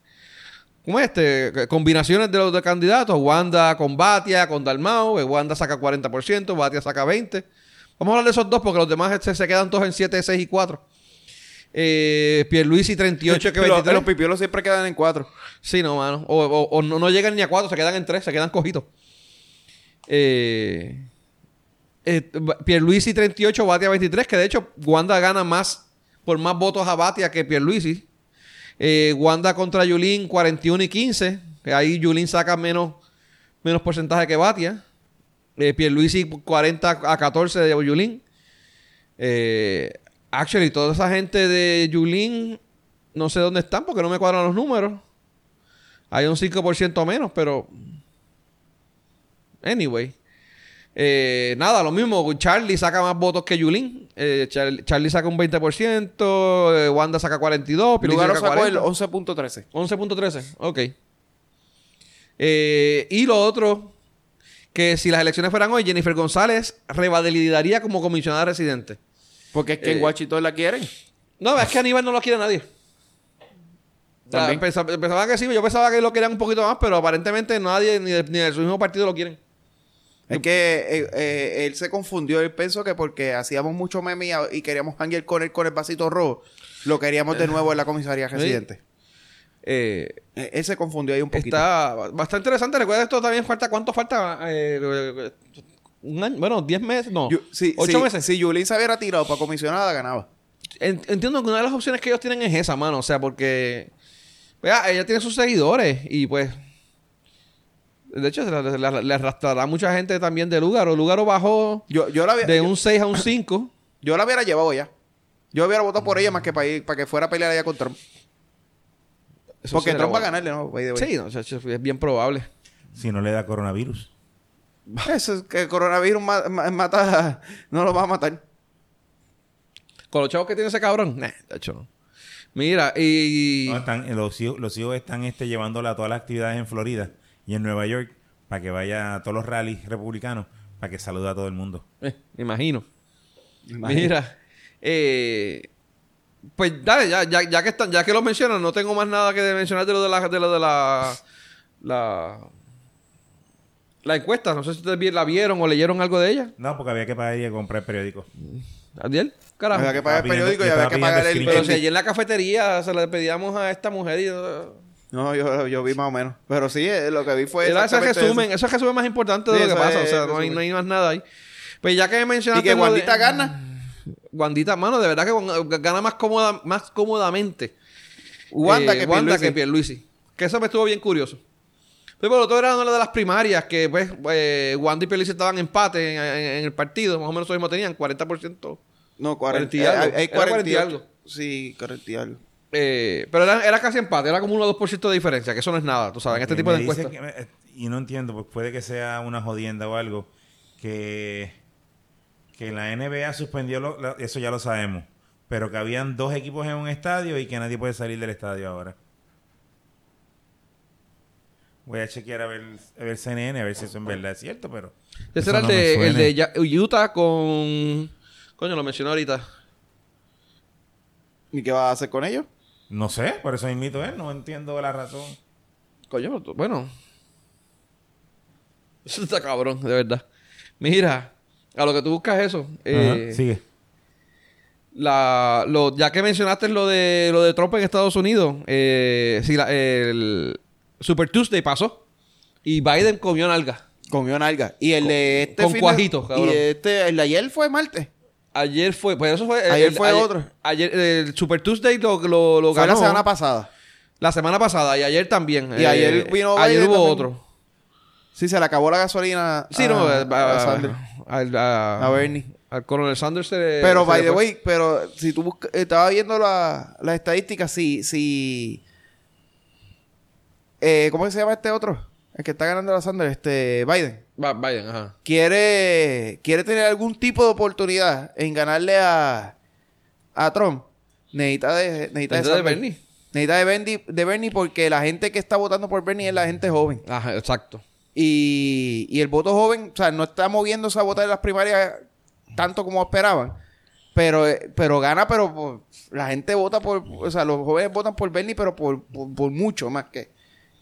Speaker 2: ¿cómo es este? Combinaciones de los de candidatos. Wanda con Batia, con Dalmau. eh, Wanda saca 40%, Batia saca 20%. Vamos a hablar de esos dos porque los demás este, se quedan todos en 7, 6 y 4. Eh, Pierluisi 38 que
Speaker 1: Los-
Speaker 2: 23.
Speaker 1: Los pipiolos siempre quedan en cuatro.
Speaker 2: Sí, no, mano. O, o- o no, no llegan ni a cuatro, se quedan en tres, se quedan cojitos. Eh, eh, Pierluisi 38, Batia 23, que de hecho Wanda gana más por más votos a Batia que Pierluisi. Eh, Wanda contra Yulín 41 y 15, que ahí Yulín saca menos, menos porcentaje que Batia. Eh, Pierluisi 40 a 14 de Yulín. Eh, actually, toda esa gente de Yulín no sé dónde están porque no me cuadran los números. Hay un 5% menos, pero. Anyway. Eh, nada, lo mismo. Charlie saca más votos que Yulín. Eh, Char- Charlie saca un 20%. eh, Wanda saca 42%. Pierluisi
Speaker 1: Lugaro
Speaker 2: saca
Speaker 1: sacó el
Speaker 2: 40.
Speaker 1: 11.13.
Speaker 2: 11.13. Ok. Eh, y lo otro. Que si las elecciones fueran hoy, Jennifer González revalidaría como comisionada residente.
Speaker 1: Porque es que
Speaker 2: Eh,
Speaker 1: en Washington la quieren.
Speaker 2: No, es que Aníbal no lo quiere nadie. O sea, pensaba que sí, yo pensaba que lo querían un poquito más, pero aparentemente nadie ni de, ni de su mismo partido lo quieren.
Speaker 1: Es que eh, eh, él se confundió. Él pensó que porque hacíamos mucho meme y, queríamos hanguear con él con el vasito rojo, lo queríamos de nuevo en la comisaría residente.
Speaker 2: Eh,
Speaker 1: Eh, Él se confundió ahí un poquito.
Speaker 2: está bastante interesante. Recuerda esto también falta, ¿cuánto falta? Eh, un año, bueno, 10 meses, no. 8
Speaker 1: si-
Speaker 2: meses.
Speaker 1: Si Yulín se hubiera tirado para comisionada, ganaba.
Speaker 2: En- Entiendo que una de las opciones que ellos tienen es esa, mano. O sea, porque. Vea, ella tiene sus seguidores y pues. De hecho, le, le- le arrastrará mucha gente también de Lugaro. Lugaro bajó
Speaker 1: Yo, yo, la, había-
Speaker 2: de
Speaker 1: yo,
Speaker 2: un 6 a un *clears throat* 5.
Speaker 1: yo la hubiera llevado ya. Yo hubiera votado por ella más que para, ir, para que fuera a pelear allá con Trump.
Speaker 2: Eso
Speaker 1: Porque Trump va a ganarle, ¿no? By the way.
Speaker 2: bueno. Sí, no, es bien probable.
Speaker 3: Si no le da coronavirus. *laughs*
Speaker 1: Eso es que el coronavirus ma- ma- mata, no lo va a matar.
Speaker 2: Con los chavos que tiene ese cabrón, nah, de hecho no. Mira, y.
Speaker 3: No, están, los, hijos, los hijos están este, llevándola a todas las actividades en Florida y en Nueva York para que vaya a todos los rallies republicanos para que salude a todo el mundo.
Speaker 2: Eh, me imagino. Mira, eh, pues dale, ya, ya, ya que están, ya que lo mencionan, no tengo más nada que mencionar de lo de la, de lo de la, la, la encuesta. No sé si ustedes la vieron o leyeron algo de ella.
Speaker 3: No, porque había que pagar y comprar periódicos.
Speaker 2: Adiel. Carajo.
Speaker 1: Había que pagar el periódico y había que pagar el...
Speaker 2: Pero si allí en la cafetería se le pedíamos a esta mujer y...
Speaker 1: No, yo, yo vi más o menos. Pero sí, eh, lo que vi fue
Speaker 2: Era ese resumen,
Speaker 1: eso.
Speaker 2: eso es el resumen más importante de
Speaker 1: Sí,
Speaker 2: lo que pasa.
Speaker 1: es
Speaker 2: O sea, no hay, no hay más nada ahí. Pues ya que
Speaker 1: Y
Speaker 2: mencionaste...
Speaker 1: que
Speaker 2: lo de-
Speaker 1: Wandita gana.
Speaker 2: Wandita, mano, de verdad que gana más, cómoda, más cómodamente.
Speaker 1: Wanda
Speaker 2: eh,
Speaker 1: que
Speaker 2: Wanda
Speaker 1: Pierluisi.
Speaker 2: que Pierluisi. Que eso me estuvo bien curioso. Pero por otro era una de las primarias que, pues, eh, Wanda y Pierluisi estaban empate en, en- en el partido. Más o menos lo mismo tenían, 40%.
Speaker 1: No,
Speaker 2: 40
Speaker 1: 40
Speaker 2: y algo.
Speaker 1: Hay, hay
Speaker 2: Era 40 y
Speaker 1: 48.
Speaker 2: algo.
Speaker 1: Sí, 40 y algo.
Speaker 2: Eh, pero era, era casi empate, era como 1 o 2% de diferencia, que eso no es nada, tú sabes, en este
Speaker 3: Y
Speaker 2: tipo de encuestas.
Speaker 3: me- y no entiendo, pues puede que sea una jodienda o algo, que, que la NBA suspendió, lo- la- eso ya lo sabemos, pero que habían dos equipos en un estadio y que nadie puede salir del estadio ahora. Voy a chequear a ver, a ver CNN, a ver si eso en verdad es cierto, pero...
Speaker 2: Ese era el
Speaker 3: no
Speaker 2: de, el de Utah con... Coño, lo mencioné ahorita.
Speaker 1: ¿Y qué va a hacer con ellos?
Speaker 3: No sé, por eso invito él, no entiendo la razón.
Speaker 2: Coño, bueno. Eso está cabrón, de verdad. Mira, a lo que tú buscas eso. eh,
Speaker 3: Ajá, sigue.
Speaker 2: la, lo, ya que mencionaste lo de lo de Trump en Estados Unidos, eh, sí, la- el Super Tuesday pasó y Biden comió nalga.
Speaker 1: Comió nalga. Y el de este
Speaker 2: con
Speaker 1: fin de-
Speaker 2: cuajitos, cabrón.
Speaker 1: Y este, el de ayer fue martes.
Speaker 2: Ayer fue, pues eso fue.
Speaker 1: Ayer fue otro.
Speaker 2: Ayer, el Super Tuesday lo, lo, lo
Speaker 1: Fue
Speaker 2: ganó
Speaker 1: la semana pasada.
Speaker 2: la semana pasada y ayer también.
Speaker 1: Y ayer vino
Speaker 2: Ayer hubo
Speaker 1: también.
Speaker 2: otro.
Speaker 1: Sí, se le acabó la gasolina
Speaker 2: Sí,
Speaker 1: a,
Speaker 2: no,
Speaker 1: a,
Speaker 2: eh, a, al- a-
Speaker 1: Bernie.
Speaker 2: Al coronel Sanders se le-
Speaker 1: Pero,
Speaker 2: se
Speaker 1: by the way, pero si tú buscas, estaba viendo la- las estadísticas, si, si, eh, ¿cómo se llama este otro? El que está ganando la Sanders, este, Biden.
Speaker 2: Biden, ajá.
Speaker 1: Quiere, quiere tener algún tipo de oportunidad en ganarle a, a Trump. Necesita de, necesita de,
Speaker 2: Entonces,
Speaker 1: Sanders.
Speaker 2: Bernie.
Speaker 1: Necesita de Bernie, de Bernie porque la gente que está votando por Bernie es la gente joven.
Speaker 2: Ajá, exacto.
Speaker 1: Y, y el voto joven, o sea, no está moviéndose a votar en las primarias tanto como esperaban. Pero, eh, pero gana, pero por- la gente vota por, o sea, los jóvenes votan por Bernie, pero por, por, por mucho más que,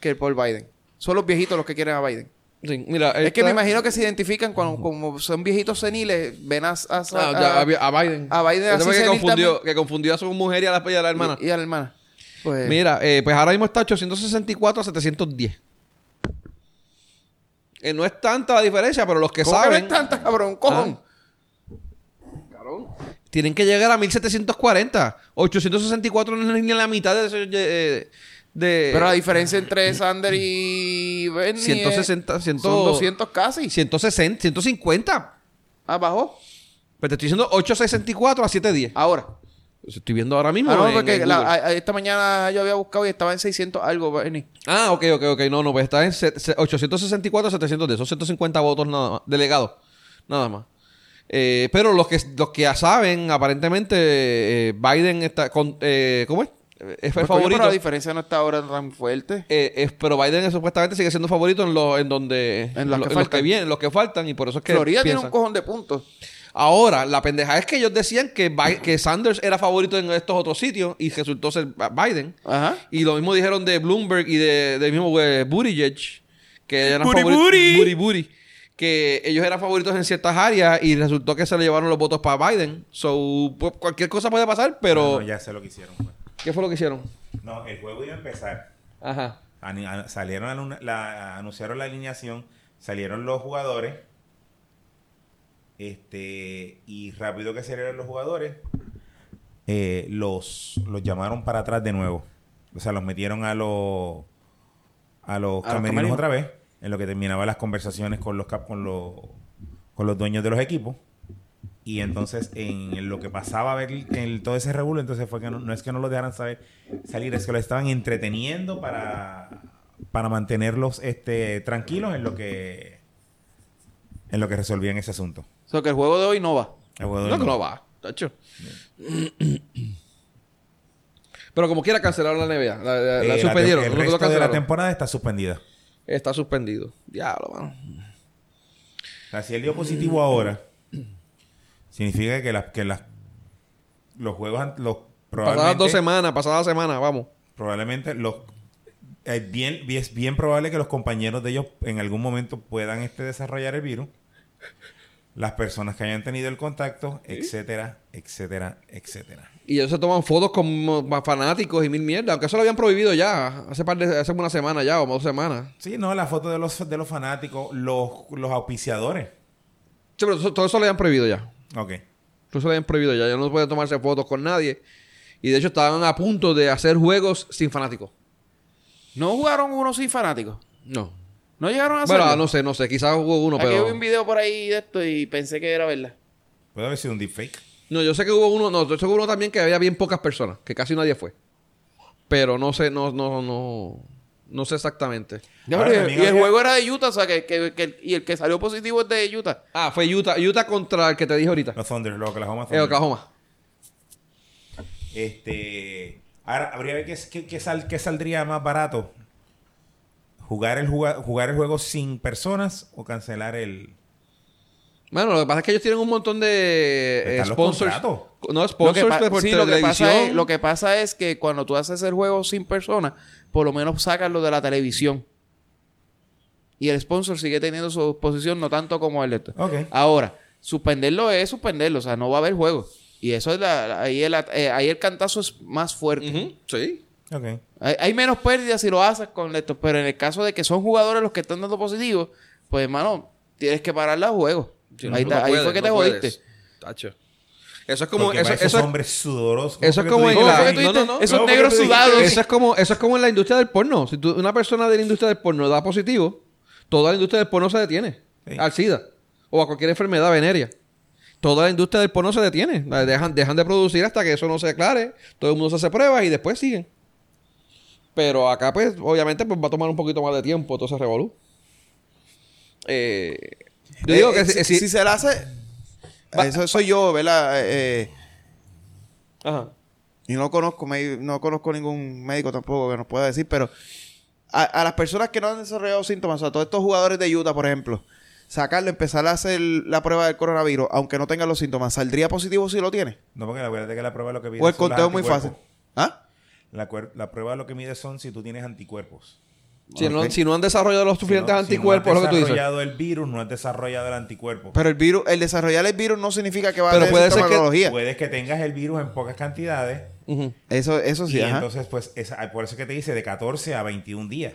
Speaker 1: que por Biden. Son los viejitos los que quieren a Biden.
Speaker 2: Sí, mira,
Speaker 1: Es que
Speaker 2: esta-
Speaker 1: me imagino que se identifican cuando, como son viejitos seniles, ven a, a,
Speaker 2: Ah,
Speaker 1: a-
Speaker 2: a, a Biden.
Speaker 1: a Biden
Speaker 2: Eso
Speaker 1: así
Speaker 2: que confundió, que confundió a su mujer y a la, y a la hermana.
Speaker 1: y, y a la hermana. Pues,
Speaker 2: Mira, eh, pues ahora mismo está 864 a 710. Eh, no es tanta la diferencia, pero los que
Speaker 1: ¿cómo que
Speaker 2: saben
Speaker 1: no es tanta, cabrón? Cojón.
Speaker 2: tienen que llegar a 1740. 864 no es ni la mitad de... de, de-
Speaker 1: Pero la diferencia entre Sanders y Bernie
Speaker 2: 160,
Speaker 1: es-
Speaker 2: 100,
Speaker 1: son 200 casi.
Speaker 2: 160, 150.
Speaker 1: Abajo.
Speaker 2: Pues te estoy diciendo 864 a 710.
Speaker 1: Ahora.
Speaker 2: Pues estoy viendo ahora mismo.
Speaker 1: Ah, no,
Speaker 2: en-
Speaker 1: porque
Speaker 2: en
Speaker 1: la-
Speaker 2: Google.
Speaker 1: a- a- esta mañana yo había buscado y estaba en 600 algo, Bernie.
Speaker 2: Ah, ok, ok, ok. No, no, pues está en se- se- 864 a 710. Son 150 votos nada más. Delegados. Nada más. Eh, pero los que, los que ya saben, aparentemente, eh, Biden está con... eh, ¿Cómo es? Eh, Es
Speaker 1: Pues, coño,
Speaker 2: favorito.
Speaker 1: pero la diferencia no está ahora tan fuerte.
Speaker 2: Eh, es- pero Biden es- supuestamente sigue siendo favorito en, lo, en donde...
Speaker 1: En las
Speaker 2: lo-
Speaker 1: que
Speaker 2: en los que vienen, los que faltan. Y por eso es que
Speaker 1: Florida tiene un cojón de puntos.
Speaker 2: Ahora, la pendeja es que ellos decían que, que Sanders era favorito en estos otros sitios y resultó ser Biden.
Speaker 1: Ajá.
Speaker 2: Y lo mismo dijeron de Bloomberg y de, del mismo eh, Buttigieg, que eran
Speaker 1: Booty,
Speaker 2: favoritos.
Speaker 1: booty.
Speaker 2: Booty, booty. Que ellos eran favoritos en ciertas áreas y resultó que se le llevaron los votos para Biden. So, pues, cualquier cosa puede pasar, pero.
Speaker 3: No, ya sé lo que hicieron. pues.
Speaker 2: ¿Qué fue lo que hicieron?
Speaker 3: No, el juego iba a empezar.
Speaker 2: Ajá.
Speaker 3: Salieron a luna- la- anunciaron la alineación, salieron los jugadores. Este, y rápido que salieron los jugadores, eh, los, los llamaron para atrás de nuevo. O sea, los metieron a los a los
Speaker 1: A
Speaker 3: camerinos otra vez, en lo que terminaban las conversaciones con los cap- con los con los dueños de los equipos. Y entonces, en lo que pasaba a ver en todo ese revuelo, entonces fue que no, no es que no lo dejaran saber salir, es que lo estaban entreteniendo para, para mantenerlos este, tranquilos en lo que en lo que resolvían ese asunto.
Speaker 1: O sea, que el juego de hoy no va.
Speaker 3: El juego de
Speaker 2: No,
Speaker 3: hoy no.
Speaker 2: no va, tacho. Pero como quiera cancelaron la NBA. La, la- la
Speaker 3: Eh,
Speaker 2: suspendieron.
Speaker 3: el resto de la temporada está suspendida.
Speaker 2: Está suspendido. Diablo, mano.
Speaker 3: O sea, si él dio positivo ahora, significa que, las que las, los juegos, los,
Speaker 2: Pasadas dos semanas, pasadas semanas, vamos.
Speaker 3: probablemente los, es bien, es bien probable que los compañeros de ellos en algún momento puedan este, desarrollar el virus. las personas que hayan tenido el contacto, etcétera, etcétera, etcétera.
Speaker 2: Y ellos se toman fotos con fanáticos y mil mierdas. Aunque eso lo habían prohibido ya. Hace, par de, hace una semana ya o dos semanas.
Speaker 3: Sí, no, la foto de los, de los fanáticos, los, los auspiciadores.
Speaker 2: Sí, pero todo eso lo habían prohibido ya.
Speaker 3: Ok.
Speaker 2: Todo eso lo habían prohibido ya. Ya no pueden tomarse fotos con nadie. Y de hecho estaban a punto de hacer juegos sin fanáticos.
Speaker 1: ¿No jugaron uno sin fanáticos?
Speaker 2: No.
Speaker 1: ¿No llegaron a hacerlo?
Speaker 2: Bueno, no sé, no sé. Quizás hubo uno,
Speaker 1: Aquí
Speaker 2: pero...
Speaker 1: vi un video por ahí de esto y pensé que era verdad.
Speaker 3: Puede haber sido un deepfake.
Speaker 2: No, yo sé que hubo uno... No, yo sé que hubo uno también que había bien pocas personas. Que casi nadie fue. Pero no sé, no, no, no... No sé exactamente.
Speaker 3: Ahora,
Speaker 1: y, el juego era de Utah, o sea, que, que- que- y el que salió positivo es de Utah.
Speaker 2: Ah, fue Utah. Utah contra el que te dije ahorita.
Speaker 3: Los Thunder, los Oklahoma Thunder.
Speaker 2: Oklahoma.
Speaker 3: Este, ahora habría que ver qué, sal- qué saldría más barato. Jugar el, juga- jugar el juego sin personas o cancelar el...
Speaker 2: Bueno, lo que pasa es que ellos tienen un montón de eh,
Speaker 3: Están los
Speaker 2: sponsors.
Speaker 3: contratos.
Speaker 2: No,
Speaker 1: Lo que,
Speaker 2: sponsors
Speaker 1: pa-
Speaker 2: de por
Speaker 1: sí, lo que pasa es, lo que pasa es que cuando tú haces el juego sin persona, por lo menos sacas lo de la televisión. Y el sponsor sigue teniendo su posición, no tanto como el de esto. Ahora, suspenderlo es suspenderlo, o sea, no va a haber juego. Y eso es la, la- ahí, el, eh, ahí el cantazo es más fuerte.
Speaker 2: Sí.
Speaker 3: Ok.
Speaker 1: hay, hay menos pérdidas si lo haces con esto, pero en el caso de que son jugadores los que están dando positivos, pues hermano, tienes que parar los juegos.
Speaker 2: Sí,
Speaker 1: ahí
Speaker 2: no
Speaker 1: está- ahí
Speaker 2: puedes,
Speaker 1: fue que
Speaker 2: no
Speaker 1: te
Speaker 2: puedes.
Speaker 1: jodiste.
Speaker 2: Tacho. Eso es como...
Speaker 3: Porque
Speaker 2: Eso,
Speaker 3: para esos
Speaker 2: eso,
Speaker 3: hombres sudorosos.
Speaker 2: eso es
Speaker 3: ¿cómo
Speaker 2: como en la-
Speaker 3: dijiste?
Speaker 2: no, no, no.
Speaker 1: Esos
Speaker 3: ¿Cómo fue
Speaker 1: negros sudados.
Speaker 2: eso es como eso es como en la industria del porno. Si tú- una persona de la industria del porno da positivo, toda la industria del porno se detiene.
Speaker 3: Sí.
Speaker 2: Al SIDA. O a cualquier enfermedad venérea. Toda la industria del porno se detiene. Dejan, dejan de producir hasta que eso no se aclare. Todo el mundo se hace pruebas y después siguen. Pero acá, pues, obviamente, pues va a tomar un poquito más de tiempo todo ese revolú. Eh, yo digo
Speaker 4: Eh,
Speaker 2: que
Speaker 4: eh,
Speaker 2: si,
Speaker 4: si,
Speaker 2: si-
Speaker 4: si se la hace...
Speaker 2: Va-
Speaker 4: eso soy yo, ¿verdad? Eh, eh,
Speaker 2: Ajá.
Speaker 4: y no conozco, me- no conozco ningún médico tampoco que nos pueda decir, pero a, a las personas que no han desarrollado síntomas, a todos estos jugadores de Utah, por ejemplo, sacarlo, empezar a hacer la prueba del coronavirus, aunque no tengan los síntomas, ¿saldría positivo si lo tiene?
Speaker 3: No, porque acuérdate que la prueba lo que mide
Speaker 4: ¿O el conteo es muy fácil? ¿Ah?
Speaker 3: La, la prueba lo que mide son si tú tienes anticuerpos.
Speaker 2: Si, no, si no han desarrollado los suficientes
Speaker 3: Si no- si
Speaker 2: anticuerpos,
Speaker 3: no
Speaker 2: lo que tú dices.
Speaker 3: desarrollado el virus, no has desarrollado el anticuerpo.
Speaker 4: Pero el virus, el desarrollar el virus no significa que va
Speaker 2: Pero
Speaker 4: a tener
Speaker 2: puede ser que-
Speaker 4: sintomatología.
Speaker 3: Puedes que tengas el virus en pocas cantidades.
Speaker 4: Eso, eso sí,
Speaker 3: y
Speaker 4: ajá.
Speaker 3: entonces, pues, es- por eso que te dice de 14 a 21 días.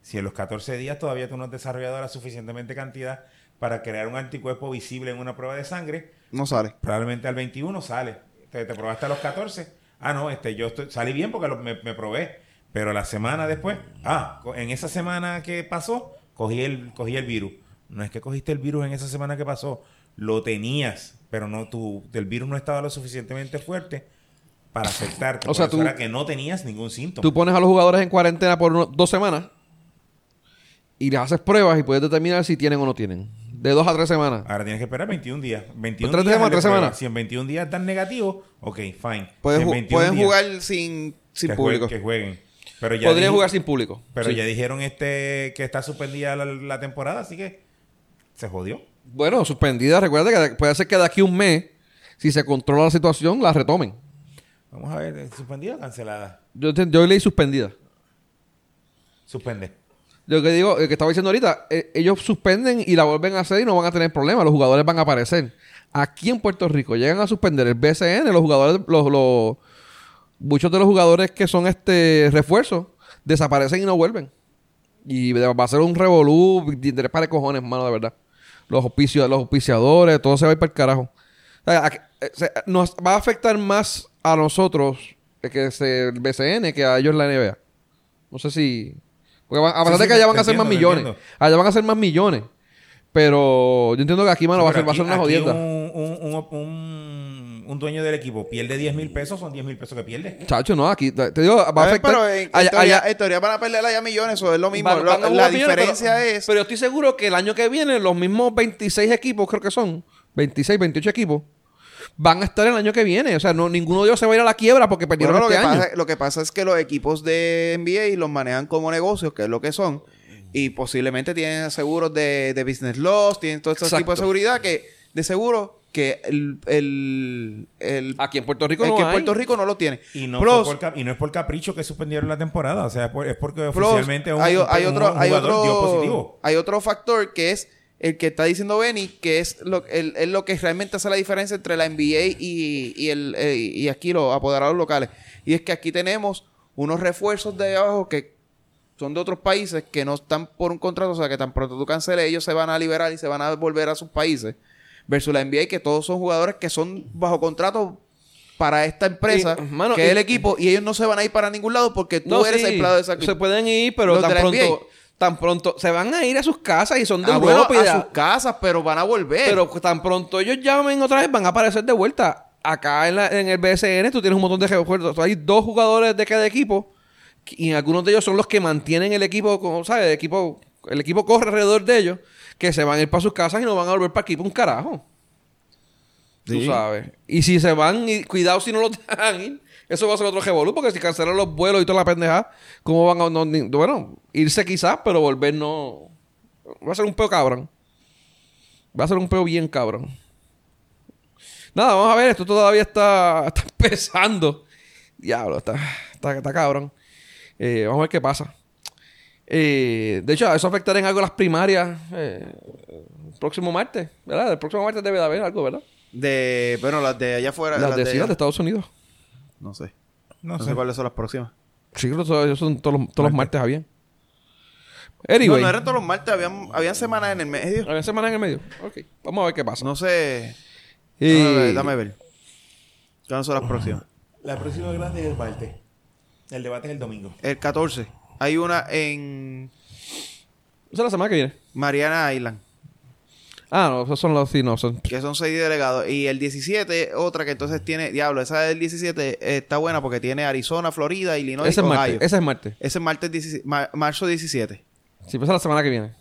Speaker 3: Si en los 14 días todavía tú no has desarrollado la suficientemente cantidad para crear un anticuerpo visible en una prueba de sangre,
Speaker 4: No sale.
Speaker 3: probablemente al 21 sale. Te, te probaste a los 14. Ah, no, este, yo estoy- salí bien porque lo- me, me probé. Pero la semana después, ah, en esa semana que pasó, cogí el, cogí el virus. No es que cogiste el virus en esa semana que pasó, lo tenías, pero no tu, el virus no estaba lo suficientemente fuerte para afectarte.
Speaker 2: O sea, tú-
Speaker 3: era que no tenías ningún síntoma.
Speaker 2: Tú pones a los jugadores en cuarentena por uno- dos semanas y les haces pruebas y puedes determinar si tienen o no tienen. De dos a tres semanas.
Speaker 3: Ahora tienes que esperar 21 días. 21
Speaker 2: Tres
Speaker 3: días
Speaker 2: tres semanas.
Speaker 3: Si en 21 días están negativos, ok, fine.
Speaker 4: Pueden,
Speaker 3: Si en
Speaker 4: ju-
Speaker 3: 21
Speaker 4: pueden
Speaker 3: días,
Speaker 4: jugar sin, sin
Speaker 3: que
Speaker 4: público.
Speaker 3: que jueguen. Pero ya dije-
Speaker 2: jugar sin público.
Speaker 3: Pero
Speaker 2: Sí.
Speaker 3: ya dijeron este que está suspendida la, la temporada, así que se jodió.
Speaker 2: Bueno, suspendida. Recuerda que de- puede ser que de aquí a un mes, si se controla la situación, la retomen.
Speaker 3: Vamos a ver, ¿eh? ¿suspendida o cancelada?
Speaker 2: Yo, yo leí suspendida.
Speaker 3: Suspende.
Speaker 2: Lo que digo, el que estaba diciendo ahorita, eh, ellos suspenden y la vuelven a hacer y no van a tener problemas. Los jugadores van a aparecer. Aquí en Puerto Rico llegan a suspender el BCN, los jugadores, los, los- muchos de los jugadores que son este refuerzos desaparecen y no vuelven. Y va a ser un revolú de de cojones, mano, de verdad. Los, auspicio- los auspiciadores, todo se va a ir para el carajo. O sea, eh, se- nos va a afectar más a nosotros eh, que ese- el BCN que a ellos la NBA. No sé si. Porque van- a pesar
Speaker 3: Sí,
Speaker 2: de que allá van a hacer más millones. Allá van a hacer más millones. Pero yo entiendo que aquí, mano, va, a ser,
Speaker 3: Pero
Speaker 2: va a ser una jodienda.
Speaker 3: Un, un, un- un- un dueño del equipo pierde 10 mil pesos, son 10 mil pesos que pierde.
Speaker 2: Chacho, no, aquí. Te digo, va a afectar.
Speaker 4: pero en, en
Speaker 2: allá-
Speaker 4: teoría,
Speaker 2: allá-
Speaker 4: en teoría van a perder allá millones, eso es lo mismo.
Speaker 2: van- van
Speaker 4: la
Speaker 2: millones,
Speaker 4: diferencia
Speaker 2: pero-
Speaker 4: es...
Speaker 2: Pero yo estoy seguro que el año que viene, los mismos 26 equipos, creo que son, 26, 28 equipos, van a estar el año que viene. O sea, no, ninguno de ellos se va a ir a la quiebra porque perdieron
Speaker 4: Bueno, lo,
Speaker 2: este
Speaker 4: que
Speaker 2: año.
Speaker 4: pasa, lo que pasa es que los equipos de NBA los manejan como negocios, que es lo que son. Y posiblemente tienen seguros de, de business loss, tienen todo este
Speaker 2: Exacto.
Speaker 4: tipo de seguridad que, de seguro, que el, el, el-
Speaker 2: Aquí en Puerto Rico
Speaker 4: el
Speaker 2: no
Speaker 4: que en
Speaker 2: hay.
Speaker 4: Puerto Rico no lo tiene.
Speaker 3: Y no,
Speaker 4: Plus,
Speaker 3: por y no es por capricho que suspendieron la temporada, o sea, es porque
Speaker 4: plus,
Speaker 3: oficialmente un,
Speaker 4: hay,
Speaker 3: un-
Speaker 4: hay
Speaker 3: un
Speaker 4: otro, hay,
Speaker 3: jugador dio
Speaker 4: otro,
Speaker 3: positivo.
Speaker 4: hay otro factor que es
Speaker 1: el que está diciendo Benny, que es lo, el- es lo que realmente hace la diferencia entre la NBA y, y, el, eh, y aquí los apoderados locales. Y es que aquí tenemos unos refuerzos de abajo que son de otros países que no están por un contrato, o sea, que tan pronto tú canceles, ellos se van a liberar y se van a volver a sus países. Versus la NBA, que todos son jugadores que son bajo contrato para esta empresa,
Speaker 2: Y, mano,
Speaker 1: que
Speaker 2: y-
Speaker 1: es el equipo, y ellos no se van a ir para ningún lado porque tú eres
Speaker 2: sí,
Speaker 1: empleado de esa
Speaker 2: Se pueden ir, pero tan pronto,
Speaker 1: NBA.
Speaker 2: tan pronto se van a ir a sus casas y son de
Speaker 1: Ah, bueno,
Speaker 2: y de-
Speaker 1: a sus casas, pero van a volver.
Speaker 2: Pero tan pronto ellos llamen otra vez, van a aparecer de vuelta. Acá en, la- en el BSN tú tienes un montón de refuerzos. Hay dos jugadores de cada equipo y algunos de ellos son los que mantienen el equipo, como sabes, el equipo, el equipo corre alrededor de ellos, que se van a ir para sus casas y no van a volver para aquí para un carajo. Tú sabes. Y si se van, y cuidado si no los *laughs* dejan ir. Eso va a ser otro revolú, porque si cancelan los vuelos y toda la pendeja, ¿cómo van a...? no, ni- bueno, irse quizás, pero volver no... Va a ser un peo cabrón. Va a ser un peo bien cabrón. Nada, vamos a ver. Esto todavía está, *laughs* está empezando. Diablo, está, está, está cabrón. Eh, vamos a ver qué pasa. Eh, de hecho, eso afectará en algo las primarias eh, el próximo martes, ¿verdad? El próximo martes debe de haber algo, ¿verdad?
Speaker 1: De, bueno, las de allá afuera.
Speaker 2: Las,
Speaker 1: las
Speaker 2: de,
Speaker 1: de
Speaker 2: de Estados Unidos.
Speaker 1: No sé.
Speaker 3: No,
Speaker 1: No,
Speaker 3: sé.
Speaker 1: sé cuáles son las próximas.
Speaker 2: Sí, creo que son todos los, todos los martes, habían.
Speaker 1: No,
Speaker 2: Anyway.
Speaker 1: no eran todos los martes, habían, habían semanas en el medio.
Speaker 2: Había semana en el medio. Ok, vamos a ver qué pasa.
Speaker 1: No sé.
Speaker 2: Y-
Speaker 1: Dame ver, dame ver. ¿Cuáles son las próximas?
Speaker 3: La próxima grande es el martes. El debate es el domingo.
Speaker 1: El 14. Hay una en
Speaker 2: Esa es la semana que viene.
Speaker 1: Mariana Island,
Speaker 2: Ah, no, esos son los... Sí, no, son...
Speaker 1: que son seis delegados. Y el 17, otra que entonces tiene. Diablo, esa del 17 eh, está buena porque tiene Arizona, Florida, Illinois
Speaker 2: ese
Speaker 1: y
Speaker 2: es
Speaker 1: Ohio.
Speaker 2: martes. Ese es martes.
Speaker 1: Ese es martes 17 ma- marzo 17.
Speaker 2: Sí, pues esa es la semana que viene.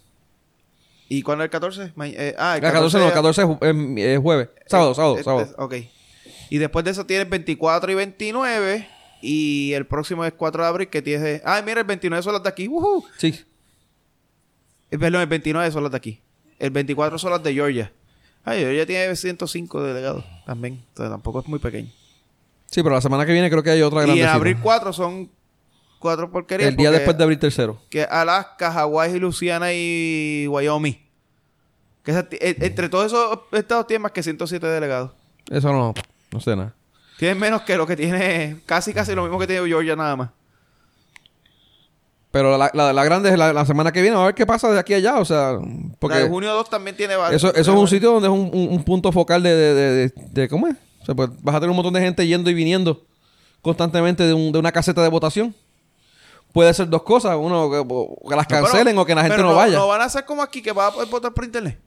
Speaker 1: ¿Y cuándo es el 14? Ma- eh, ah, el
Speaker 2: El 14 no, el 14 es, ju- es- es jueves. Sábado, sábado,
Speaker 1: Eh,
Speaker 2: sábado.
Speaker 1: eh, ok. Y después de eso tienes 24 y 29. Y el próximo es 4 de abril, que tiene... Ah, mira, el 29 son las de aquí. ¡Woohoo!
Speaker 2: Sí.
Speaker 1: Eh, Perdón, el 29 son las de aquí. El 24 son las de Georgia. Ay, Georgia tiene 105 delegados también. Entonces tampoco es muy pequeño.
Speaker 2: Sí, pero la semana que viene creo que hay otra
Speaker 1: Y
Speaker 2: grande.
Speaker 1: en abril 4 son cuatro porquerías.
Speaker 2: El día después de abril tercero.
Speaker 1: Que Alaska, Hawái, Luisiana y Wyoming. Que esa eh, entre todos esos estados tienen más que 107 delegados.
Speaker 2: Eso no, no sé nada.
Speaker 1: Tienen menos que lo que tiene... Casi, casi lo mismo que tiene Georgia nada más.
Speaker 2: Pero la, la, la grande es la, la semana que viene. A ver qué pasa de aquí a allá. O sea, porque
Speaker 1: La de junio 2 también tiene varios.
Speaker 2: eso, eso es un sitio donde es un, un- un punto focal de, de, de, ¿Cómo es? O sea, pues vas a tener un montón de gente yendo y viniendo constantemente de, un- de una caseta de votación. Puede ser dos cosas. Uno, que, las
Speaker 1: No, pero-
Speaker 2: cancelen o que la gente
Speaker 1: pero
Speaker 2: no, vaya.
Speaker 1: No van a hacer como aquí que va a poder votar por internet.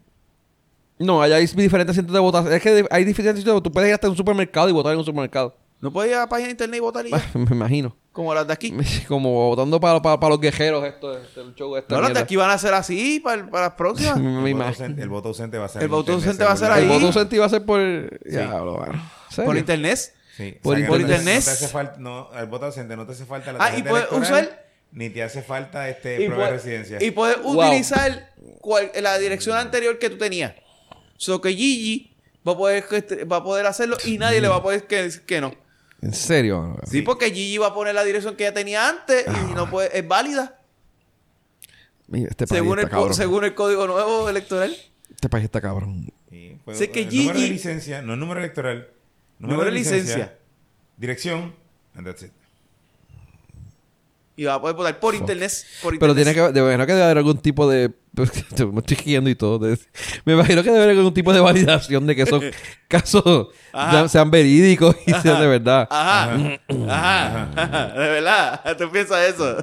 Speaker 2: No, allá hay diferentes centros de votación. Es que hay diferentes sitios. Tú puedes ir hasta un supermercado y votar en un supermercado.
Speaker 1: No puedes ir a la página de internet y votar y ya. *laughs*
Speaker 2: Me imagino.
Speaker 1: Como las de aquí. *laughs*
Speaker 2: Como votando para, para, para los guerreros esto, del show de esta
Speaker 1: No, las de aquí van a ser así para, para las próximas. *laughs*
Speaker 2: Me
Speaker 3: El voto,
Speaker 2: imagino.
Speaker 3: ausente, el voto ausente va a ser.
Speaker 1: El voto ausente va a ser
Speaker 3: seguro.
Speaker 2: El
Speaker 1: ahí.
Speaker 2: voto ausente iba a ser por... ¿Serio?
Speaker 1: por internet.
Speaker 3: Sí,
Speaker 2: Por
Speaker 3: saca-
Speaker 2: por
Speaker 3: no te-
Speaker 1: internet.
Speaker 3: No te hace falta, no, el voto ausente no te hace falta la
Speaker 1: Ah, y puedes usar-
Speaker 3: ni te hace falta este prueba de residencia.
Speaker 1: y puedes
Speaker 2: Wow.
Speaker 1: utilizar cual- la dirección anterior que tú tenías. So que Gigi va a poder, gest- va a poder hacerlo y nadie le va a poder que, que no.
Speaker 2: ¿En serio?
Speaker 1: Sí, porque Gigi va a poner la dirección que ella tenía antes y no puede, es válida.
Speaker 2: Mira, este país
Speaker 1: Según el,
Speaker 2: está
Speaker 1: según el código nuevo electoral.
Speaker 2: Este país está cabrón.
Speaker 3: Sí,
Speaker 1: Sé que
Speaker 3: el número de
Speaker 1: Gigi-
Speaker 3: licencia, no el número electoral.
Speaker 1: Número de licencia.
Speaker 3: Dirección. And that's it.
Speaker 1: Y va a poder votar por internet. Por
Speaker 2: Pero tiene que... De verdad que debe haber algún tipo de... *laughs* Me estoy guiando y todo. de- me imagino que debe haber algún tipo de validación de que esos *laughs* casos sean, sean verídicos y sean de verdad.
Speaker 1: Ajá. Ajá. Ajá. De verdad. ¿Tú piensas eso?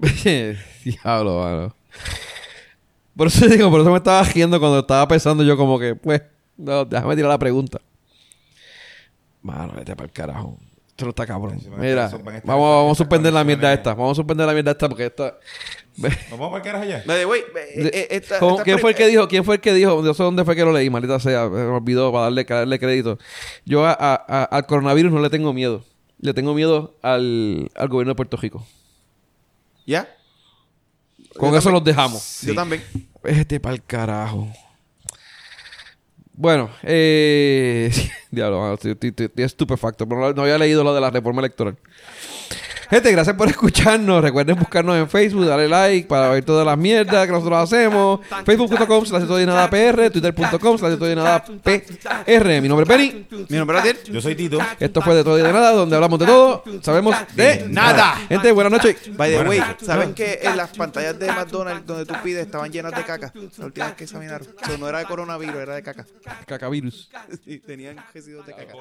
Speaker 1: *laughs*
Speaker 2: Diablo, mano. Por eso digo, por eso me estaba riendo cuando estaba pensando yo como que, pues, no, déjame tirar la pregunta. Mano, vete para el carajo. Esto no está cabrón.
Speaker 3: A
Speaker 2: Mira,
Speaker 3: a
Speaker 2: vamos, vamos a suspender la mierda esta. Vamos a suspender la mierda esta porque esta... *laughs*
Speaker 3: ¿Vamos el carajo allá?
Speaker 1: The way, eh, eh, esta-
Speaker 2: ¿Cómo-
Speaker 1: esta
Speaker 2: ¿Quién fue el que dijo? ¿Quién fue el que dijo? No sé dónde fue que lo leí, maldita sea. Me olvidó para darle, darle crédito. Yo a- a- a- al coronavirus no le tengo miedo. Le tengo miedo al, al gobierno de Puerto Rico.
Speaker 1: ¿Ya?
Speaker 2: Con
Speaker 1: Yo
Speaker 2: eso
Speaker 1: también.
Speaker 2: los dejamos.
Speaker 1: Yo también.
Speaker 2: Este pa'l carajo. Bueno, eh... *laughs* Diablo, estoy, estupefacto. Pero no había leído lo de la reforma electoral. Gente, gracias por escucharnos. Recuerden buscarnos en Facebook, darle like para ver todas las mierdas que nosotros hacemos. Facebook.com slash todo y nada PR, Twitter.com slash todo y nada PR. Mi nombre es Benny.
Speaker 1: Mi nombre es Adiel.
Speaker 3: Yo soy Tito.
Speaker 2: Esto fue de todo y de nada, donde hablamos de todo. Sabemos de
Speaker 3: nada.
Speaker 2: Gente, buenas noches.
Speaker 1: By the way. ¿saben que en las pantallas de McDonald's donde tú pides estaban llenas de caca? La última vez que examinaron. O sea, no era de coronavirus, era de caca.
Speaker 2: Cacavirus. *laughs*
Speaker 1: Sí, tenían residuos de caca.